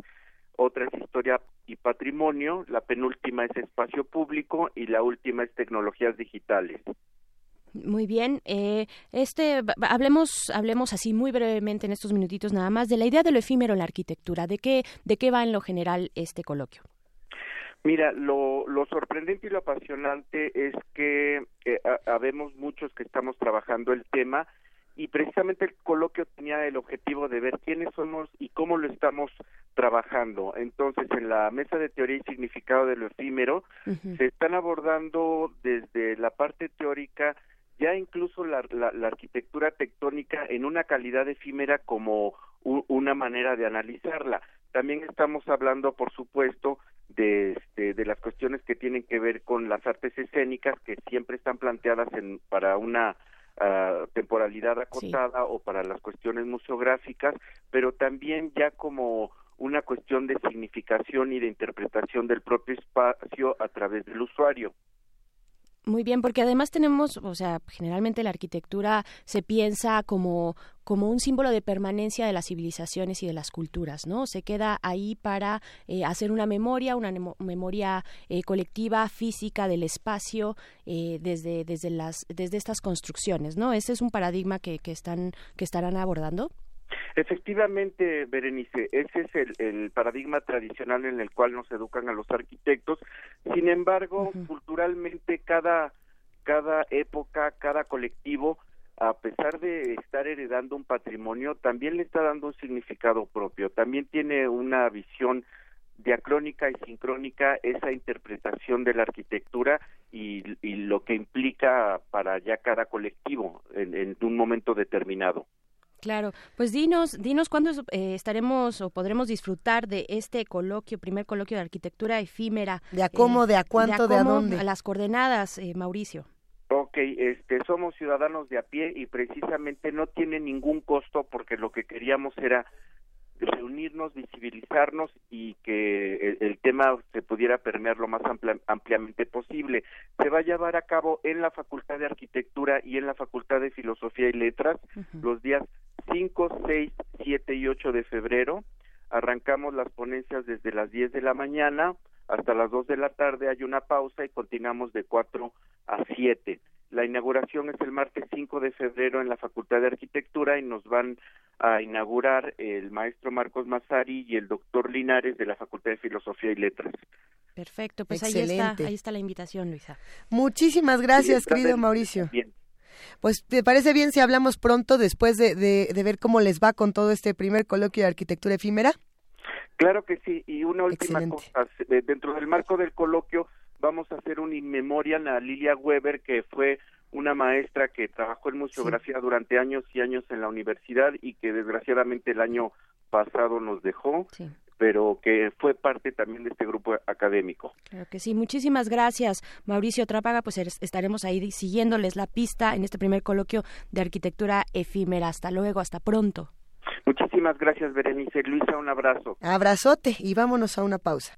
otra es historia y patrimonio, la penúltima es espacio público y la última es tecnologías digitales. Muy bien, eh, este hablemos hablemos así muy brevemente en estos minutitos nada más de la idea de lo efímero en la arquitectura, de qué de qué va en lo general este coloquio. Mira, lo, lo sorprendente y lo apasionante es que eh, habemos muchos que estamos trabajando el tema y precisamente el coloquio tenía el objetivo de ver quiénes somos y cómo lo estamos trabajando. Entonces, en la mesa de teoría y significado de lo efímero, se están abordando desde la parte teórica ya incluso la, la, arquitectura tectónica en una calidad efímera como una manera de analizarla. También estamos hablando, por supuesto, de, este, de las cuestiones que tienen que ver con las artes escénicas que siempre están planteadas en, para una temporalidad acotada o para las cuestiones museográficas, pero también ya como una cuestión de significación y de interpretación del propio espacio a través del usuario. Muy bien, porque además tenemos, o sea, generalmente la arquitectura se piensa como como un símbolo de permanencia de las civilizaciones y de las culturas, ¿no? Se queda ahí para eh, hacer una memoria, una memoria eh, colectiva, física del espacio eh, desde desde las desde estas construcciones, ¿no? Ese es un paradigma que, que están que estarán abordando. Efectivamente, Berenice, ese es el, el, paradigma tradicional en el cual nos educan a los arquitectos. Sin embargo, culturalmente cada cada época, cada colectivo, a pesar de estar heredando un patrimonio, también le está dando un significado propio. También tiene una visión diacrónica y sincrónica esa interpretación de la arquitectura y, y lo que implica para ya cada colectivo en, en un momento determinado. Claro, pues dinos, dinos cuándo eh, estaremos o podremos disfrutar de este coloquio, primer coloquio de arquitectura efímera. ¿De a cómo, de a cuánto, de a, dónde? A las coordenadas, eh, Mauricio. Ok, este, somos ciudadanos de a pie y precisamente no tiene ningún costo porque lo que queríamos era reunirnos, visibilizarnos y que el, tema se pudiera permear lo más ampliamente posible. Se va a llevar a cabo en la Facultad de Arquitectura y en la Facultad de Filosofía y Letras los días 5, 6, 7 y 8 de febrero. Arrancamos las ponencias desde las 10 de la mañana hasta las 2 de la tarde. Hay una pausa y continuamos de 4 a 7. La inauguración es el martes 5 de febrero en la Facultad de Arquitectura y nos van a inaugurar el maestro Marcos Mazari y el doctor Linares de la Facultad de Filosofía y Letras. Perfecto, pues ahí está, ahí está la invitación, Luisa. Muchísimas gracias, querido Mauricio. Bien. Pues, ¿te parece bien si hablamos pronto después de, de, ver cómo les va con todo este primer coloquio de arquitectura efímera? Claro que sí, y una última cosa, dentro del marco del coloquio vamos a hacer un inmemorial a Lilia Weber, que fue una maestra que trabajó en museografía durante años y años en la universidad y que desgraciadamente el año pasado nos dejó. pero que fue parte también de este grupo académico. Claro que sí, muchísimas gracias Mauricio Trápaga, pues estaremos ahí siguiéndoles la pista en este primer coloquio de arquitectura efímera. Hasta luego, hasta pronto. Muchísimas gracias Berenice. Luisa, un abrazo. Abrazote y vámonos a una pausa.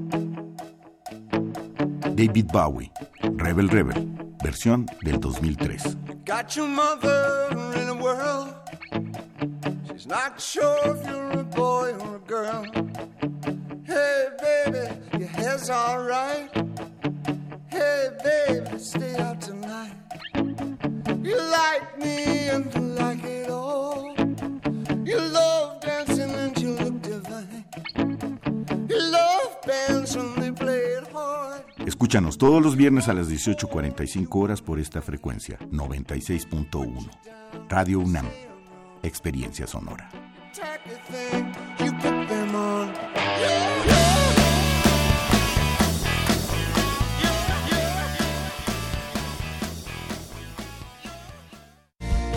David Bowie, Rebel Rebel, versión del 2003. Got your mother in a world. She's not sure if you're a boy or a girl. Hey, baby, your hair's alright. Hey, baby, stay out tonight. You like me and you like it all. You love dancing and you look divine. You love bands when they play. Escúchanos todos los viernes a las 18.45 horas por esta frecuencia, 96.1. Radio UNAM, Experiencia Sonora.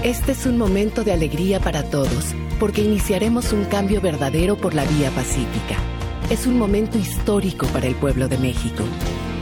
Este es un momento de alegría para todos, porque iniciaremos un cambio verdadero por la vía pacífica. Es un momento histórico para el pueblo de México.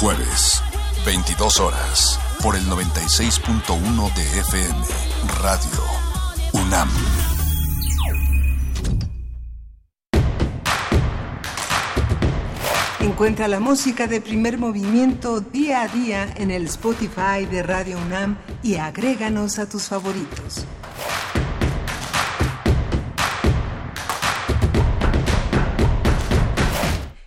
Jueves, 22 horas, por el 96.1 de FM, Radio UNAM. Encuentra la música de primer movimiento día a día en el Spotify de Radio UNAM y agréganos a tus favoritos.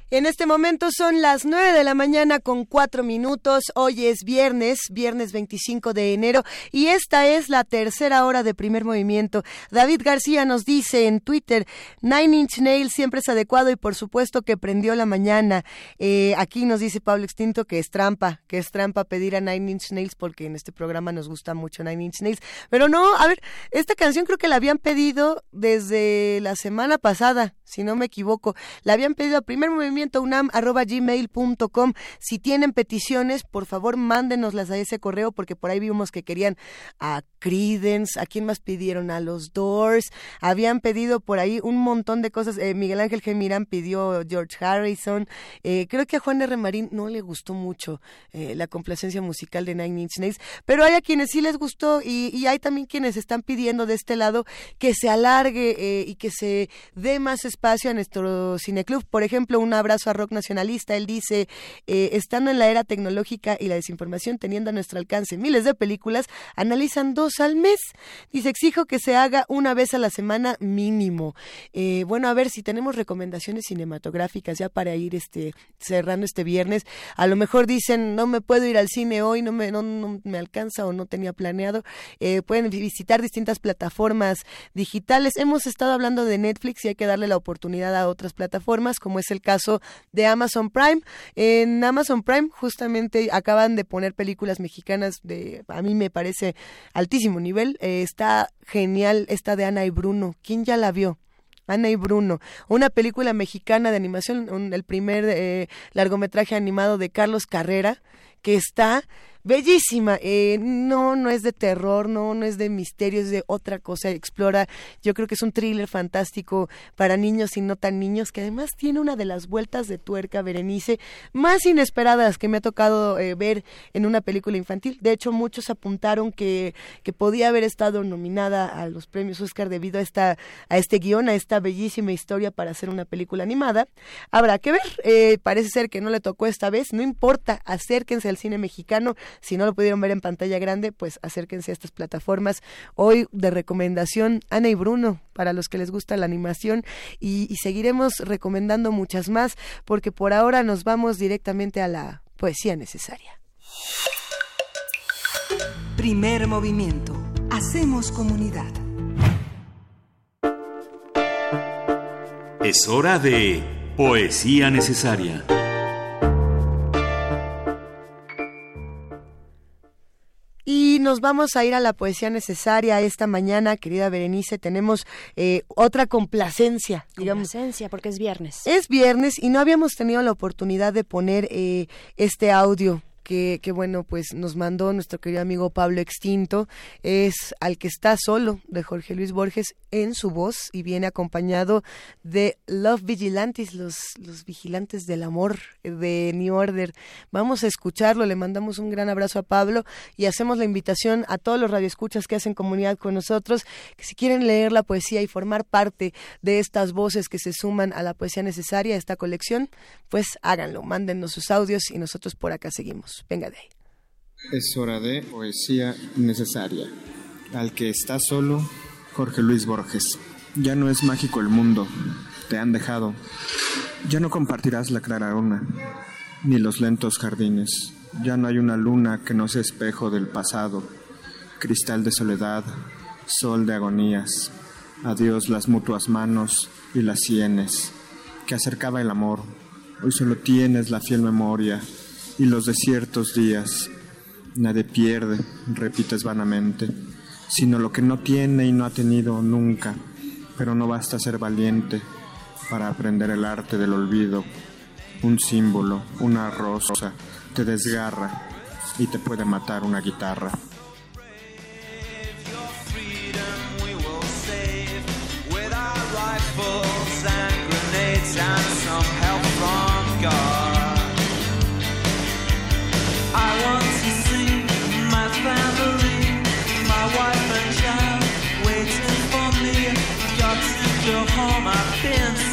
En este momento son las 9 de la mañana con 4 minutos. Hoy es viernes, viernes 25 de enero, y esta es la tercera hora de primer movimiento. David García nos dice en Twitter, Nine Inch Nails siempre es adecuado y por supuesto que prendió la mañana. Eh, aquí nos dice Pablo Extinto que es trampa, que es trampa pedir a Nine Inch Nails porque en este programa nos gusta mucho Nine Inch Nails. Pero no, a ver, esta canción creo que la habían pedido desde la semana pasada, si no me equivoco. La habían pedido a primer movimiento primermovimientounam.gmail.com. Si tienen peticiones, por favor, mándenoslas a ese correo porque por ahí vimos que querían a Credence, ¿a quién más pidieron? A los Doors. Habían pedido por ahí un montón de cosas. Eh, Miguel Ángel Gemirán pidió George Harrison. Eh, creo que a Juan R. Marín no le gustó mucho eh, la complacencia musical de Nine Inch Nails, pero hay a quienes sí les gustó y, y hay también quienes están pidiendo de este lado que se alargue y que se dé más espacio a nuestro cineclub. Por ejemplo, un abrazo a Rock Nacionalista. Él dice, estando en la era tecnológica y la desinformación teniendo a nuestro alcance miles de películas, analizan dos al mes. Dice, exijo que se haga una vez a la semana mínimo. Eh, bueno, a ver si tenemos recomendaciones cinematográficas ya para ir este cerrando este viernes. A lo mejor dicen, no me puedo ir al cine hoy, no me, no, me alcanza o no tenía planeado. Eh, pueden visitar distintas plataformas digitales. Hemos estado hablando de Netflix y hay que darle la oportunidad a otras plataformas, como es el caso de Amazon Prime. En Amazon Prime justamente acaban de poner películas mexicanas de, a mí me parece altísimo nivel. Eh, está genial esta de Ana y Bruno. ¿Quién ya la vio? Ana y Bruno, una película mexicana de animación, el primer eh, largometraje animado de Carlos Carrera, que está bellísima. Eh, no, no es de terror, no, no es de misterio, es de otra cosa. Explora, yo creo que es un thriller fantástico para niños y no tan niños, que además tiene una de las vueltas de tuerca, Berenice, más inesperadas que me ha tocado eh, ver en una película infantil. De hecho, muchos apuntaron que, que podía haber estado nominada a los premios Oscar debido a, esta, a este guion, a esta bellísima historia para hacer una película animada. Habrá que ver, eh, parece ser que no le tocó esta vez, no importa, acérquense al cine mexicano si no lo pudieron ver en pantalla grande, pues acérquense a estas plataformas. Hoy de recomendación, Ana y Bruno, para los que les gusta la animación, y, y seguiremos recomendando muchas más, porque por ahora nos vamos directamente a la poesía necesaria. Primer movimiento. Hacemos comunidad. Es hora de poesía necesaria. Y nos vamos a ir a la poesía necesaria esta mañana, querida Berenice. Tenemos eh, otra complacencia, digamos. Complacencia, porque es viernes. Es viernes y no habíamos tenido la oportunidad de poner eh, este audio que, bueno, pues nos mandó nuestro querido amigo Pablo Extinto, es Al que está solo, de Jorge Luis Borges, en su voz y viene acompañado de Love Vigilantes, los, los vigilantes del amor de New Order. Vamos a escucharlo, le mandamos un gran abrazo a Pablo y hacemos la invitación a todos los radioescuchas que hacen comunidad con nosotros, que si quieren leer la poesía y formar parte de estas voces que se suman a la poesía necesaria, esta colección, pues háganlo, mándennos sus audios y nosotros por acá seguimos. Venga de ahí. Es hora de poesía necesaria. Al que está solo, Jorge Luis Borges. Ya no es mágico el mundo, te han dejado. Ya no compartirás la clara luna, ni los lentos jardines. Ya no hay una luna que no sea espejo del pasado, cristal de soledad, sol de agonías. Adiós las mutuas manos y las sienes, que acercaba el amor. Hoy solo tienes la fiel memoria y los de ciertos días. Nadie pierde, repites vanamente, sino lo que no tiene y no ha tenido nunca. Pero no basta ser valiente para aprender el arte del olvido. Un símbolo, una rosa, te desgarra y te puede matar una guitarra. and some help from God. to home I've been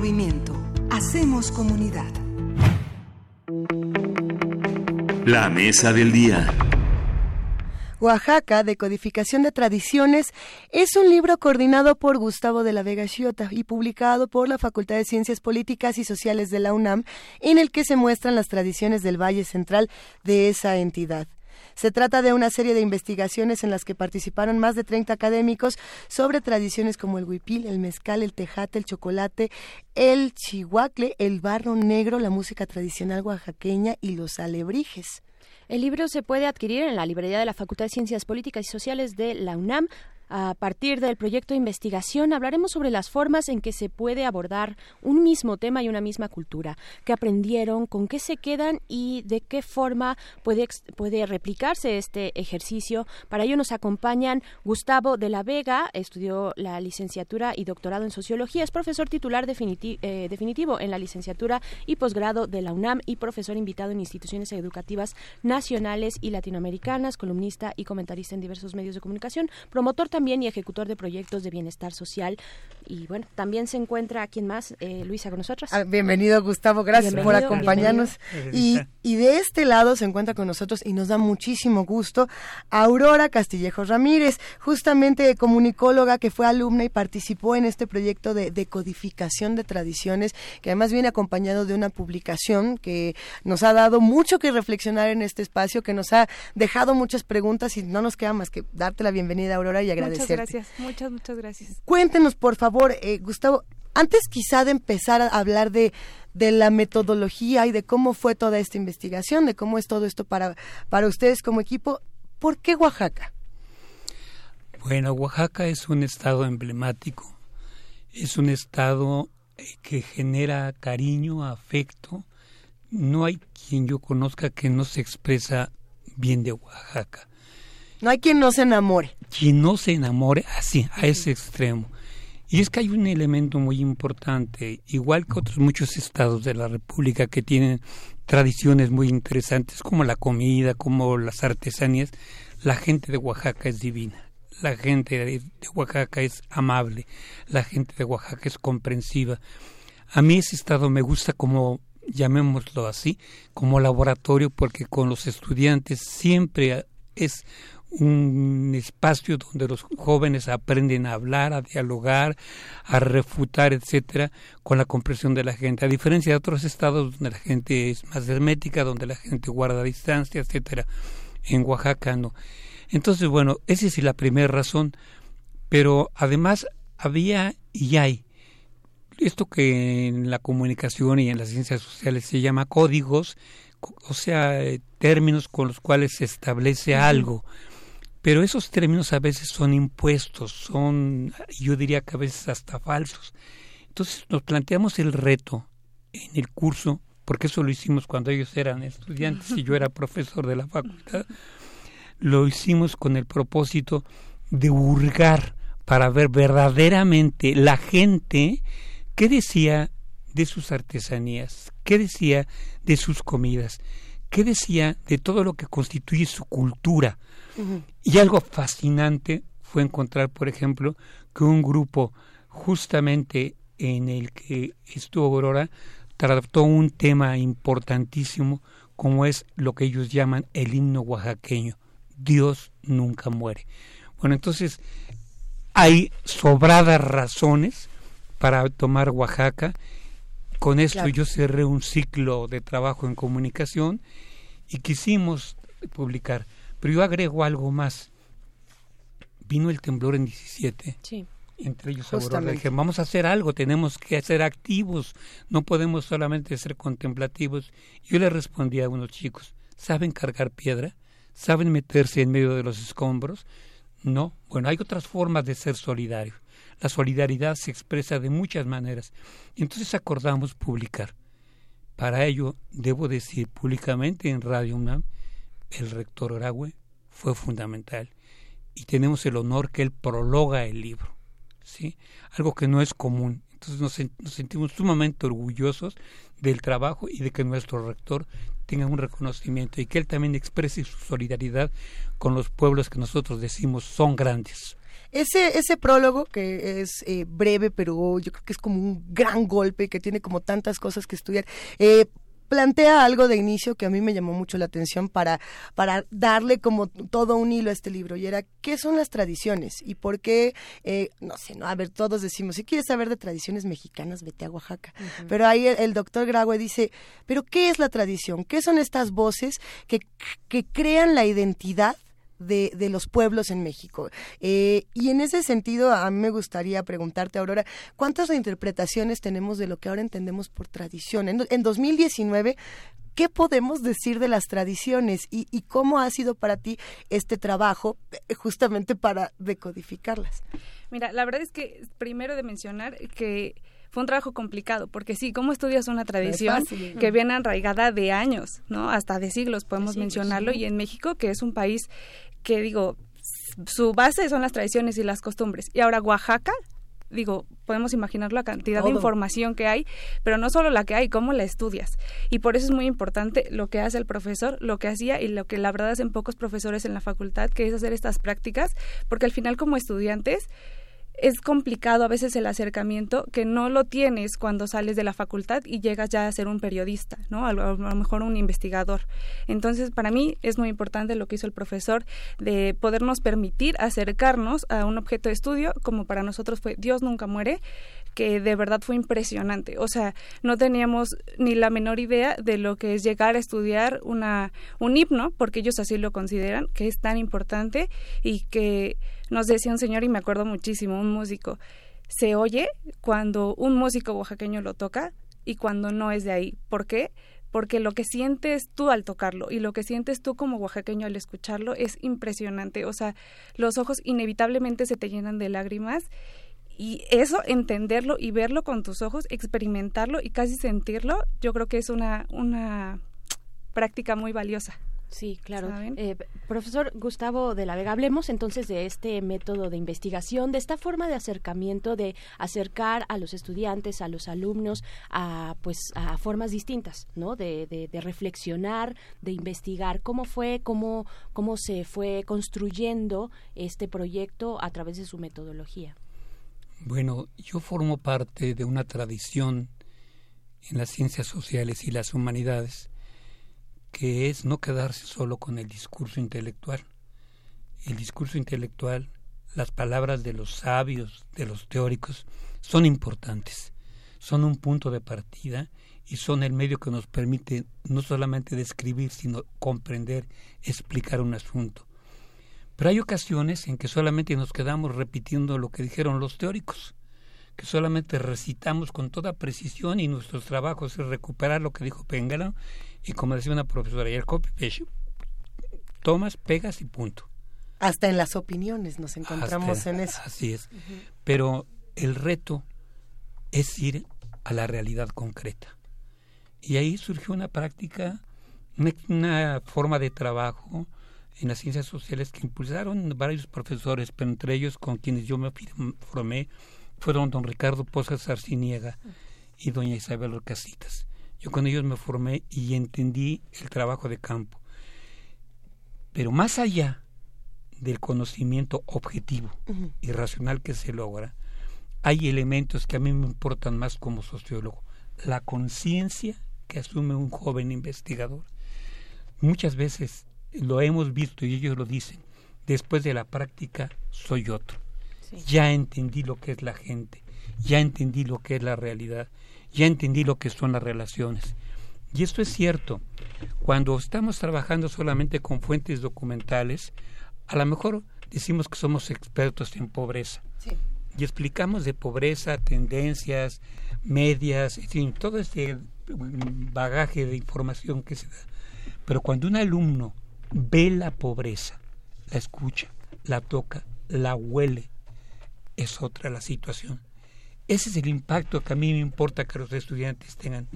movimiento. Hacemos comunidad. La mesa del día. Oaxaca, de codificación de tradiciones, es un libro coordinado por Gustavo de la Vega Chiota y publicado por la Facultad de Ciencias Políticas y Sociales de la UNAM, en el que se muestran las tradiciones del Valle Central de esa entidad. Se trata de una serie de investigaciones en las que participaron más de 30 académicos sobre tradiciones como el huipil, el mezcal, el tejate, el chocolate, el chihuacle, el barro negro, la música tradicional oaxaqueña y los alebrijes. El libro se puede adquirir en la librería de la Facultad de Ciencias Políticas y Sociales de la UNAM a partir del proyecto de investigación hablaremos sobre las formas en que se puede abordar un mismo tema y una misma cultura, qué aprendieron, con qué se quedan y de qué forma puede, puede replicarse este ejercicio. Para ello nos acompañan Gustavo de la Vega, estudió la licenciatura y doctorado en sociología, es profesor titular eh, definitivo en la licenciatura y posgrado de la UNAM y profesor invitado en instituciones educativas nacionales y latinoamericanas, columnista y comentarista en diversos medios de comunicación, promotor también también y ejecutor de proyectos de bienestar social. Y bueno, también se encuentra quien más, eh, Luisa, con nosotros. Ah, bienvenido, Gustavo, gracias por acompañarnos. Y, y de este lado se encuentra con nosotros y nos da muchísimo gusto Aurora Castillejo Ramírez, justamente comunicóloga que fue alumna y participó en este proyecto de, de codificación de tradiciones, que además viene acompañado de una publicación que nos ha dado mucho que reflexionar en este espacio, que nos ha dejado muchas preguntas y no nos queda más que darte la bienvenida, Aurora, y agradecer Muchas gracias, muchas, muchas gracias. Cuéntenos, por favor, eh, Gustavo, antes quizá de empezar a hablar de, de la metodología y de cómo fue toda esta investigación, de cómo es todo esto para, para ustedes como equipo, ¿por qué Oaxaca? Bueno, Oaxaca es un estado emblemático, es un estado eh, que genera cariño, afecto. No hay quien yo conozca que no se expresa bien de Oaxaca. No hay quien no se enamore. Quien no se enamore así, a ese extremo. Y es que hay un elemento muy importante, igual que otros muchos estados de la República que tienen tradiciones muy interesantes como la comida, como las artesanías, la gente de Oaxaca es divina. La gente de Oaxaca es amable, la gente de Oaxaca es comprensiva. A mí ese estado me gusta como, llamémoslo así, como laboratorio, porque con los estudiantes siempre es un espacio donde los jóvenes aprenden a hablar, a dialogar, a refutar, etcétera, con la comprensión de la gente, a diferencia de otros estados donde la gente es más hermética, donde la gente guarda distancia, etcétera. En Oaxaca no. Entonces, bueno, esa es la primera razón, pero además había y hay esto que en la comunicación y en las ciencias sociales se llama códigos, o sea, términos con los cuales se establece algo pero esos términos a veces son impuestos, son, yo diría que a veces hasta falsos. Entonces nos planteamos el reto en el curso, porque eso lo hicimos cuando ellos eran estudiantes y yo era profesor de la facultad, lo hicimos con el propósito de hurgar para ver verdaderamente la gente qué decía de sus artesanías, qué decía de sus comidas, qué decía de todo lo que constituye su cultura. Y algo fascinante fue encontrar, por ejemplo, que un grupo justamente en el que estuvo Aurora trató un tema importantísimo como es lo que ellos llaman el himno oaxaqueño. Dios nunca muere. Bueno, entonces hay sobradas razones para tomar Oaxaca. Con esto yo cerré un ciclo de trabajo en comunicación y quisimos publicar. Pero yo agrego algo más. Vino el temblor en 17. Sí entre ellos Aurora. Dije, vamos a hacer algo, tenemos que ser activos, no podemos solamente ser contemplativos. Yo le respondí a unos chicos, ¿saben cargar piedra? ¿Saben meterse en medio de los escombros? No, bueno, hay otras formas de ser solidario. La solidaridad se expresa de muchas maneras. Entonces acordamos publicar. Para ello, debo decir públicamente en Radio UNAM, el rector Oragüe fue fundamental y tenemos el honor que él prologa el libro. ¿sí? Algo que no es común. Entonces nos, sentimos sumamente orgullosos del trabajo y de que nuestro rector tenga un reconocimiento y que él también exprese su solidaridad con los pueblos que nosotros decimos son grandes. Ese, ese prólogo, que es eh, breve, pero yo creo que es como un gran golpe, que tiene como tantas cosas que estudiar. Eh, plantea algo de inicio que a mí me llamó mucho la atención para, para darle como todo un hilo a este libro y era qué son las tradiciones y por qué, eh, no sé, no, a ver, todos decimos, si quieres saber de tradiciones mexicanas, vete a Oaxaca. Pero ahí el, doctor Graue dice, pero ¿qué es la tradición? ¿Qué son estas voces que, que crean la identidad de, de los pueblos en México. Eh, y en ese sentido, a mí me gustaría preguntarte, Aurora, ¿cuántas reinterpretaciones tenemos de lo que ahora entendemos por tradición? En, en 2019, ¿qué podemos decir de las tradiciones y, y, cómo ha sido para ti este trabajo eh, justamente para decodificarlas? Mira, la verdad es que primero de mencionar que fue un trabajo complicado, porque sí, ¿cómo estudias una tradición que viene arraigada de años, ¿no? Hasta de siglos, podemos mencionarlo, y en México, que es un país que digo, su base son las tradiciones y las costumbres. Y ahora Oaxaca, digo, podemos imaginar la cantidad de información que hay, pero no solo la que hay, cómo la estudias. Y por eso es muy importante lo que hace el profesor, lo que hacía y lo que la verdad hacen pocos profesores en la facultad, que es hacer estas prácticas, porque al final como estudiantes es complicado a veces el acercamiento que no lo tienes cuando sales de la facultad y llegas ya a ser un periodista, ¿no? A lo, mejor un investigador. Entonces, para mí es muy importante lo que hizo el profesor de podernos permitir acercarnos a un objeto de estudio, como para nosotros fue Dios nunca muere, que de verdad fue impresionante. O sea, no teníamos ni la menor idea de lo que es llegar a estudiar una, un himno, porque ellos así lo consideran, que es tan importante y que nos decía un señor, y me acuerdo muchísimo, un músico, se oye cuando un músico oaxaqueño lo toca y cuando no es de ahí. ¿Por qué? porque lo que sientes tú al tocarlo y lo que sientes tú como oaxaqueño al escucharlo es impresionante. O sea, los ojos inevitablemente se te llenan de lágrimas y eso, entenderlo y verlo con tus ojos, experimentarlo y casi sentirlo, yo creo que es una, una práctica muy valiosa. Sí, claro. Eh, profesor Gustavo de la Vega, hablemos entonces de este método de investigación, de esta forma de acercamiento, de acercar a los estudiantes, a los alumnos, a pues a formas distintas, ¿no? De, de, reflexionar, de investigar cómo fue, cómo, cómo se fue construyendo este proyecto a través de su metodología. Bueno, yo formo parte de una tradición en las ciencias sociales y las humanidades que es no quedarse solo con el discurso intelectual. El discurso intelectual, las palabras de los sabios, de los teóricos, son importantes, son un punto de partida y son el medio que nos permite no solamente describir, sino comprender, explicar un asunto. Pero hay ocasiones en que solamente nos quedamos repitiendo lo que dijeron los teóricos, que solamente recitamos con toda precisión y nuestros trabajos es recuperar lo que dijo Pengala y como decía una profesora, y el copy tomas, pegas y punto. Hasta en las opiniones nos encontramos en eso. Así es. Pero el reto es ir a la realidad concreta. Y ahí surgió una práctica, una, forma de trabajo en las ciencias sociales que impulsaron varios profesores, pero entre ellos con quienes yo me formé fueron don Ricardo Pozas Arciniega y doña Isabel Orcasitas. Yo con ellos me formé y entendí el trabajo de campo. Pero más allá del conocimiento objetivo y racional que se logra, hay elementos que a mí me importan más como sociólogo. La conciencia que asume un joven investigador. Muchas veces lo hemos visto y ellos lo dicen, después de la práctica soy otro. Ya entendí lo que es la gente, ya entendí lo que es la realidad, ya entendí lo que son las relaciones. Y esto es cierto. Cuando estamos trabajando solamente con fuentes documentales, a lo mejor decimos que somos expertos en pobreza. Y explicamos de pobreza, tendencias, medias, en fin, todo este bagaje de información que se da. Pero cuando un alumno ve la pobreza, la escucha, la toca, la huele, es otra la situación. Ese es el impacto que a mí me importa que los estudiantes tengan.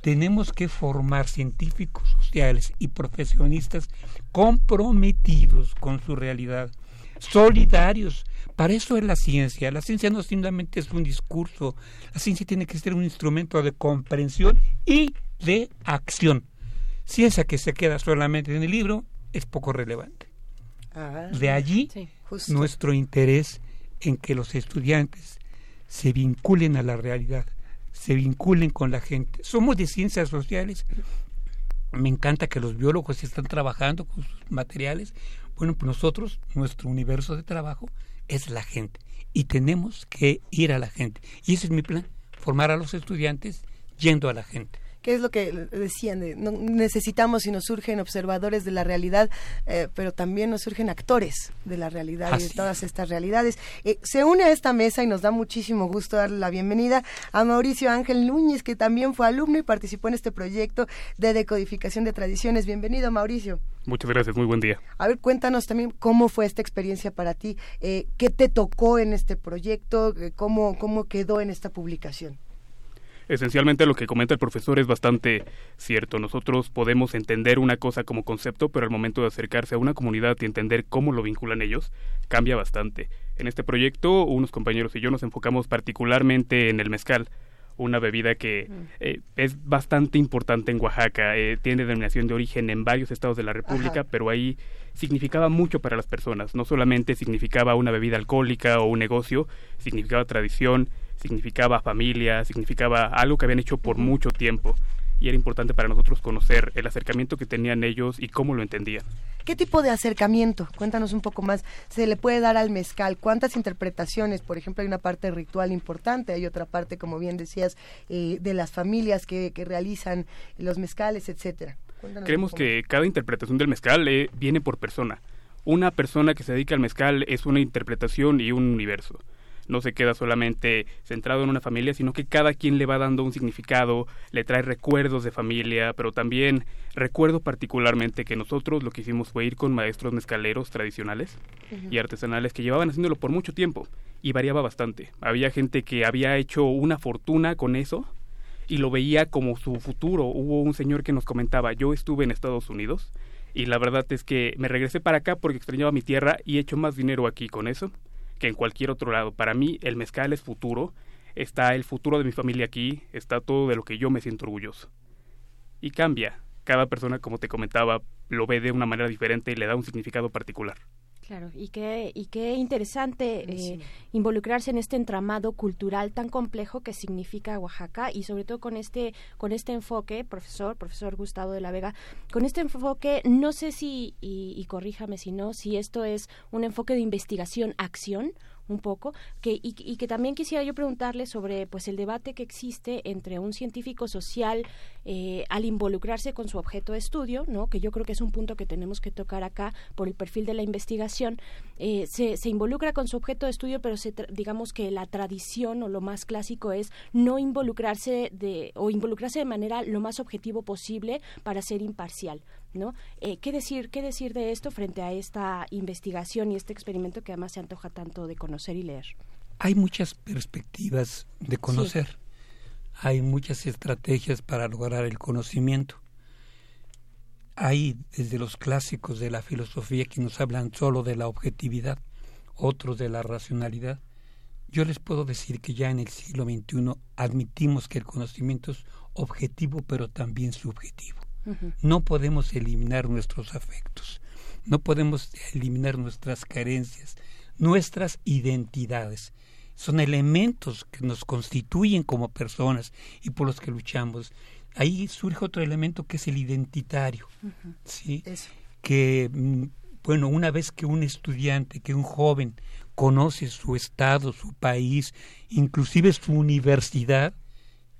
Tenemos que formar científicos sociales y profesionistas comprometidos con su realidad, solidarios. Para eso es la ciencia. La ciencia no simplemente es un discurso. La ciencia tiene que ser un instrumento de comprensión y de acción. Ciencia que se queda solamente en el libro es poco relevante. Ah, de allí nuestro interés en que los estudiantes se vinculen a la realidad, se vinculen con la gente. Somos de ciencias sociales. Me encanta que los biólogos están trabajando con sus materiales. Bueno, pues nosotros, nuestro universo de trabajo es la gente y tenemos que ir a la gente. Y ese es mi plan, formar a los estudiantes yendo a la gente. ¿Qué es lo que decían? necesitamos y nos surgen observadores de la realidad, eh, pero también nos surgen actores de la realidad y de todas estas realidades. Eh, se une a esta mesa y nos da muchísimo gusto darle la bienvenida a Mauricio Ángel Núñez, que también fue alumno y participó en este proyecto de decodificación de tradiciones. Bienvenido, Mauricio. Muchas gracias, muy buen día. A ver, cuéntanos también cómo fue esta experiencia para ti, eh, qué te tocó en este proyecto, cómo, cómo quedó en esta publicación esencialmente lo que comenta el profesor es bastante cierto. Nosotros podemos entender una cosa como concepto, pero al momento de acercarse a una comunidad y entender cómo lo vinculan ellos, cambia bastante. En este proyecto, unos compañeros y yo nos enfocamos particularmente en el mezcal una bebida que mm. eh, es bastante importante en Oaxaca, eh, tiene denominación de origen en varios estados de la República, pero ahí significaba mucho para las personas, no solamente significaba una bebida alcohólica o un negocio, significaba tradición, significaba familia, significaba algo que habían hecho por mucho tiempo y era importante para nosotros conocer el acercamiento que tenían ellos y cómo lo entendían. ¿Qué tipo de acercamiento? Cuéntanos un poco más. ¿Se le puede dar al mezcal? ¿Cuántas interpretaciones? Por ejemplo, hay una parte ritual importante, hay otra parte, como bien decías, eh, de las familias que, realizan los mezcales, etcétera. Creemos que cada interpretación del mezcal eh, viene por persona. Una persona que se dedica al mezcal es una interpretación y un universo no se queda solamente centrado en una familia, sino que cada quien le va dando un significado, le trae recuerdos de familia, pero también recuerdo particularmente que nosotros lo que hicimos fue ir con maestros mezcaleros tradicionales y artesanales que llevaban haciéndolo por mucho tiempo y variaba bastante. Había gente que había hecho una fortuna con eso y lo veía como su futuro. Hubo un señor que nos comentaba, yo estuve en Estados Unidos y la verdad es que me regresé para acá porque extrañaba mi tierra y he hecho más dinero aquí con eso que en cualquier otro lado. Para mí el mezcal es futuro, está el futuro de mi familia aquí, está todo de lo que yo me siento orgulloso. Y cambia, cada persona, como te comentaba, lo ve de una manera diferente y le da un significado particular. Claro, y qué, y qué interesante eh, involucrarse en este entramado cultural tan complejo que significa Oaxaca y sobre todo con este, con este enfoque, profesor, profesor Gustavo de la Vega, con este enfoque, no sé si, y, y corríjame si no, si esto es un enfoque de investigación-acción un poco, que, y, que también quisiera yo preguntarle sobre pues el debate que existe entre un científico social eh, al involucrarse con su objeto de estudio, ¿no? que yo creo que es un punto que tenemos que tocar acá por el perfil de la investigación, eh, se, se, involucra con su objeto de estudio, pero se digamos que la tradición o lo más clásico es no involucrarse de, o involucrarse de manera lo más objetivo posible para ser imparcial. ¿no? Eh, ¿qué, decir, ¿Qué decir de esto frente a esta investigación y este experimento que además se antoja tanto de conocer y leer? Hay muchas perspectivas de conocer, hay muchas estrategias para lograr el conocimiento. hay desde los clásicos de la filosofía que nos hablan solo de la objetividad, otros de la racionalidad. Yo les puedo decir que ya en el siglo XXI admitimos que el conocimiento es objetivo pero también subjetivo. No podemos eliminar nuestros afectos, no podemos eliminar nuestras carencias, nuestras identidades. Son elementos que nos constituyen como personas y por los que luchamos. Ahí surge otro elemento que es el identitario. ¿sí? Que, mm, bueno, una vez que un estudiante, que un joven conoce su estado, su país, inclusive su universidad,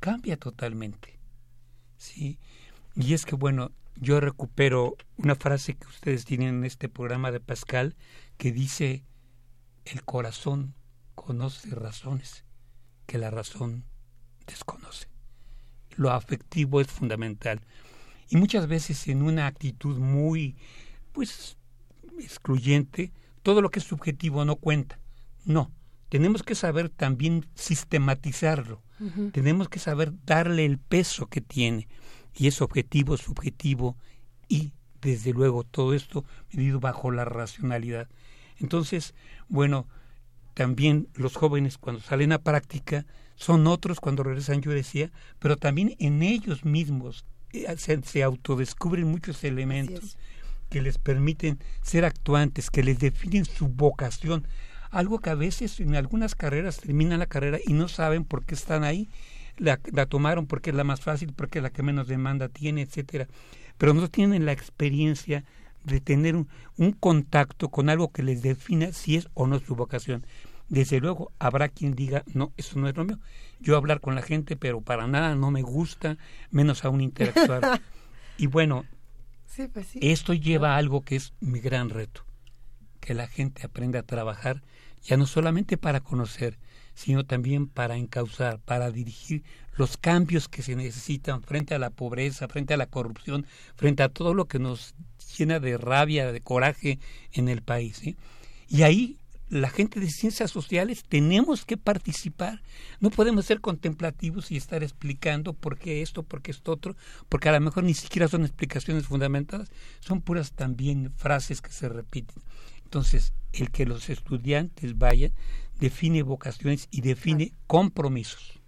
cambia totalmente. ¿sí? Y es que, bueno, yo recupero una frase que ustedes tienen en este programa de Pascal que dice, el corazón conoce razones que la razón desconoce. Lo afectivo es fundamental. Y muchas veces en una actitud muy, pues, excluyente, todo lo que es subjetivo no cuenta. No, tenemos que saber también sistematizarlo. Tenemos que saber darle el peso que tiene y es objetivo, subjetivo y desde luego todo esto medido bajo la racionalidad. Entonces, bueno, también los jóvenes cuando salen a práctica son otros cuando regresan, yo decía, pero también en ellos mismos eh, se, autodescubren muchos elementos que les permiten ser actuantes, que les definen su vocación, algo que a veces en algunas carreras terminan la carrera y no saben por qué están ahí la, tomaron porque es la más fácil, porque es la que menos demanda tiene, etcétera. Pero no tienen la experiencia de tener un, contacto con algo que les defina si es o no su vocación. Desde luego habrá quien diga, no, eso no es lo mío. Yo hablar con la gente, pero para nada no me gusta, menos aún interactuar. y bueno, pues esto lleva a algo que es mi gran reto, que la gente aprenda a trabajar ya no solamente para conocer, sino también para encauzar, para dirigir los cambios que se necesitan frente a la pobreza, frente a la corrupción, frente a todo lo que nos llena de rabia, de coraje en el país. Y ahí la gente de ciencias sociales tenemos que participar. No podemos ser contemplativos y estar explicando por qué esto, por qué esto otro, porque a lo mejor ni siquiera son explicaciones fundamentadas, son puras también frases que se repiten. Entonces, el que los estudiantes vayan define vocaciones y define compromisos.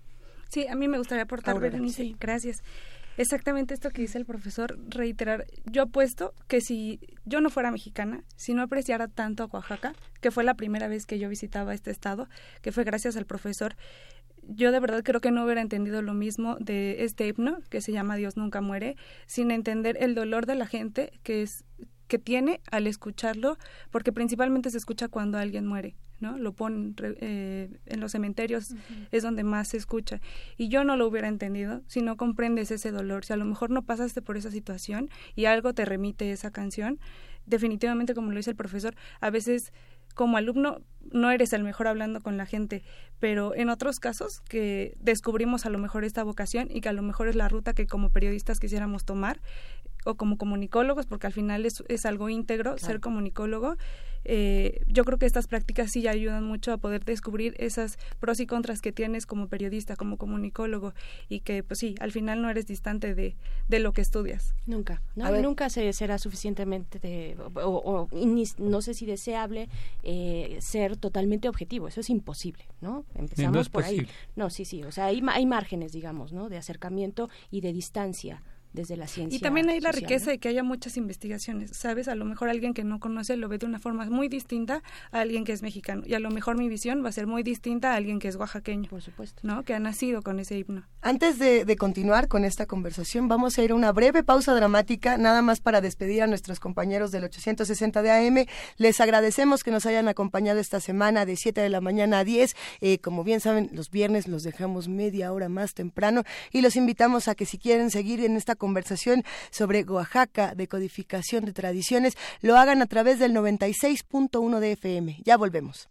Sí, a mí me gustaría aportar, Berenice, gracias. Exactamente esto que dice el profesor, reiterar, yo apuesto que si yo no fuera mexicana, si no apreciara tanto a Oaxaca, que fue la primera vez que yo visitaba este estado, que fue gracias al profesor, yo de verdad creo que no hubiera entendido lo mismo de este himno que se llama Dios nunca muere, sin entender el dolor de la gente que es que tiene al escucharlo, porque principalmente se escucha cuando alguien muere, ¿no? Lo ponen eh, en los cementerios, es donde más se escucha. Y yo no lo hubiera entendido si no comprendes ese dolor, si a lo mejor no pasaste por esa situación y algo te remite esa canción, definitivamente, como lo dice el profesor, a veces como alumno no eres el mejor hablando con la gente, pero en otros casos que descubrimos a lo mejor esta vocación y que a lo mejor es la ruta que como periodistas quisiéramos tomar, o como comunicólogos, porque al final es, es algo íntegro ser comunicólogo, eh, yo creo que estas prácticas sí ayudan mucho a poder descubrir esas pros y contras que tienes como periodista, como comunicólogo, y que pues sí, al final no eres distante de, de lo que estudias. Nunca, nunca se será suficientemente de, o, no sé si deseable eh, ser totalmente objetivo, eso es imposible, ¿no? Empezamos por ahí. No, sí, sí, o sea, hay, hay márgenes, digamos, ¿no? De acercamiento y de distancia desde la ciencia. Y también hay la riqueza de que haya muchas investigaciones, ¿sabes? A lo mejor alguien que no conoce lo ve de una forma muy distinta a alguien que es mexicano. Y a lo mejor mi visión va a ser muy distinta a alguien que es oaxaqueño. Por supuesto. ¿No? Que ha nacido con ese himno. Antes de, de continuar con esta conversación, vamos a ir a una breve pausa dramática, nada más para despedir a nuestros compañeros del 860 de AM. Les agradecemos que nos hayan acompañado esta semana de 7 de la mañana a 10. Eh, como bien saben, los viernes los dejamos media hora más temprano y los invitamos a que si quieren seguir en esta conversación sobre Oaxaca, de codificación de tradiciones, lo hagan a través del 96.1 de FM. Ya volvemos.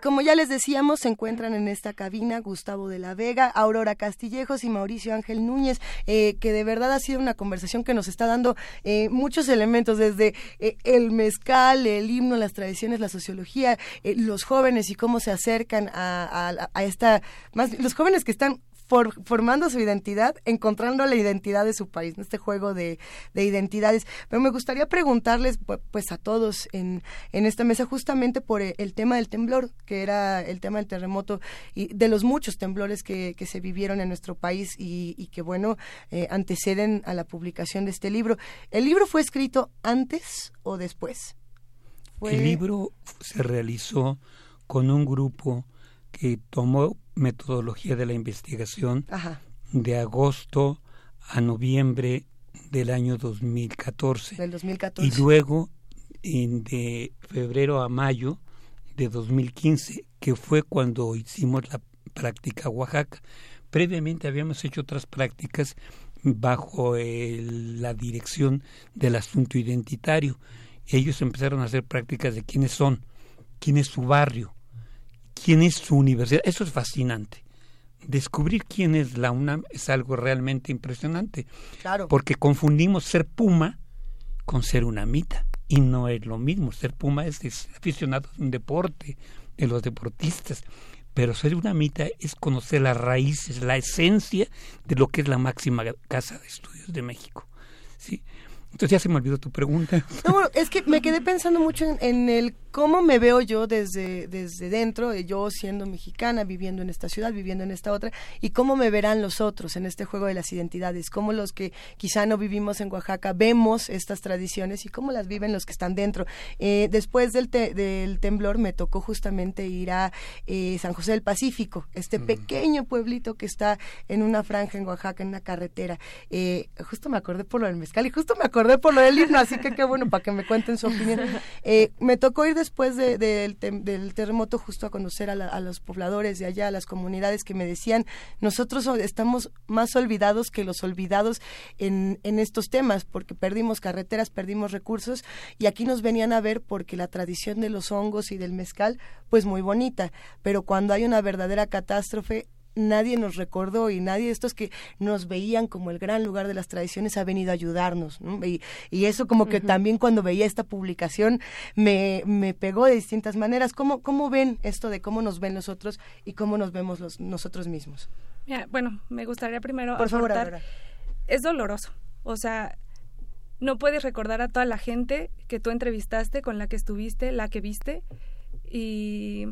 Como ya les decíamos, se encuentran en esta cabina Gustavo de la Vega, Aurora Castillejos y Mauricio Ángel Núñez, eh, que de verdad ha sido una conversación que nos está dando eh, muchos elementos, desde eh, el mezcal, el himno, las tradiciones, la sociología, los jóvenes y cómo se acercan a, a, a esta, más los jóvenes que están formando su identidad, encontrando la identidad de su país, este juego de, identidades. Pero me gustaría preguntarles, pues a todos en, en esta mesa, justamente por el tema del temblor, que era el tema del terremoto y de los muchos temblores que, que se vivieron en nuestro país y, que, bueno, eh, anteceden a la publicación de este libro. ¿El libro fue escrito antes o después? El libro se realizó con un grupo que tomó metodología de la investigación de agosto a noviembre del año 2014. Del 2014. Y luego de febrero a mayo de 2015, que fue cuando hicimos la práctica Oaxaca. Previamente habíamos hecho otras prácticas bajo la dirección del asunto identitario. Ellos empezaron a hacer prácticas de quiénes son, quién es su barrio, quién es su universidad. Eso es fascinante. Descubrir quién es la UNAM es algo realmente impresionante. Claro. Porque confundimos ser puma con ser unamita. Y no es lo mismo. Ser puma es, aficionado a un deporte, de los deportistas. Pero ser unamita es conocer las raíces, la esencia de lo que es la máxima casa de estudios de México. ¿sí? Entonces ya se me olvidó tu pregunta. No, es que me quedé pensando mucho en el cómo me veo yo desde, desde dentro, yo siendo mexicana, viviendo en esta ciudad, viviendo en esta otra, y cómo me verán los otros en este juego de las identidades, cómo los que quizá no vivimos en Oaxaca vemos estas tradiciones y cómo las viven los que están dentro. Eh, después del, del temblor me tocó justamente ir a eh, San José del Pacífico, este mm. pequeño pueblito que está en una franja en Oaxaca, en una carretera. Eh, justo me acordé por lo del mezcal y justo me acordé por lo del himno, así que qué bueno para que me cuenten su opinión. me tocó ir después del, terremoto justo a conocer a, los pobladores de allá, a las comunidades que me decían, nosotros estamos más olvidados que los olvidados en, en estos temas, porque perdimos carreteras, perdimos recursos, y aquí nos venían a ver porque la tradición de los hongos y del mezcal, pues muy bonita, pero cuando hay una verdadera catástrofe, nadie nos recordó y nadie de estos que nos veían como el gran lugar de las tradiciones ha venido a ayudarnos. Y, eso como que también cuando veía esta publicación me, me pegó de distintas maneras. ¿Cómo, ¿Cómo ven esto de cómo nos ven nosotros y cómo nos vemos los, nosotros mismos? bueno, me gustaría primero Por favor, es doloroso. O sea, no puedes recordar a toda la gente que tú entrevistaste, con la que estuviste, la que viste y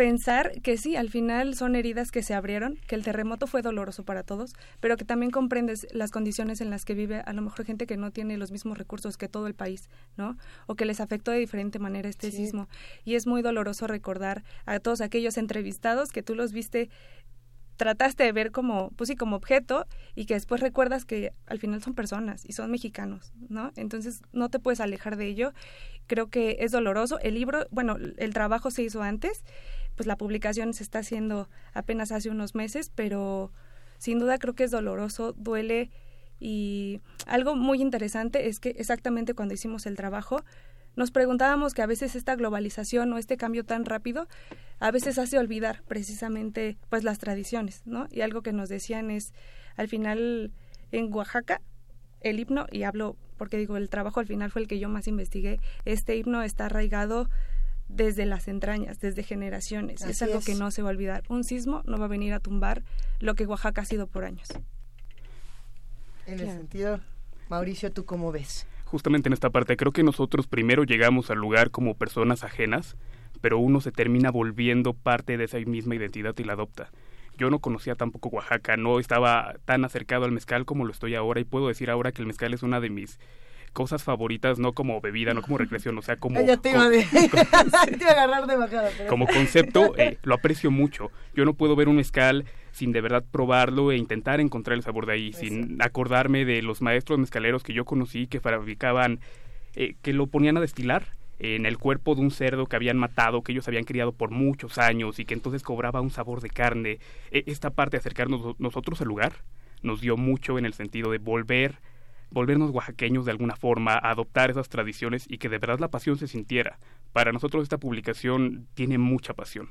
pensar que sí, al final son heridas que se abrieron, que el terremoto fue doloroso para todos, pero que también comprendes las condiciones en las que vive a lo mejor gente que no tiene los mismos recursos que todo el país, ¿no? O que les afectó de diferente manera este sismo. Y es muy doloroso recordar a todos aquellos entrevistados que tú los viste trataste de ver como, pues sí, como objeto y que después recuerdas que al final son personas y son mexicanos, ¿no? Entonces no te puedes alejar de ello. Creo que es doloroso. El libro, bueno, el trabajo se hizo antes pues la publicación se está haciendo apenas hace unos meses, pero sin duda creo que es doloroso, duele y algo muy interesante es que exactamente cuando hicimos el trabajo nos preguntábamos que a veces esta globalización o este cambio tan rápido a veces hace olvidar precisamente pues las tradiciones, ¿no? Y algo que nos decían es al final en Oaxaca el himno y hablo porque digo el trabajo al final fue el que yo más investigué, este himno está arraigado desde las entrañas, desde generaciones. es algo que no se va a olvidar. Un sismo no va a venir a tumbar lo que Oaxaca ha sido por años. En el sentido, Mauricio, ¿tú cómo ves? Justamente en esta parte, creo que nosotros primero llegamos al lugar como personas ajenas, pero uno se termina volviendo parte de esa misma identidad y la adopta. Yo no conocía tampoco Oaxaca, no estaba tan acercado al mezcal como lo estoy ahora y puedo decir ahora que el mezcal es una de mis cosas favoritas, no como bebida, no como recreación, o sea, como... Como concepto, eh, lo aprecio mucho. Yo no puedo ver un mezcal sin de verdad probarlo e intentar encontrar el sabor de ahí, sin acordarme de los maestros mezcaleros que yo conocí que fabricaban, eh, que lo ponían a destilar en el cuerpo de un cerdo que habían matado, que ellos habían criado por muchos años y que entonces cobraba un sabor de carne. E, esta parte de acercarnos nosotros al lugar nos dio mucho en el sentido de volver volvernos oaxaqueños de alguna forma, adoptar esas tradiciones y que de verdad la pasión se sintiera. Para nosotros esta publicación tiene mucha pasión.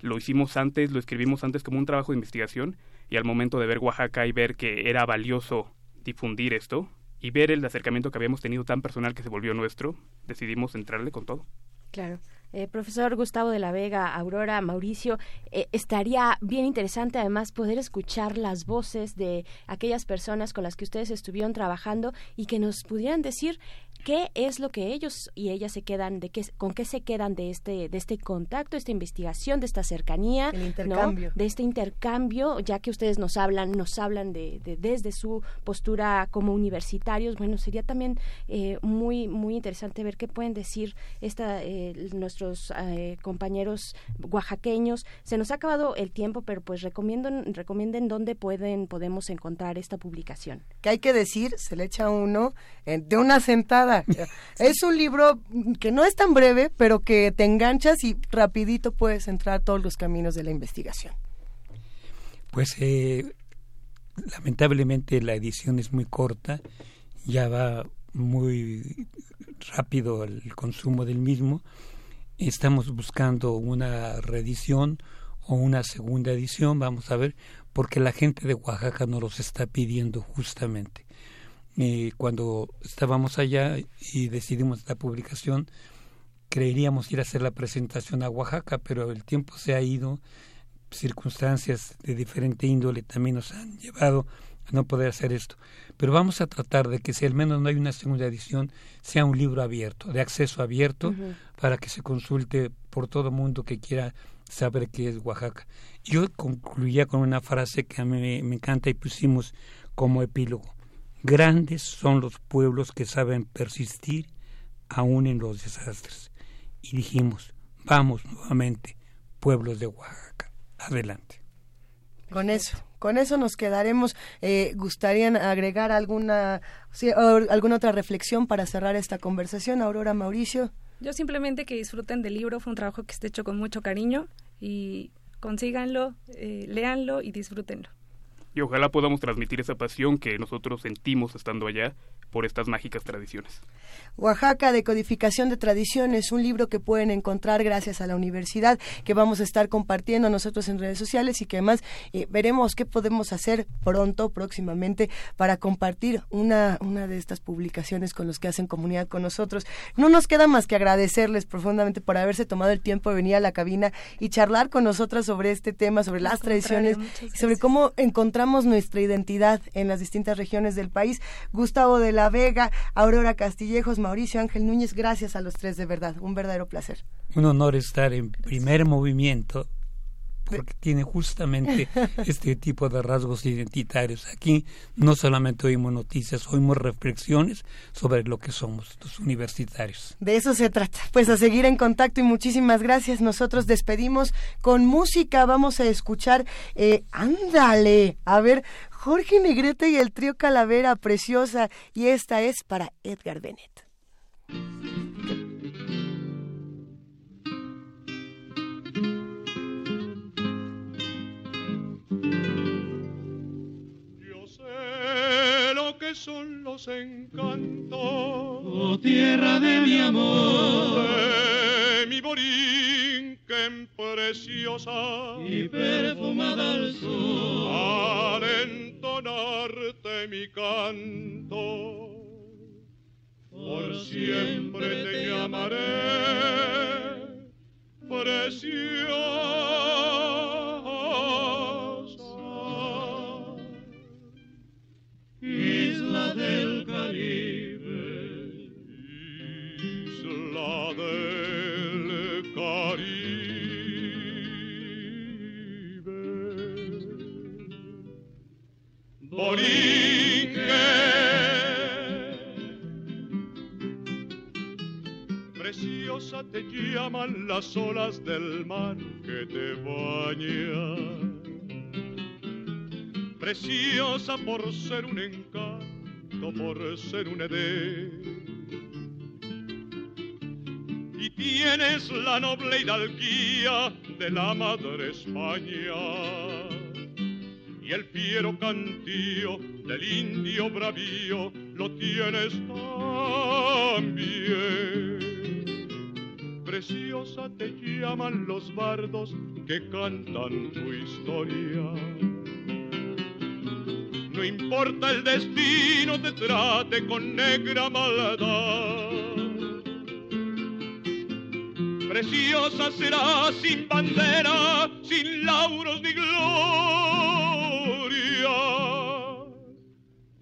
Lo hicimos antes, lo escribimos antes como un trabajo de investigación y al momento de ver Oaxaca y ver que era valioso difundir esto y ver el acercamiento que habíamos tenido tan personal que se volvió nuestro, decidimos entrarle con todo. Claro. Eh, profesor Gustavo de la Vega, Aurora, Mauricio, eh, estaría bien interesante además poder escuchar las voces de aquellas personas con las que ustedes estuvieron trabajando y que nos pudieran decir qué es lo que ellos y ellas se quedan de qué con qué se quedan de este de este contacto esta investigación de esta cercanía de este intercambio ya que ustedes nos hablan nos hablan de, desde su postura como universitarios bueno sería también eh, muy muy interesante ver qué pueden decir esta eh, nuestros eh, compañeros oaxaqueños. Se nos ha acabado el tiempo pero pues recomienden recomienden dónde pueden podemos encontrar esta publicación. Qué hay que decir se le echa uno de una sentada es un libro que no es tan breve, pero que te enganchas y rapidito puedes entrar a todos los caminos de la investigación. Pues eh, lamentablemente la edición es muy corta, ya va muy rápido el consumo del mismo. Estamos buscando una reedición o una segunda edición, vamos a ver, porque la gente de Oaxaca nos los está pidiendo justamente cuando estábamos allá y decidimos esta publicación, creeríamos ir a hacer la presentación a Oaxaca, pero el tiempo se ha ido, circunstancias de diferente índole también nos han llevado a no poder hacer esto. Pero vamos a tratar de que si al menos no hay una segunda edición, sea un libro abierto, de acceso abierto, para que se consulte por todo mundo que quiera saber qué es Oaxaca. Yo concluía con una frase que a mí me encanta y pusimos como epílogo. Grandes son los pueblos que saben persistir aún en los desastres. Y dijimos, vamos nuevamente, pueblos de Oaxaca, adelante. Con eso, con eso nos quedaremos. Eh, ¿Gustarían agregar alguna, alguna otra reflexión para cerrar esta conversación, Aurora Mauricio? Yo simplemente que disfruten del libro, fue un trabajo que está hecho con mucho cariño y consíganlo, eh, léanlo y disfrútenlo y ojalá podamos transmitir esa pasión que nosotros sentimos estando allá por estas mágicas tradiciones. Oaxaca, Decodificación de Tradiciones, un libro que pueden encontrar gracias a la universidad, que vamos a estar compartiendo nosotros en redes sociales y que además eh, veremos qué podemos hacer pronto, próximamente, para compartir una, una de estas publicaciones con los que hacen comunidad con nosotros. No nos queda más que agradecerles profundamente por haberse tomado el tiempo de venir a la cabina y charlar con nosotras sobre este tema, sobre las tradiciones, sobre cómo encontramos nuestra identidad en las distintas regiones del país. Gustavo de la Vega, Aurora Castillejos, Mauricio Ángel Núñez, gracias a los tres de verdad, un verdadero placer. Un honor estar en primer movimiento porque tiene justamente este tipo de rasgos identitarios. Aquí no solamente oímos noticias, oímos reflexiones sobre lo que somos los universitarios. De eso se trata. Pues a seguir en contacto y muchísimas gracias. Nosotros despedimos con música. Vamos a escuchar, eh, ándale, a ver, Jorge Negrete y el trío Calavera Preciosa. Y esta es para Edgar Bennett. Yo sé lo que son los encantos, oh tierra de mi amor, de mi preciosa y perfumada al sol, al entonarte mi canto. Por siempre te llamaré preciosa. Isla del Caribe, isla del Borinque preciosa te llaman las olas del mar que te bañan. Preciosa por ser un encanto, por ser un edén. Y tienes la noble hidalguía de la madre España. El fiero cantío del indio bravío lo tienes también. Preciosa te llaman los bardos que cantan tu historia. No importa el destino, te trate con negra maldad. Preciosa será sin bandera, sin lauros ni gloria.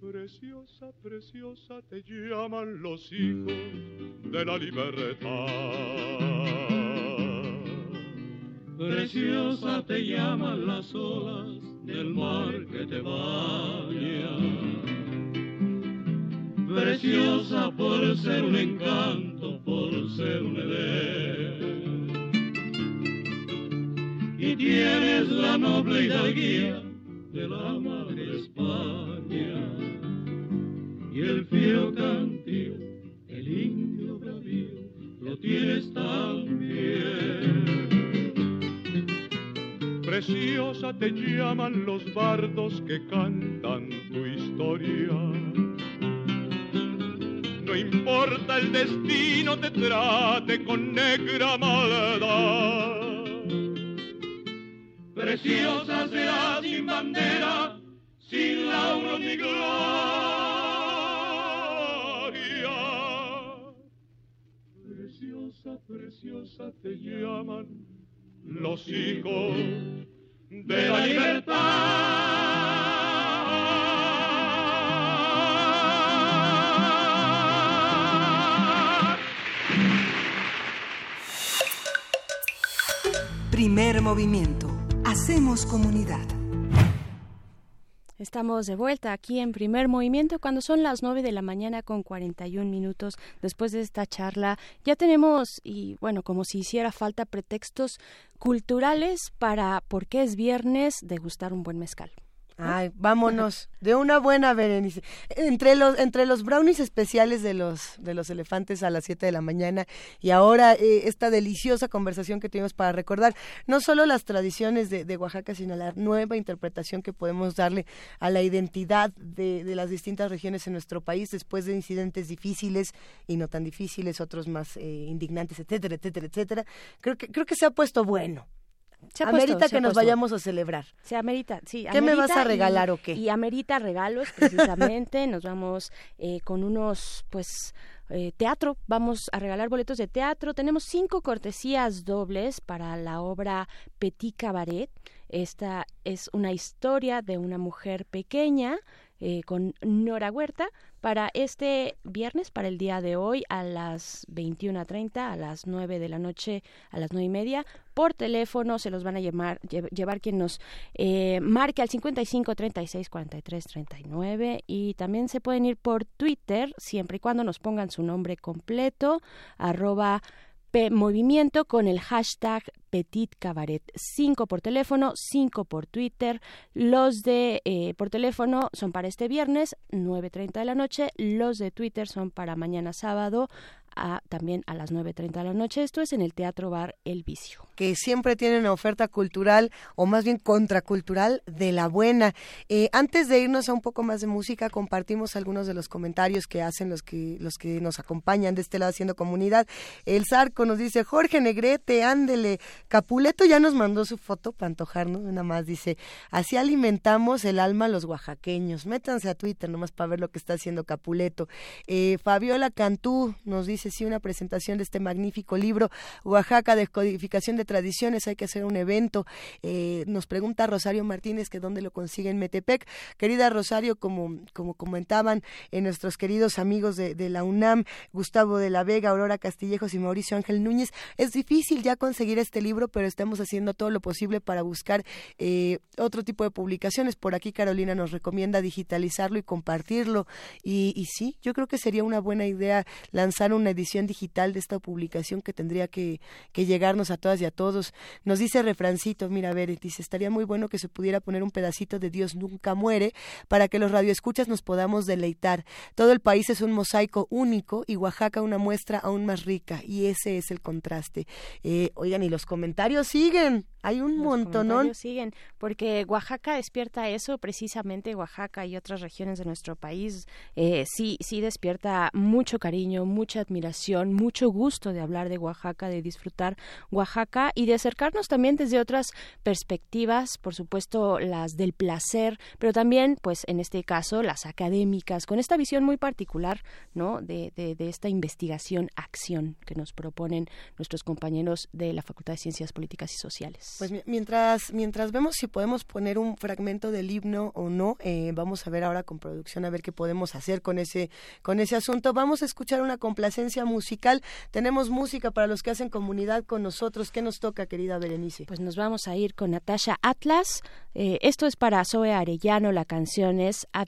Preciosa, preciosa te llaman los hijos de la libertad. Preciosa te llaman las olas del mar que te baña. Preciosa por ser un encanto, por ser un edén. Y tienes la noble hidalguía de la madre España. Y el fiero cantío, el indio bravío, lo tienes también. Preciosa te llaman los bardos que cantan tu historia. No importa el destino te trate con negra maldad. Preciosa será sin bandera, sin lauro ni gloria. Preciosa, preciosa te llaman los hijos de la libertad. Primer movimiento. Hacemos comunidad. Estamos de vuelta aquí en primer movimiento cuando son las 9 de la mañana con 41 minutos después de esta charla. Ya tenemos, y bueno, como si hiciera falta pretextos culturales para, porque es viernes, degustar un buen mezcal. Ay, vámonos. De una buena Berenice. Entre los, entre los brownies especiales de los, de los elefantes a las 7 de la mañana y ahora eh, esta deliciosa conversación que tuvimos para recordar no solo las tradiciones de, Oaxaca, sino la nueva interpretación que podemos darle a la identidad de, de, las distintas regiones en nuestro país después de incidentes difíciles y no tan difíciles, otros más eh, indignantes, etcétera, etcétera, etcétera. Creo que, creo que se ha puesto bueno. Se amerita puesto, que nos puesto. vayamos a celebrar. Se amerita, sí. ¿Qué me vas a regalar y, o qué? Y amerita regalos, precisamente. nos vamos eh, con unos, pues, eh, teatro. Vamos a regalar boletos de teatro. Tenemos cinco cortesías dobles para la obra Petit Cabaret. Esta es una historia de una mujer pequeña eh, con Nora Huerta para este viernes, para el día de hoy, a las 21.30, a las 9 de la noche, a las 9 y media. Por teléfono se los van a llevar, llevar quien nos eh, marque al 55 36 43 39 y también se pueden ir por Twitter siempre y cuando nos pongan su nombre completo, arroba Movimiento con el hashtag Petit Cabaret. Cinco por teléfono, cinco por Twitter. Los de eh, por teléfono son para este viernes, 9.30 de la noche. Los de Twitter son para mañana sábado, también a las 9.30 de la noche. Esto es en el Teatro Bar El Vicio. Que siempre tiene una oferta cultural, o más bien contracultural, de la buena. Eh, antes de irnos a un poco más de música, compartimos algunos de los comentarios que hacen los que, los que nos acompañan de este lado haciendo comunidad. El Zarco nos dice, Jorge Negrete, ándele. Capuleto ya nos mandó su foto para antojarnos, nada más dice, así alimentamos el alma a los oaxaqueños. Métanse a Twitter nomás para ver lo que está haciendo Capuleto. Eh, Fabiola Cantú nos dice, sí, una presentación de este magnífico libro, Oaxaca, Descodificación de Tradiciones, hay que hacer un evento. Eh, nos pregunta Rosario Martínez que dónde lo consigue en Metepec. Querida Rosario, como, como comentaban en nuestros queridos amigos de, la UNAM, Gustavo de la Vega, Aurora Castillejos y Mauricio Ángel Núñez, es difícil ya conseguir este libro, pero estamos haciendo todo lo posible para buscar eh, otro tipo de publicaciones. Por aquí Carolina nos recomienda digitalizarlo y compartirlo. Y sí, yo creo que sería una buena idea lanzar una una edición digital de esta publicación que tendría que, que llegarnos a todas y a todos. Nos dice refrancito, mira, a ver, dice, estaría muy bueno que se pudiera poner un pedacito de Dios nunca muere para que los radioescuchas nos podamos deleitar. Todo el país es un mosaico único y Oaxaca una muestra aún más rica y ese es el contraste. Eh, oigan, y los comentarios siguen. Hay un montón. siguen, porque Oaxaca despierta eso, precisamente Oaxaca y otras regiones de nuestro país, eh, sí, sí despierta mucho cariño, mucha admiración, mucho gusto de hablar de Oaxaca, de disfrutar Oaxaca y de acercarnos también desde otras perspectivas, por supuesto las del placer, pero también, pues en este caso, las académicas, con esta visión muy particular, ¿no? De, esta investigación-acción que nos proponen nuestros compañeros de la Facultad de Ciencias Políticas y Sociales. Pues mientras, mientras vemos si podemos poner un fragmento del himno o no, eh, vamos a ver ahora con producción a ver qué podemos hacer con ese, con ese asunto. Vamos a escuchar una complacencia musical. Tenemos música para los que hacen comunidad con nosotros. ¿Qué nos toca, querida Berenice? Pues nos vamos a ir con Natasha Atlas. Eh, esto es para Zoe Arellano, la canción es A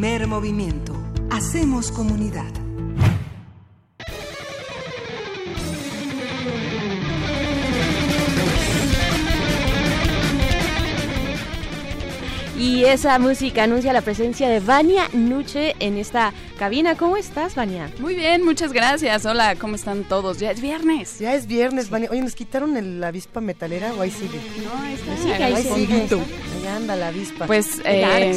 Primer movimiento. Hacemos comunidad. Y esa música anuncia la presencia de Vania Nuche en esta cabina. ¿Cómo estás, Vania? Muy bien, muchas gracias. Hola, ¿cómo están todos? Ya es viernes. Ya es viernes, Vania. Oye, ¿nos quitaron la avispa metalera o ahí sigue? No, ahí está. Sí, ahí, sigue. Ahí anda la avispa. Pues, eh,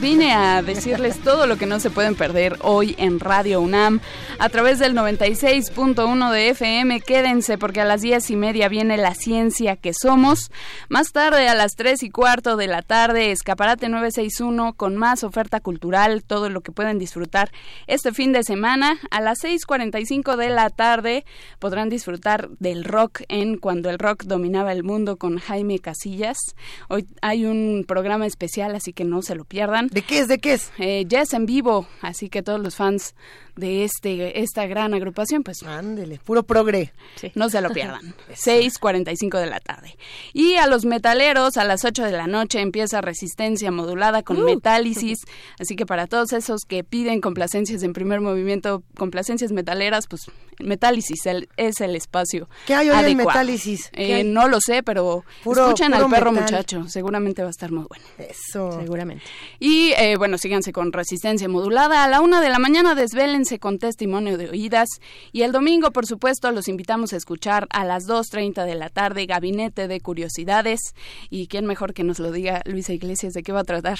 vine a decirles todo lo que no se pueden perder hoy en Radio UNAM a través del 96.1 de FM. Quédense porque a las diez y media viene la ciencia que somos. Más tarde a las tres y cuarto de la tarde, Escaparate 961 con más oferta cultural, todo lo que pueden disfrutar este fin de semana. A las 6.45 de la tarde podrán disfrutar del rock en Cuando el rock dominaba el mundo con Jaime Casillas. Hoy hay un programa especial, así que no se lo pierdan. ¿De qué es? ¿De qué es? Eh, ya es en vivo, así que todos los fans de este esta gran agrupación, pues ándele, puro progre. No se lo pierdan. 6:45 de la tarde. Y a los metaleros a las 8 de la noche empieza Resistencia modulada con uh. Metálisis, así que para todos esos que piden complacencias en primer movimiento, complacencias metaleras, pues Metálisis es el espacio. ¿Qué hay hoy en Metálisis? Eh, no lo sé, pero escuchen al perro muchacho, seguramente va a estar muy bueno. Eso. Seguramente. Y eh, bueno, síganse con Resistencia modulada a la una de la mañana, desvelen con testimonio de oídas. Y el domingo, por supuesto, los invitamos a escuchar a las 2.30 de la tarde Gabinete de Curiosidades. Y quién mejor que nos lo diga Luisa Iglesias de qué va a tratar.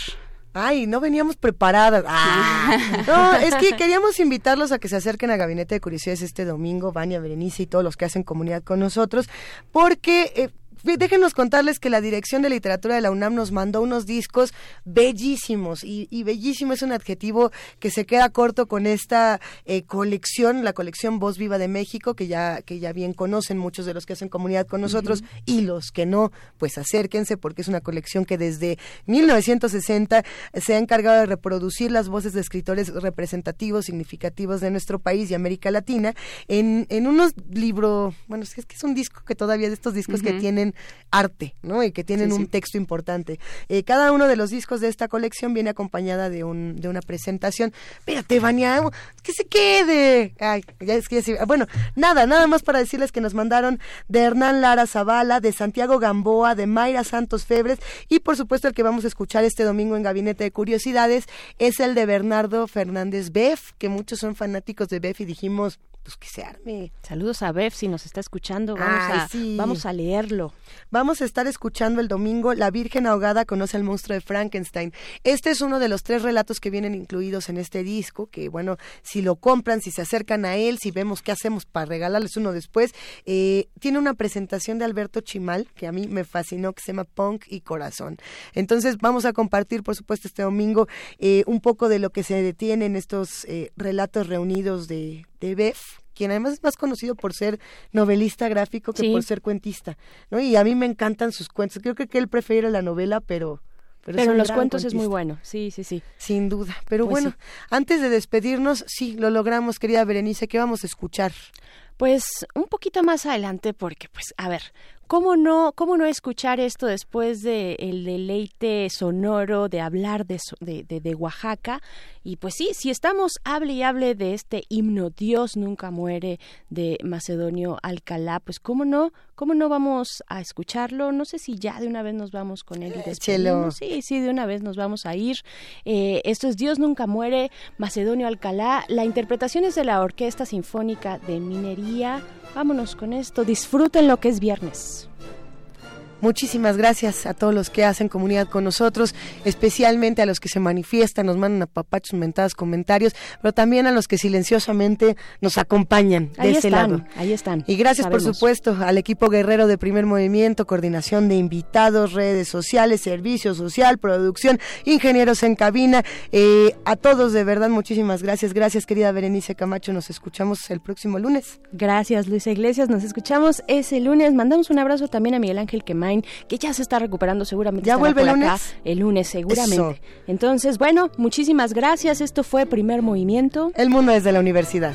Ay, no veníamos preparadas. Ah. No, es que queríamos invitarlos a que se acerquen a Gabinete de Curiosidades este domingo, Vania, Berenice y todos los que hacen comunidad con nosotros, porque eh, déjenos contarles que la Dirección de Literatura de la UNAM nos mandó unos discos bellísimos y, bellísimo. Es un adjetivo que se queda corto con esta eh, colección, la colección Voz Viva de México, que ya, que ya bien conocen muchos de los que hacen comunidad con nosotros. Y los que no, pues acérquense porque es una colección que desde 1960 se ha encargado de reproducir las voces de escritores representativos, significativos de nuestro país y América Latina en, en unos libros, bueno, es que es un disco que todavía de estos discos que tienen arte, ¿no? Y que tienen un texto importante. Eh, cada uno de los discos de esta colección viene acompañada de, un, de una presentación. Espérate, Vania, que se quede. Ay, ya es que Bueno, nada, nada más para decirles que nos mandaron de Hernán Lara Zavala, de Santiago Gamboa, de Mayra Santos Febres y por supuesto el que vamos a escuchar este domingo en Gabinete de Curiosidades es el de Bernardo Fernández Beff, que muchos son fanáticos de Beff y dijimos, pues que se arme. Saludos a Bev si nos está escuchando. Vamos, a, vamos a leerlo. Vamos a estar escuchando el domingo La Virgen Ahogada conoce al monstruo de Frankenstein. Este es uno de los tres relatos que vienen incluidos en este disco, que bueno, si lo compran, si se acercan a él, si vemos qué hacemos para regalarles uno después, eh, tiene una presentación de Alberto Chimal, que a mí me fascinó, que se llama Punk y Corazón. Entonces vamos a compartir, por supuesto, este domingo eh, un poco de lo que se detiene en estos eh, relatos reunidos de de Beff, quien además es más conocido por ser novelista gráfico que por ser cuentista, ¿no? Y a mí me encantan sus cuentos. Creo que él prefiere la novela, pero pero, los cuentos es muy bueno, sí, sí, sí. Sin duda. Pero pues bueno, antes de despedirnos, sí, lo logramos, querida Berenice, ¿qué vamos a escuchar? Pues un poquito más adelante, porque pues, a ver, ¿Cómo no, cómo no escuchar esto después de el deleite sonoro de hablar de, de, de, Oaxaca? Y pues sí, si estamos hable y hable de este himno Dios nunca muere de Macedonio Alcalá, pues cómo no, cómo no vamos a escucharlo. No sé si ya de una vez nos vamos con él y Sí, sí, de una vez nos vamos a ir. Eh, esto es Dios nunca muere, Macedonio Alcalá. La interpretación es de la Orquesta Sinfónica de Minería. Vámonos con esto. Disfruten lo que es viernes. News. Muchísimas gracias a todos los que hacen comunidad con nosotros, especialmente a los que se manifiestan, nos mandan a papachos mentadas comentarios, pero también a los que silenciosamente nos acompañan de ahí ese están, lado. Ahí están. Y gracias, por supuesto, al equipo guerrero de Primer Movimiento, coordinación de invitados, redes sociales, servicio social, producción, ingenieros en cabina. Eh, a todos, de verdad, muchísimas gracias. Gracias, querida Berenice Camacho. Nos escuchamos el próximo lunes. Gracias, Luisa Iglesias. Nos escuchamos ese lunes. Mandamos un abrazo también a Miguel Ángel Quemán que ya se está recuperando seguramente. ¿Ya vuelve el lunes? el lunes, seguramente. Entonces, bueno, muchísimas gracias. Esto fue Primer Movimiento. El mundo desde la universidad.